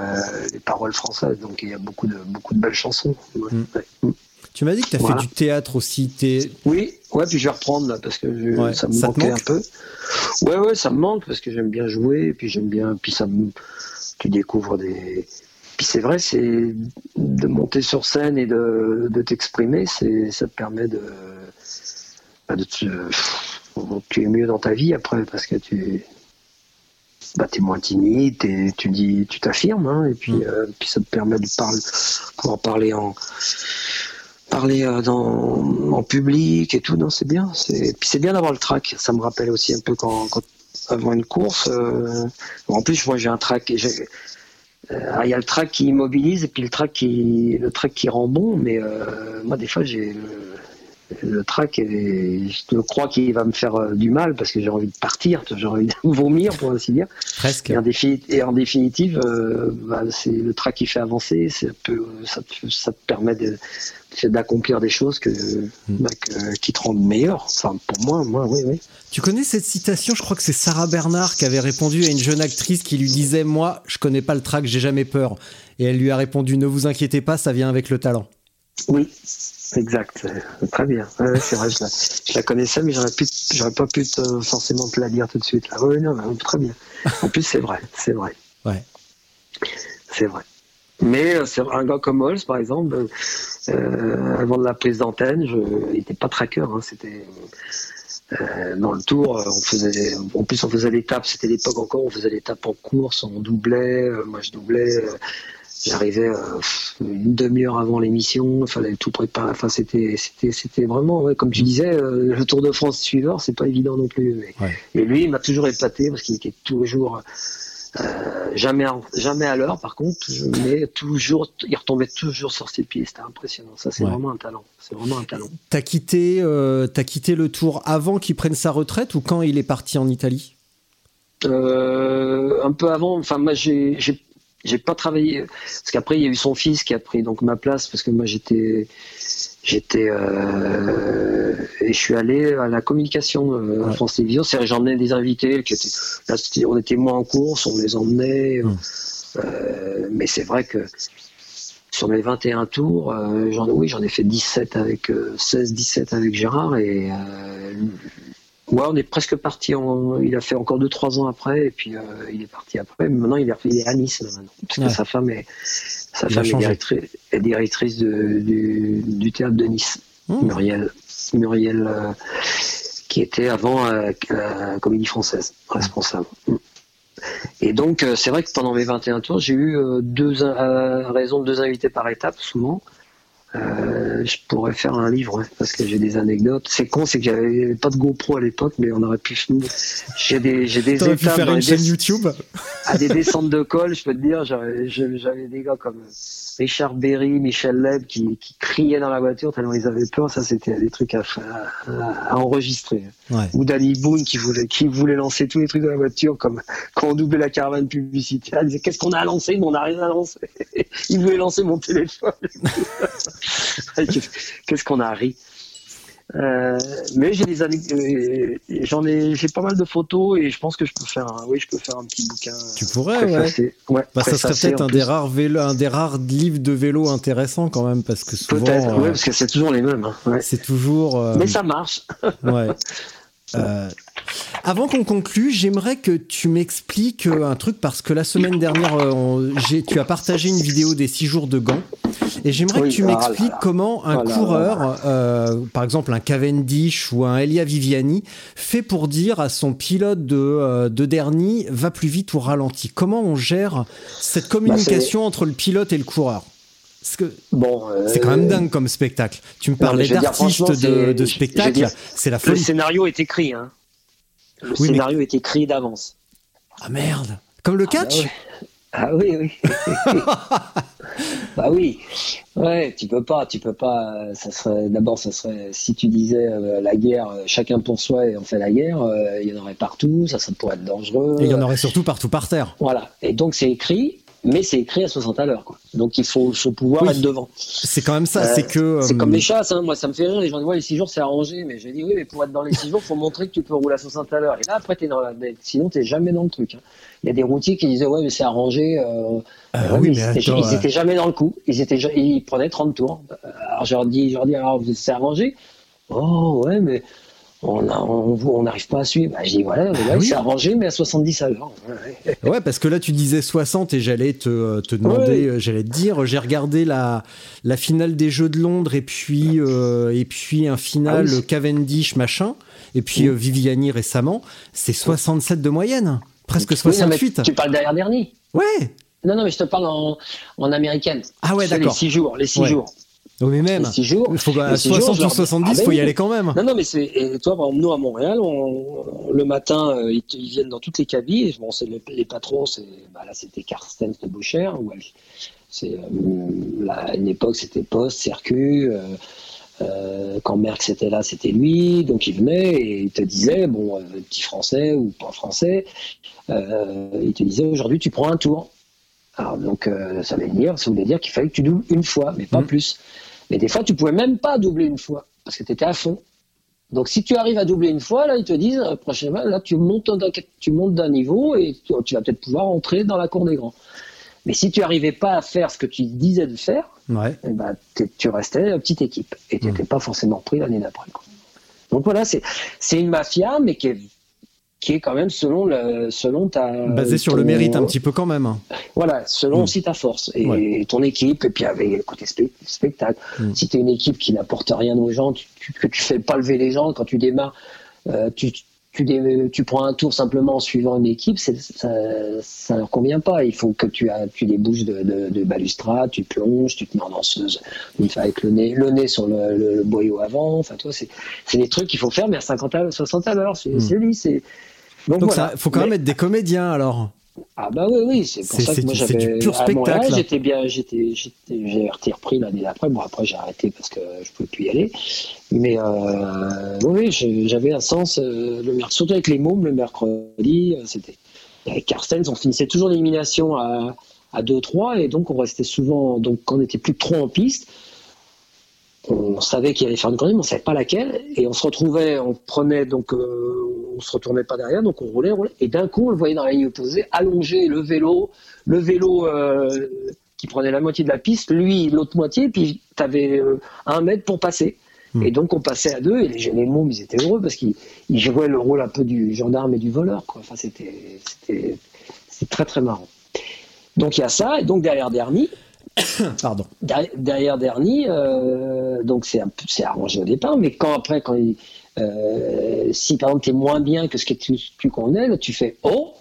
les paroles françaises. Donc, il y a beaucoup de, beaucoup de belles chansons. Ouais. Mm. Ouais. Mm. Tu m'as dit que tu as Voilà. fait du théâtre aussi. T'es- Oui, ouais, puis je vais reprendre là parce que je- Ouais, ça me ça manquait un peu. Ouais, ouais, ça me manque parce que j'aime bien jouer, et puis j'aime bien, puis ça me, tu découvres des. Puis c'est vrai, c'est de monter sur scène et de, de t'exprimer, c'est, ça te permet de, bah, de te, tu es mieux dans ta vie après parce que tu, bah, t'es moins timide, t'es- tu dis, tu t'affirmes, hein, et puis, euh, puis ça te permet de parler, pouvoir parler en parler euh, dans, en public et tout, non, c'est bien. C'est, puis c'est bien d'avoir le track. Ça me rappelle aussi un peu quand, quand avant une course. euh, en plus, moi, j'ai un track. euh, Il y a le track qui immobilise et puis le track qui, le track qui rend bon. Mais euh, moi, des fois, j'ai le, track. et je crois qu'il va me faire euh, du mal parce que j'ai envie de partir, j'ai envie de vomir, pour ainsi dire. Presque. Et en, défi- et en définitive, euh, bah, c'est le track qui fait avancer, c'est un peu- ça, te, ça te permet de- d'accomplir des choses que, bah, que- qui te rendent meilleur. Enfin, pour moi, moi, oui, oui. Tu connais cette citation? Je crois que c'est Sarah Bernard qui avait répondu à une jeune actrice qui lui disait Moi, je connais pas le track, j'ai jamais peur. Et elle lui a répondu Ne vous inquiétez pas, ça vient avec le talent. Oui, exact. Très bien. Ouais, c'est vrai, je la, je la connaissais, mais j'aurais, pu, j'aurais pas pu te- forcément te la dire tout de suite. Là. Ouais, non, non, très bien. En plus, c'est vrai, c'est vrai. Ouais. C'est vrai. Mais euh, c'est un gars comme Holz, par exemple, euh, avant de la prise d'antenne, je, il n'était pas tracker. Hein, c'était euh, dans le tour, euh, on faisait, en plus on faisait l'étape. C'était l'époque encore, on faisait l'étape en course, on doublait. euh, moi, je doublais. J'arrivais euh, une demi-heure avant l'émission, il fallait tout préparer. Enfin, c'était, c'était, c'était vraiment, ouais, comme tu disais, euh, le Tour de France suiveur, c'est pas évident non plus. Mais, Ouais. Lui, il m'a toujours épaté parce qu'il était toujours euh, jamais, jamais à l'heure, par contre, mais toujours, il retombait toujours sur ses pieds. C'était impressionnant. Ça, c'est Ouais. vraiment un talent. C'est vraiment un talent. T'as quitté, euh, t'as quitté le tour avant qu'il prenne sa retraite ou quand il est parti en Italie? Euh, un peu avant, enfin, moi, j'ai, j'ai, pas travaillé parce qu'après, il y a eu son fils qui a pris donc ma place parce que moi, j'étais, j'étais, euh, et je suis allé à la communication euh, à. France Télévisions. C'est-à-dire, j'emmenais des invités qui étaient, là, on était moins en course, on les emmenait. Mm. Euh, mais c'est vrai que sur mes 21 tours, euh, j'en, oui, j'en ai fait 17 avec, euh, 16, 17 avec Gérard et, euh, Ouais, on est presque parti. En... Il a fait encore 2-3 ans après, et puis euh, il est parti après. Mais maintenant, il est, il est à Nice, là, maintenant. Parce Ouais. que sa femme est, sa Il femme est directrice, est directrice de- du, du théâtre de Nice. Mmh. Muriel. Muriel, euh, qui était avant euh, la Comédie Française, responsable. Mm. Et donc, euh, c'est vrai que pendant mes 21 tours, j'ai eu euh, deux, à raison de deux invités par étape, souvent. Euh, je pourrais faire un livre, ouais, parce que j'ai des anecdotes. C'est con, c'est que j'avais pas de GoPro à l'époque, mais on aurait pu. J'ai des, j'ai des T'aurais pu étapes faire une chaîne YouTube à des descentes de col, je peux te dire, j'avais des gars comme Richard Berry, Michel Leb qui, qui criaient dans la voiture tellement ils avaient peur. Ça, c'était des trucs à, à- à enregistrer. Ouais. Ou Danny Boone qui voulait, qui voulait lancer tous les trucs de la voiture, comme quand on doublait la caravane publicitaire. Il disait Qu'est-ce qu'on a à lancer Mais on n'a rien à lancer. Il voulait lancer mon téléphone. Qu'est-ce qu'on a ri euh, mais j'ai des euh, j'en ai, j'ai pas mal de photos et je pense que je peux faire, un, oui, je peux faire un petit bouquin. Tu pourrais, ouais. Bah, ça serait peut-être un plus. des rares un des rares livres de vélo intéressants quand même, parce que souvent, Peut-être, euh, ouais, parce que c'est toujours les mêmes. hein, ouais. c'est toujours. euh, Mais ça marche. Ouais. Euh, avant qu'on conclue, j'aimerais que tu m'expliques euh, un truc parce que la semaine dernière, euh, on- tu as partagé une vidéo des 6 jours de gants et j'aimerais Oui, que tu ah m'expliques comment un là coureur, euh, par exemple un Cavendish ou un Elia Viviani, fait pour dire à son pilote de, euh, de dernier va plus vite ou ralenti. Comment on gère cette communication entre le pilote et le coureur? Parce que Bon, euh, c'est quand même dingue comme spectacle. Tu me parlais d'artistes de, spectacle, c'est la Le folie. scénario est écrit, hein. Le Oui, mais- scénario est écrit d'avance. Ah merde Comme le catch Ah oui, oui. bah oui. Ouais, tu peux pas, tu peux pas. Ça serait d'abord, ça serait si tu disais euh, la guerre, euh, chacun pour soi et on fait la guerre, euh, il y en aurait partout, ça, ça pourrait être dangereux. Et il y en aurait surtout partout par terre. Voilà. Et donc c'est écrit, mais c'est écrit à 60 à l'heure. quoi. Donc il faut, faut pouvoir Oui. être devant. C'est quand même ça, Euh, c'est que. C'est euh, comme les chasses, hein. moi ça me fait rire, les gens disent ouais les 6 jours c'est arrangé, mais j'ai dit oui mais pour être dans les 6 jours faut montrer que tu peux rouler à 60 à l'heure. Et là après t'es dans la... mais sinon t'es jamais dans le truc. hein. Il y a des routiers qui disaient ouais mais c'est arrangé, euh... Ah ouais, oui, mais ils, étaient, attends, ils euh, étaient jamais dans le coup, ils, étaient, ils prenaient 30 tours. Euh, Alors je leur dis, je leur dis alors vous- c'est arrangé? Oh ouais mais on a- on on n'arrive pas à suivre. Bah, je dis voilà, mais ouais, Ah oui. c'est arrangé mais à 70 à l'heure. Ouais, parce que là, tu disais 60 et j'allais te, te demander, Ouais. euh, j'allais te dire, j'ai regardé la, la finale des Jeux de Londres et puis, euh, et puis un final Ah oui. Cavendish machin, et puis euh, Viviani récemment, c'est 67 de moyenne, presque Oui, non, mais 68. tu parles derrière dernier. Ouais, Non, non, mais je te parle en, en américaine. Ah ouais, d'accord. Les six jours, les six Ouais. jours. Mais même, six jours. il faut à les six jours, 60 je ou leur dis, 70, ah ben faut y aller quand même. Non, non, mais c'est. Toi, par exemple, nous à Montréal, on, le matin, euh, ils, te- ils viennent dans toutes les cabines. Bon, c'est le- les patrons, c'est. Bah, là, c'était Carstens de Boucher. Ou elle- c'est euh, là, à une époque, c'était Post, Circu. euh, euh, quand Merck était là, c'était lui. Donc il venait et il te disait, bon, euh, petit français ou pas français, euh, il te disait aujourd'hui, tu prends un tour. Alors donc ça veut dire, ça voulait dire qu'il fallait que tu doubles une fois, mais pas Mhm. plus. Mais des fois, tu pouvais même pas doubler une fois parce que tu étais à fond. Donc si tu arrives à doubler une fois, là ils te disent euh, prochainement, là tu montes d'un, tu montes d'un niveau et tu, tu vas peut-être pouvoir entrer dans la cour des grands. Mais si tu arrivais pas à faire ce que tu disais de faire, Ouais. eh ben, tu restais petite équipe et tu n'étais pas forcément pris l'année d'après. quoi. Donc voilà, c'est c'est une mafia, mais qui est qui est quand même selon le selon ta Basé sur le mérite un petit peu quand même. voilà, selon Mm. aussi ta force et Ouais. ton équipe, et puis avec le côté spe- spectacle. Mm. Si tu es une équipe qui n'apporte rien aux gens, tu, tu, que tu fais pas lever les gens quand tu démarres, euh, tu, tu, dé- tu prends un tour simplement en suivant une équipe, ça ça leur convient pas. Il faut que tu, as, tu débouches de, de, de balustrade, tu plonges, tu te mets en danseuse avec le nez, le nez sur le, le- le boyau avant. Enfin, toi, c'est c'est des trucs qu'il faut faire, mais à 50 à 60 à l'heure. C'est Mm. Donc, Donc voilà. ça, faut quand Mais- même être des comédiens alors. ah bah oui, oui, c'est pour ça que moi j'avais pur spectacle. j'étais bien, j'étais, j'ai été repris l'année d'après. Bon après j'ai arrêté parce que je pouvais plus y aller. Mais euh, oui, j'avais un sens. euh, le surtout avec les mômes le mercredi, euh, c'était avec Carstens, on finissait toujours l'élimination à à 2-3 et donc on restait souvent donc quand on était plus trop en piste. On savait qu'il allait faire une connerie, mais on savait pas laquelle. Et on se retrouvait, on prenait donc, euh, on se retournait pas derrière, donc on roulait, on roulait. Et d'un coup, on le voyait dans la ligne opposée, allonger le vélo, le vélo euh, qui prenait la moitié de la piste, lui l'autre moitié, puis tu avais un mètre pour passer. Hmm. Et donc on passait à deux, et les, les mômes, ils étaient heureux parce qu'ils ils jouaient le rôle un peu du gendarme et du voleur. Quoi. Enfin, c'était, c'était, c'était très très marrant. Donc il y a ça, et donc derrière Dernier, Pardon. derrière, derrière Dernier, euh, donc c'est un peu- c'est arrangé au départ, mais quand après, quand il, euh, si par exemple tu es moins bien que ce que tu, tu connais, là, tu fais oh,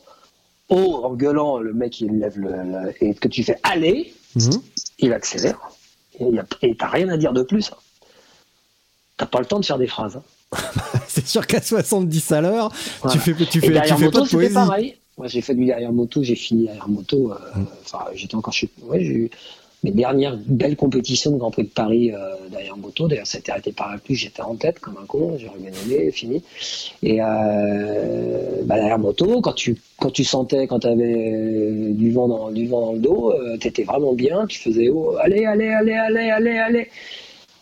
oh en gueulant, le mec il lève le, le- et que tu fais allez, Mhm. il accélère. Et t'as rien à dire de plus. hein. T'as pas le temps de faire des phrases. hein. C'est sûr qu'à 70 à l'heure, Voilà. tu fais, tu fais, tu derrière fais moto, pas de c'était poésie. pareil. Moi, j'ai fait du derrière moto, j'ai fini derrière moto. euh, Mm. Enfin, j'étais encore chez. Ouais, j'ai eu mes dernières belles compétitions de Grand Prix de Paris euh, derrière moto. D'ailleurs, ça a été arrêté par la pluie. J'étais en tête comme un con. J'ai regagné, fini. Et euh, bah, derrière moto, quand tu quand tu sentais quand tu avais du vent dans du vent dans le dos, euh, t'étais vraiment bien. Tu faisais oh, allez, allez, allez, allez, allez, allez.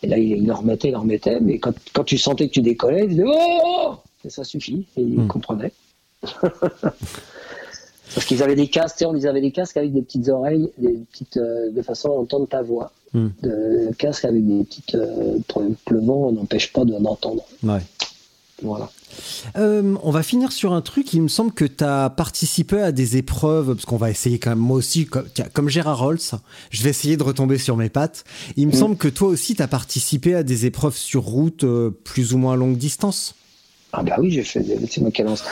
Et là, il, il en remettait, il en remettait. Mais quand, quand tu sentais que tu décollais, il disait oh, oh, oh Et ça suffit. Et il Mm. comprenait. Parce qu'ils avaient des casques, tu sais, on les avait des casques avec des petites oreilles, des petites, euh, de façon à entendre ta voix. Hmm. De, casques avec des petites. Euh, le vent n'empêche pas de- d'entendre. Ouais. Voilà. Euh, on va finir sur un truc. Il me semble que tu as participé à des épreuves, parce qu'on va essayer quand même, moi aussi, comme, comme Gérard Rolls, je vais essayer de retomber sur mes pattes. Il me Mm. semble que toi aussi, tu as participé à des épreuves sur route euh, plus ou moins longue distance. Ah bah oui, j'ai fait des c'est moi qui lance.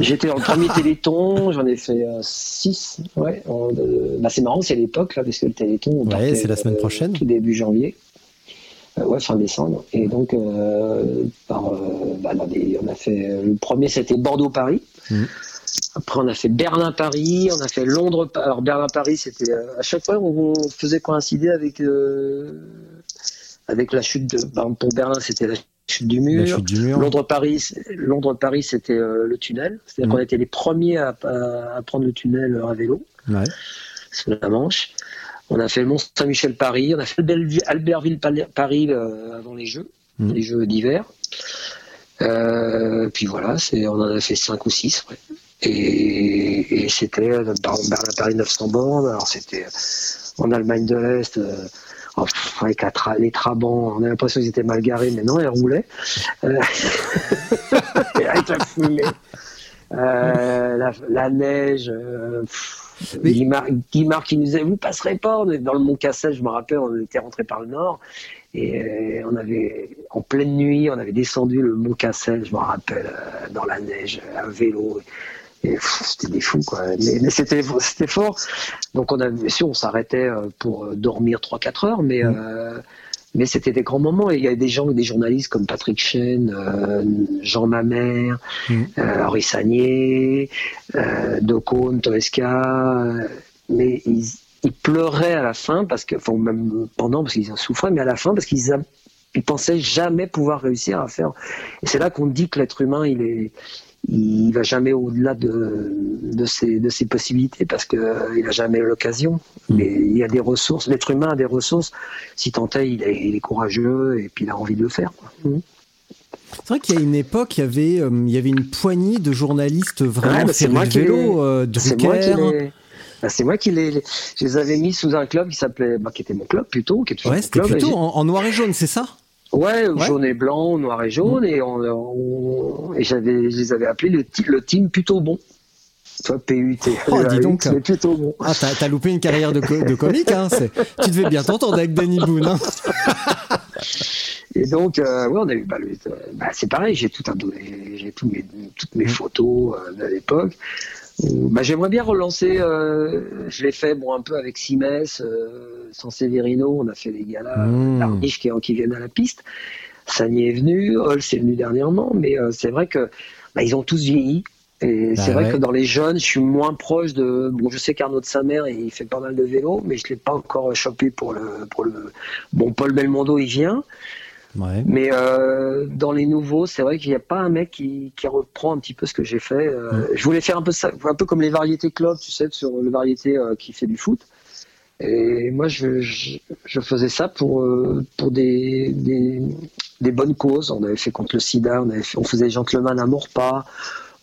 J'étais dans le premier Téléthon, j'en ai fait 6. ouais, bah, c'est marrant, c'est l'époque, là, parce que le Téléthon, ouais, c'est la semaine prochaine. tout début janvier. ouais, fin décembre. Et donc, par, bah, on a fait. Le premier, c'était Bordeaux-Paris. Mmh. Après, on a fait Berlin-Paris, on a fait Londres. Alors, Berlin-Paris, c'était. à chaque fois, on, faisait coïncider avec, avec la chute de. Ben, pour Berlin, c'était la chute du mur. Londres-Paris, Londres-Paris, c'était euh, le tunnel. C'est-à-dire mmh. qu'on était les premiers à, prendre le tunnel à vélo. Ouais. Sur la Manche. On a fait le Mont Saint-Michel-Paris. On a fait Albertville-Paris euh, avant les Jeux, mmh. les Jeux d'hiver. Euh, puis voilà, c'est, on en a fait 5 ou 6. Et, et c'était Berlin-Paris 900 bornes. Alors c'était en Allemagne de l'Est avec les trabants, on a l'impression qu'ils étaient mal garés, mais non, ils roulaient. Euh, avec la fumée, euh, la, neige. Euh, Guimard, qui nous disait Vous passerez pas on est Dans le Mont Cassel, je me rappelle, on était rentré par le nord. Et on avait, en pleine nuit, on avait descendu le Mont Cassel, je me rappelle, dans la neige, à vélo c'était des fous, quoi. Mais, c'était, c'était fort. Donc, on a, sûr, on s'arrêtait euh, pour euh, dormir 3-4 heures, mais, mm. euh, mais c'était des grands moments. Et il y avait des gens, des journalistes comme Patrick Chen, Jean Mamère, mm. Henri Sagné, euh, Docone, Toesca, mais ils, ils, pleuraient à la fin, parce que, enfin, même pendant, parce qu'ils en souffraient, mais à la fin, parce qu'ils ils pensaient jamais pouvoir réussir à faire. Et c'est là qu'on dit que l'être humain, il est, il va jamais au-delà de, de, ses, de ses possibilités parce qu'il euh, n'a jamais l'occasion. Mm. Mais il y a des ressources, l'être humain a des ressources. Si tant est, il est, courageux et puis il a envie de le faire. Mm. C'est vrai qu'il y a une époque, il y avait, euh, il y avait une poignée de journalistes vraiment ouais, bah, vélo, euh, C'est moi qui les... Bah, c'est moi qui les, je les avais mis sous un club qui s'appelait, bah, qui était mon club plutôt, qui ouais, c'était plutôt en, noir et jaune, c'est ça? Ouais, jaune et blanc, noir et jaune, et, on, et j'avais, je les avais appelés le, le team plutôt bon. Toi, PUT. Oh, dis donc. C'est plutôt bon. Ah, t'as, loupé une carrière de, de comique, hein. Tu devais bien t'entendre avec Danny Boone, hein. Et donc, euh, ouais, on a eu, bah, bah, c'est pareil, j'ai tout un, j'ai mes, toutes mes mm. photos euh, de l'époque. Bah, j'aimerais bien relancer, euh, je l'ai fait bon, un peu avec Simès, euh, San Severino, on a fait les galas, mmh. qui, qui viennent à la piste. Sani est venu, Hall c'est venu dernièrement, mais euh, c'est vrai que bah, ils ont tous vieilli. Et bah c'est vrai que dans les jeunes, je suis moins proche de. Bon, je sais qu'Arnaud de sa mère, il fait pas mal de vélo, mais je l'ai pas encore chopé pour le, pour le. Bon, Paul Belmondo, il vient. Mais euh, dans les nouveaux, c'est vrai qu'il n'y a pas un mec qui, qui, reprend un petit peu ce que j'ai fait. Euh, Je voulais faire un peu ça, un peu comme les variétés club, tu sais, sur le variété euh, qui fait du foot. Et moi, je, je, faisais ça pour, pour des, des, des, bonnes causes. On avait fait contre le sida, on, avait fait, on faisait Gentleman à Morpa,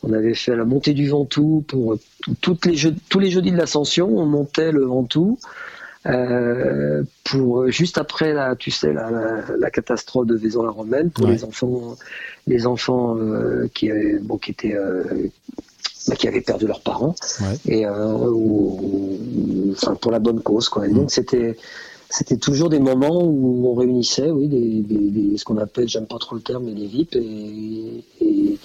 on avait fait la montée du Ventoux pour toutes les tous les jeudis de l'ascension, on montait le Ventoux. Euh, pour juste après la, tu sais, la, la, catastrophe de Vaison-la-Romaine pour les enfants, les enfants euh, qui, bon, qui étaient euh, bah, qui avaient perdu leurs parents et ou, enfin pour la bonne cause quoi. Et donc mm. c'était c'était toujours des moments où on réunissait, oui, des, des, ce qu'on appelle, j'aime pas trop le terme, mais des VIP et, et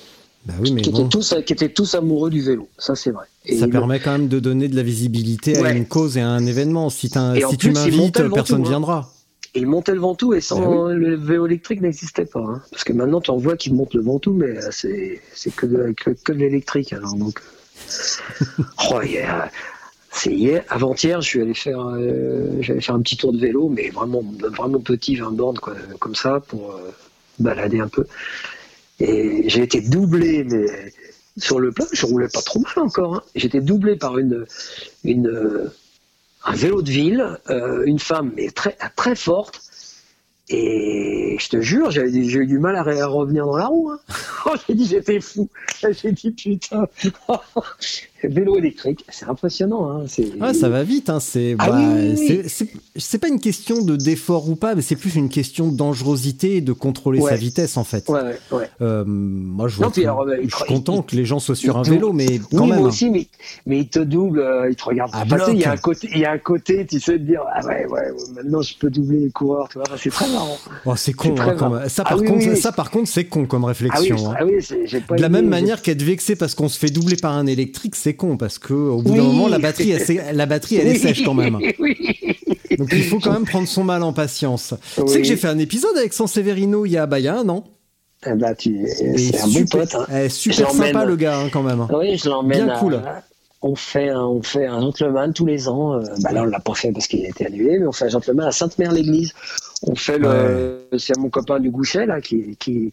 bah qui, étaient tous, qui, étaient tous, amoureux du vélo, ça c'est vrai. Et ça permet quand même de donner de la visibilité à une cause et à un événement. Si, si tu m'invites, personne ne hein. viendra. Et il montait le Ventoux et sans bah le vélo électrique n'existait pas. Hein. Parce que maintenant tu en vois qui montent le Ventoux, mais euh, c'est que de, que, de l'électrique. Alors donc, oh, c'est hier, avant-hier, je suis allé faire, euh, faire un petit tour de vélo, mais vraiment, vraiment petit, 20 bornes quoi, comme ça pour euh, balader un peu. Et j'ai été doublé, mais sur le plat, je roulais pas trop mal encore. Hein. J'étais doublé par une, une, un vélo de ville, euh, une femme mais très, très forte, et je te jure, j'ai eu du mal à, revenir dans la roue. Hein. Oh, j'ai dit, j'étais fou. J'ai dit, putain, vélo électrique, c'est impressionnant. Hein. Ah, ça va vite. Hein. C'est ah bah, pas une question de d'effort ou pas, mais c'est plus une question de dangerosité et de contrôler sa vitesse, en fait. Ouais, ouais. Euh, moi, je, vois je suis content que les gens soient sur un vélo, mais quand même. Moi aussi, mais, mais ils te doublent, euh, ils te regardent ah, passer. Il y, a un côté, il y a un côté, tu sais, de dire, ah ouais, ouais, maintenant je peux doubler les coureurs. C'est très marrant. Oh, c'est con. Hein, ça, par contre, ça, par contre, c'est con comme réflexion. hein. Ah oui, pas De la même manière qu'être vexé parce qu'on se fait doubler par un électrique, c'est con parce que au bout d'un moment la batterie, elle, la batterie, elle est sèche quand même. oui. Donc il faut quand même prendre son mal en patience. Tu sais que j'ai fait un épisode avec Sanseverino il y a, bah, il y a un an. Ah bah, tu, c'est un bon pote. Hein. eh, super sympa le gars hein, quand même. Oui, je l'emmène. Bien à- cool. On fait, un, on fait un gentleman tous les ans. euh, bah là, on l'a pas fait parce qu'il a été annulé, mais on fait un gentleman à Sainte-Mère-l'Église. On fait le. C'est mon copain du Gouchet, là, qui, qui,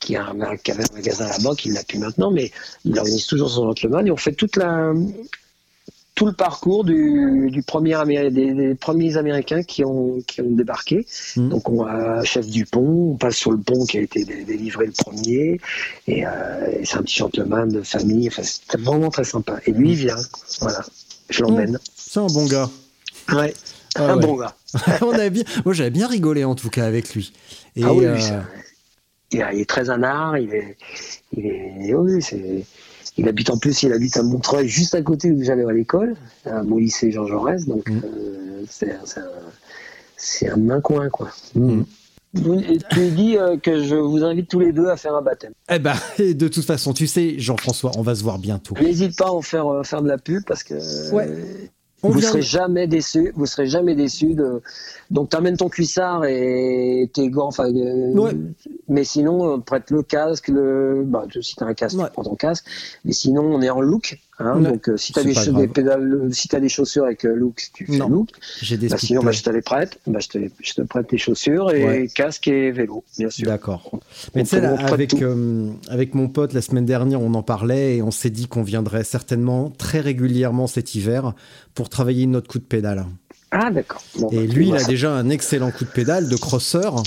qui, a un, qui avait un magasin là-bas, qui l'a plus maintenant, mais il organise toujours son gentleman et on fait toute la. Tout le parcours du, du premier des, des premiers Américains qui ont, qui ont débarqué. Mhm. Donc on va à Chef du Pont, on passe sur le pont qui a été dé- délivré le premier, et, euh, et c'est un petit gentleman de famille, enfin, c'était vraiment très sympa. Et lui, il vient, voilà, je l'emmène. C'est un bon gars. Ouais, Ah un ouais. bon gars. On avait bien, moi j'avais bien rigolé en tout cas avec lui. Et, ah oui, euh, oui, c'est- il, est- il est très anard, il est, il est, oui, c'est, il habite en plus, il habite à Montreuil, juste à côté où j'allais à l'école, à mon lycée Jean Jaurès, donc Mm. euh, c'est, c'est un, c'est un main coin quoi. Tu dis euh, que je vous invite tous les deux à faire un baptême. eh ben, et de toute façon, tu sais, Jean-François, on va se voir bientôt. N'hésite pas à en faire, euh, faire de la pub parce que Ouais. On vous serez jamais déçus. Vous serez jamais déçus de. Donc t'amènes ton cuissard et tes gants. Enfin, euh, Ouais. Mais sinon euh, prête le casque. Le. Bah, tu- si t'as un casque, Ouais. tu prends ton casque. Mais sinon on est en look. Hein, Ouais. Donc euh, si t'as des, des pédales, si t'as des chaussures avec euh, look, tu fais Non. look. J'ai des Bah, sinon bah, je te les prête. Bah, je te je te prête tes chaussures et Ouais. casque et vélo, bien sûr. D'accord. Mais On tu sais, on avec, euh, avec mon pote, la semaine dernière, on en parlait et on s'est dit qu'on viendrait certainement très régulièrement cet hiver pour travailler notre coup de pédale. Ah d'accord. Bon, Et bah, lui, il a ça. déjà un excellent coup de pédale de crosseur.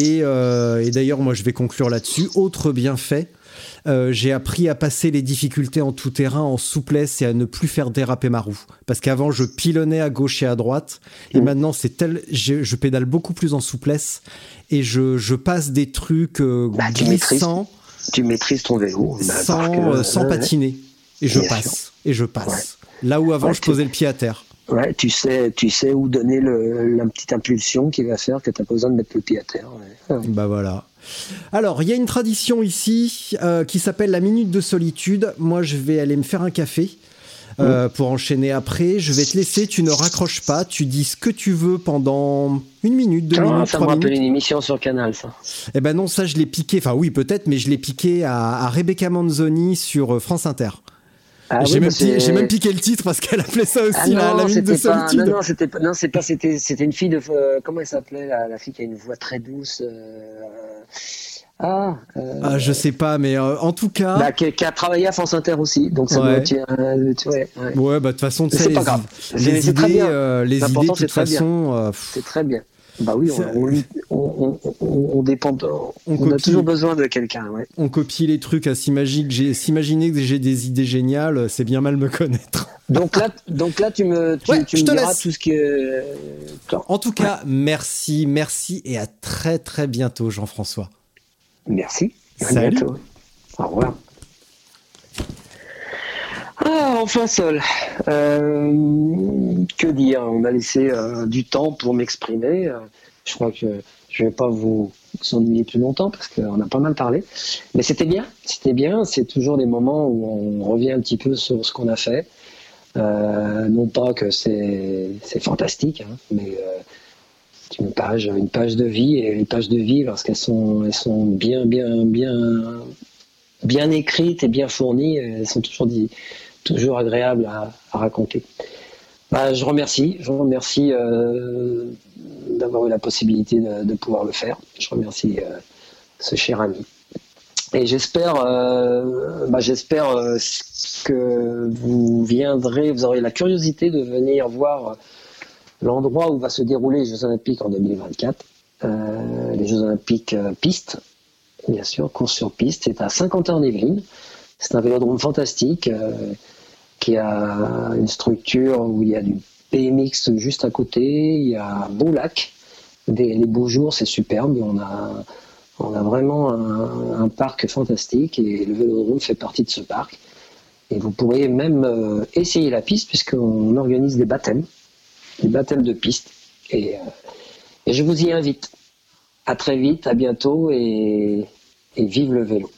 Et, euh, et d'ailleurs, moi, je vais conclure là-dessus. Autre bienfait, euh, j'ai appris à passer les difficultés en tout terrain en souplesse et à ne plus faire déraper ma roue. Parce qu'avant, je pilonnais à gauche et à droite. Et Mm. maintenant, c'est tel, je, je pédale beaucoup plus en souplesse et je, je passe des trucs euh, Bah, tu maîtrises. Tu maîtrises ton vélo. bah, sans, euh, patiner. Et je passe. Et je passe. Là où avant, Ouais, je posais le pied à terre. Ouais, tu sais, tu sais où donner le, la petite impulsion qui va faire que tu n'as pas besoin de mettre le pied à terre. ouais. Ouais. Bah voilà. Alors, il y a une tradition ici euh, qui s'appelle la minute de solitude. Moi, je vais aller me faire un café euh, pour enchaîner après. Je vais te laisser, tu ne raccroches pas, tu dis ce que tu veux pendant une minute, deux Ah, minutes, ça me trois rappelle minutes. une émission sur Canal, ça. Eh ben non, ça je l'ai piqué, enfin oui peut-être, mais je l'ai piqué à, à Rebecca Manzoni sur euh, France Inter. Ah j'ai oui, même, même piqué le titre parce qu'elle appelait ça aussi Ah la, non, la minute de c'était pas, solitude. non, non, c'était pas, non, c'est pas, c'était, c'était une fille de, euh, comment elle s'appelait, la, la fille qui a une voix très douce, euh, ah, euh, Ah, je sais pas, mais euh, en tout cas. bah, qui, qui a travaillé à France Inter aussi, donc ça Ouais. être, euh, tu vois, ouais, Ouais, bah de toute façon, tu sais, c'est les, pas grave. les idées, euh, les idées, de toute façon, euh, c'est très bien. Bah oui, on, on, lui- on, on, on, on dépend, de- on, a copie. toujours besoin de quelqu'un, ouais. on copie les trucs à s'imaginer que j'ai, s'imaginer que j'ai des idées géniales, c'est bien mal me connaître. Donc là, donc là, tu me, tu, Ouais, tu je me te diras laisse. tout ce que. En tout cas, merci, merci et à très très bientôt, Jean-François. Merci. À Salut. bientôt. Au revoir. Ah, enfin seul. Que dire? On a laissé euh, du temps pour m'exprimer. Euh, Je crois que je vais pas vous ennuyer plus longtemps parce qu'on a pas mal parlé. Mais c'était bien. C'était bien. C'est toujours des moments où on revient un petit peu sur ce qu'on a fait. Euh, non pas que c'est fantastique, hein, mais c'est une page, de vie et les pages de vie lorsqu'elles sont, elles sont bien, bien, bien, bien écrites et bien fournies, elles sont toujours, dit- toujours agréables à, raconter. Bah, je remercie, je remercie euh, d'avoir eu la possibilité de, pouvoir le faire. Je remercie euh, ce cher ami. Et j'espère, euh, bah, j'espère que vous viendrez, vous aurez la curiosité de venir voir l'endroit où va se dérouler les Jeux Olympiques en 2024. Euh, les Jeux Olympiques piste, bien sûr, course sur piste. C'est à Saint-Quentin-en-Yvelines. C'est un vélodrome fantastique qui a une structure où il y a du BMX juste à côté. Il y a un beau lac. Les beaux jours, c'est superbe. On a, vraiment un, parc fantastique et le vélodrome fait partie de ce parc. Et vous pourrez même euh, essayer la piste puisqu'on organise des baptêmes des baptêmes de piste. Et, euh, je vous y invite. À très vite, à bientôt et vive le vélo.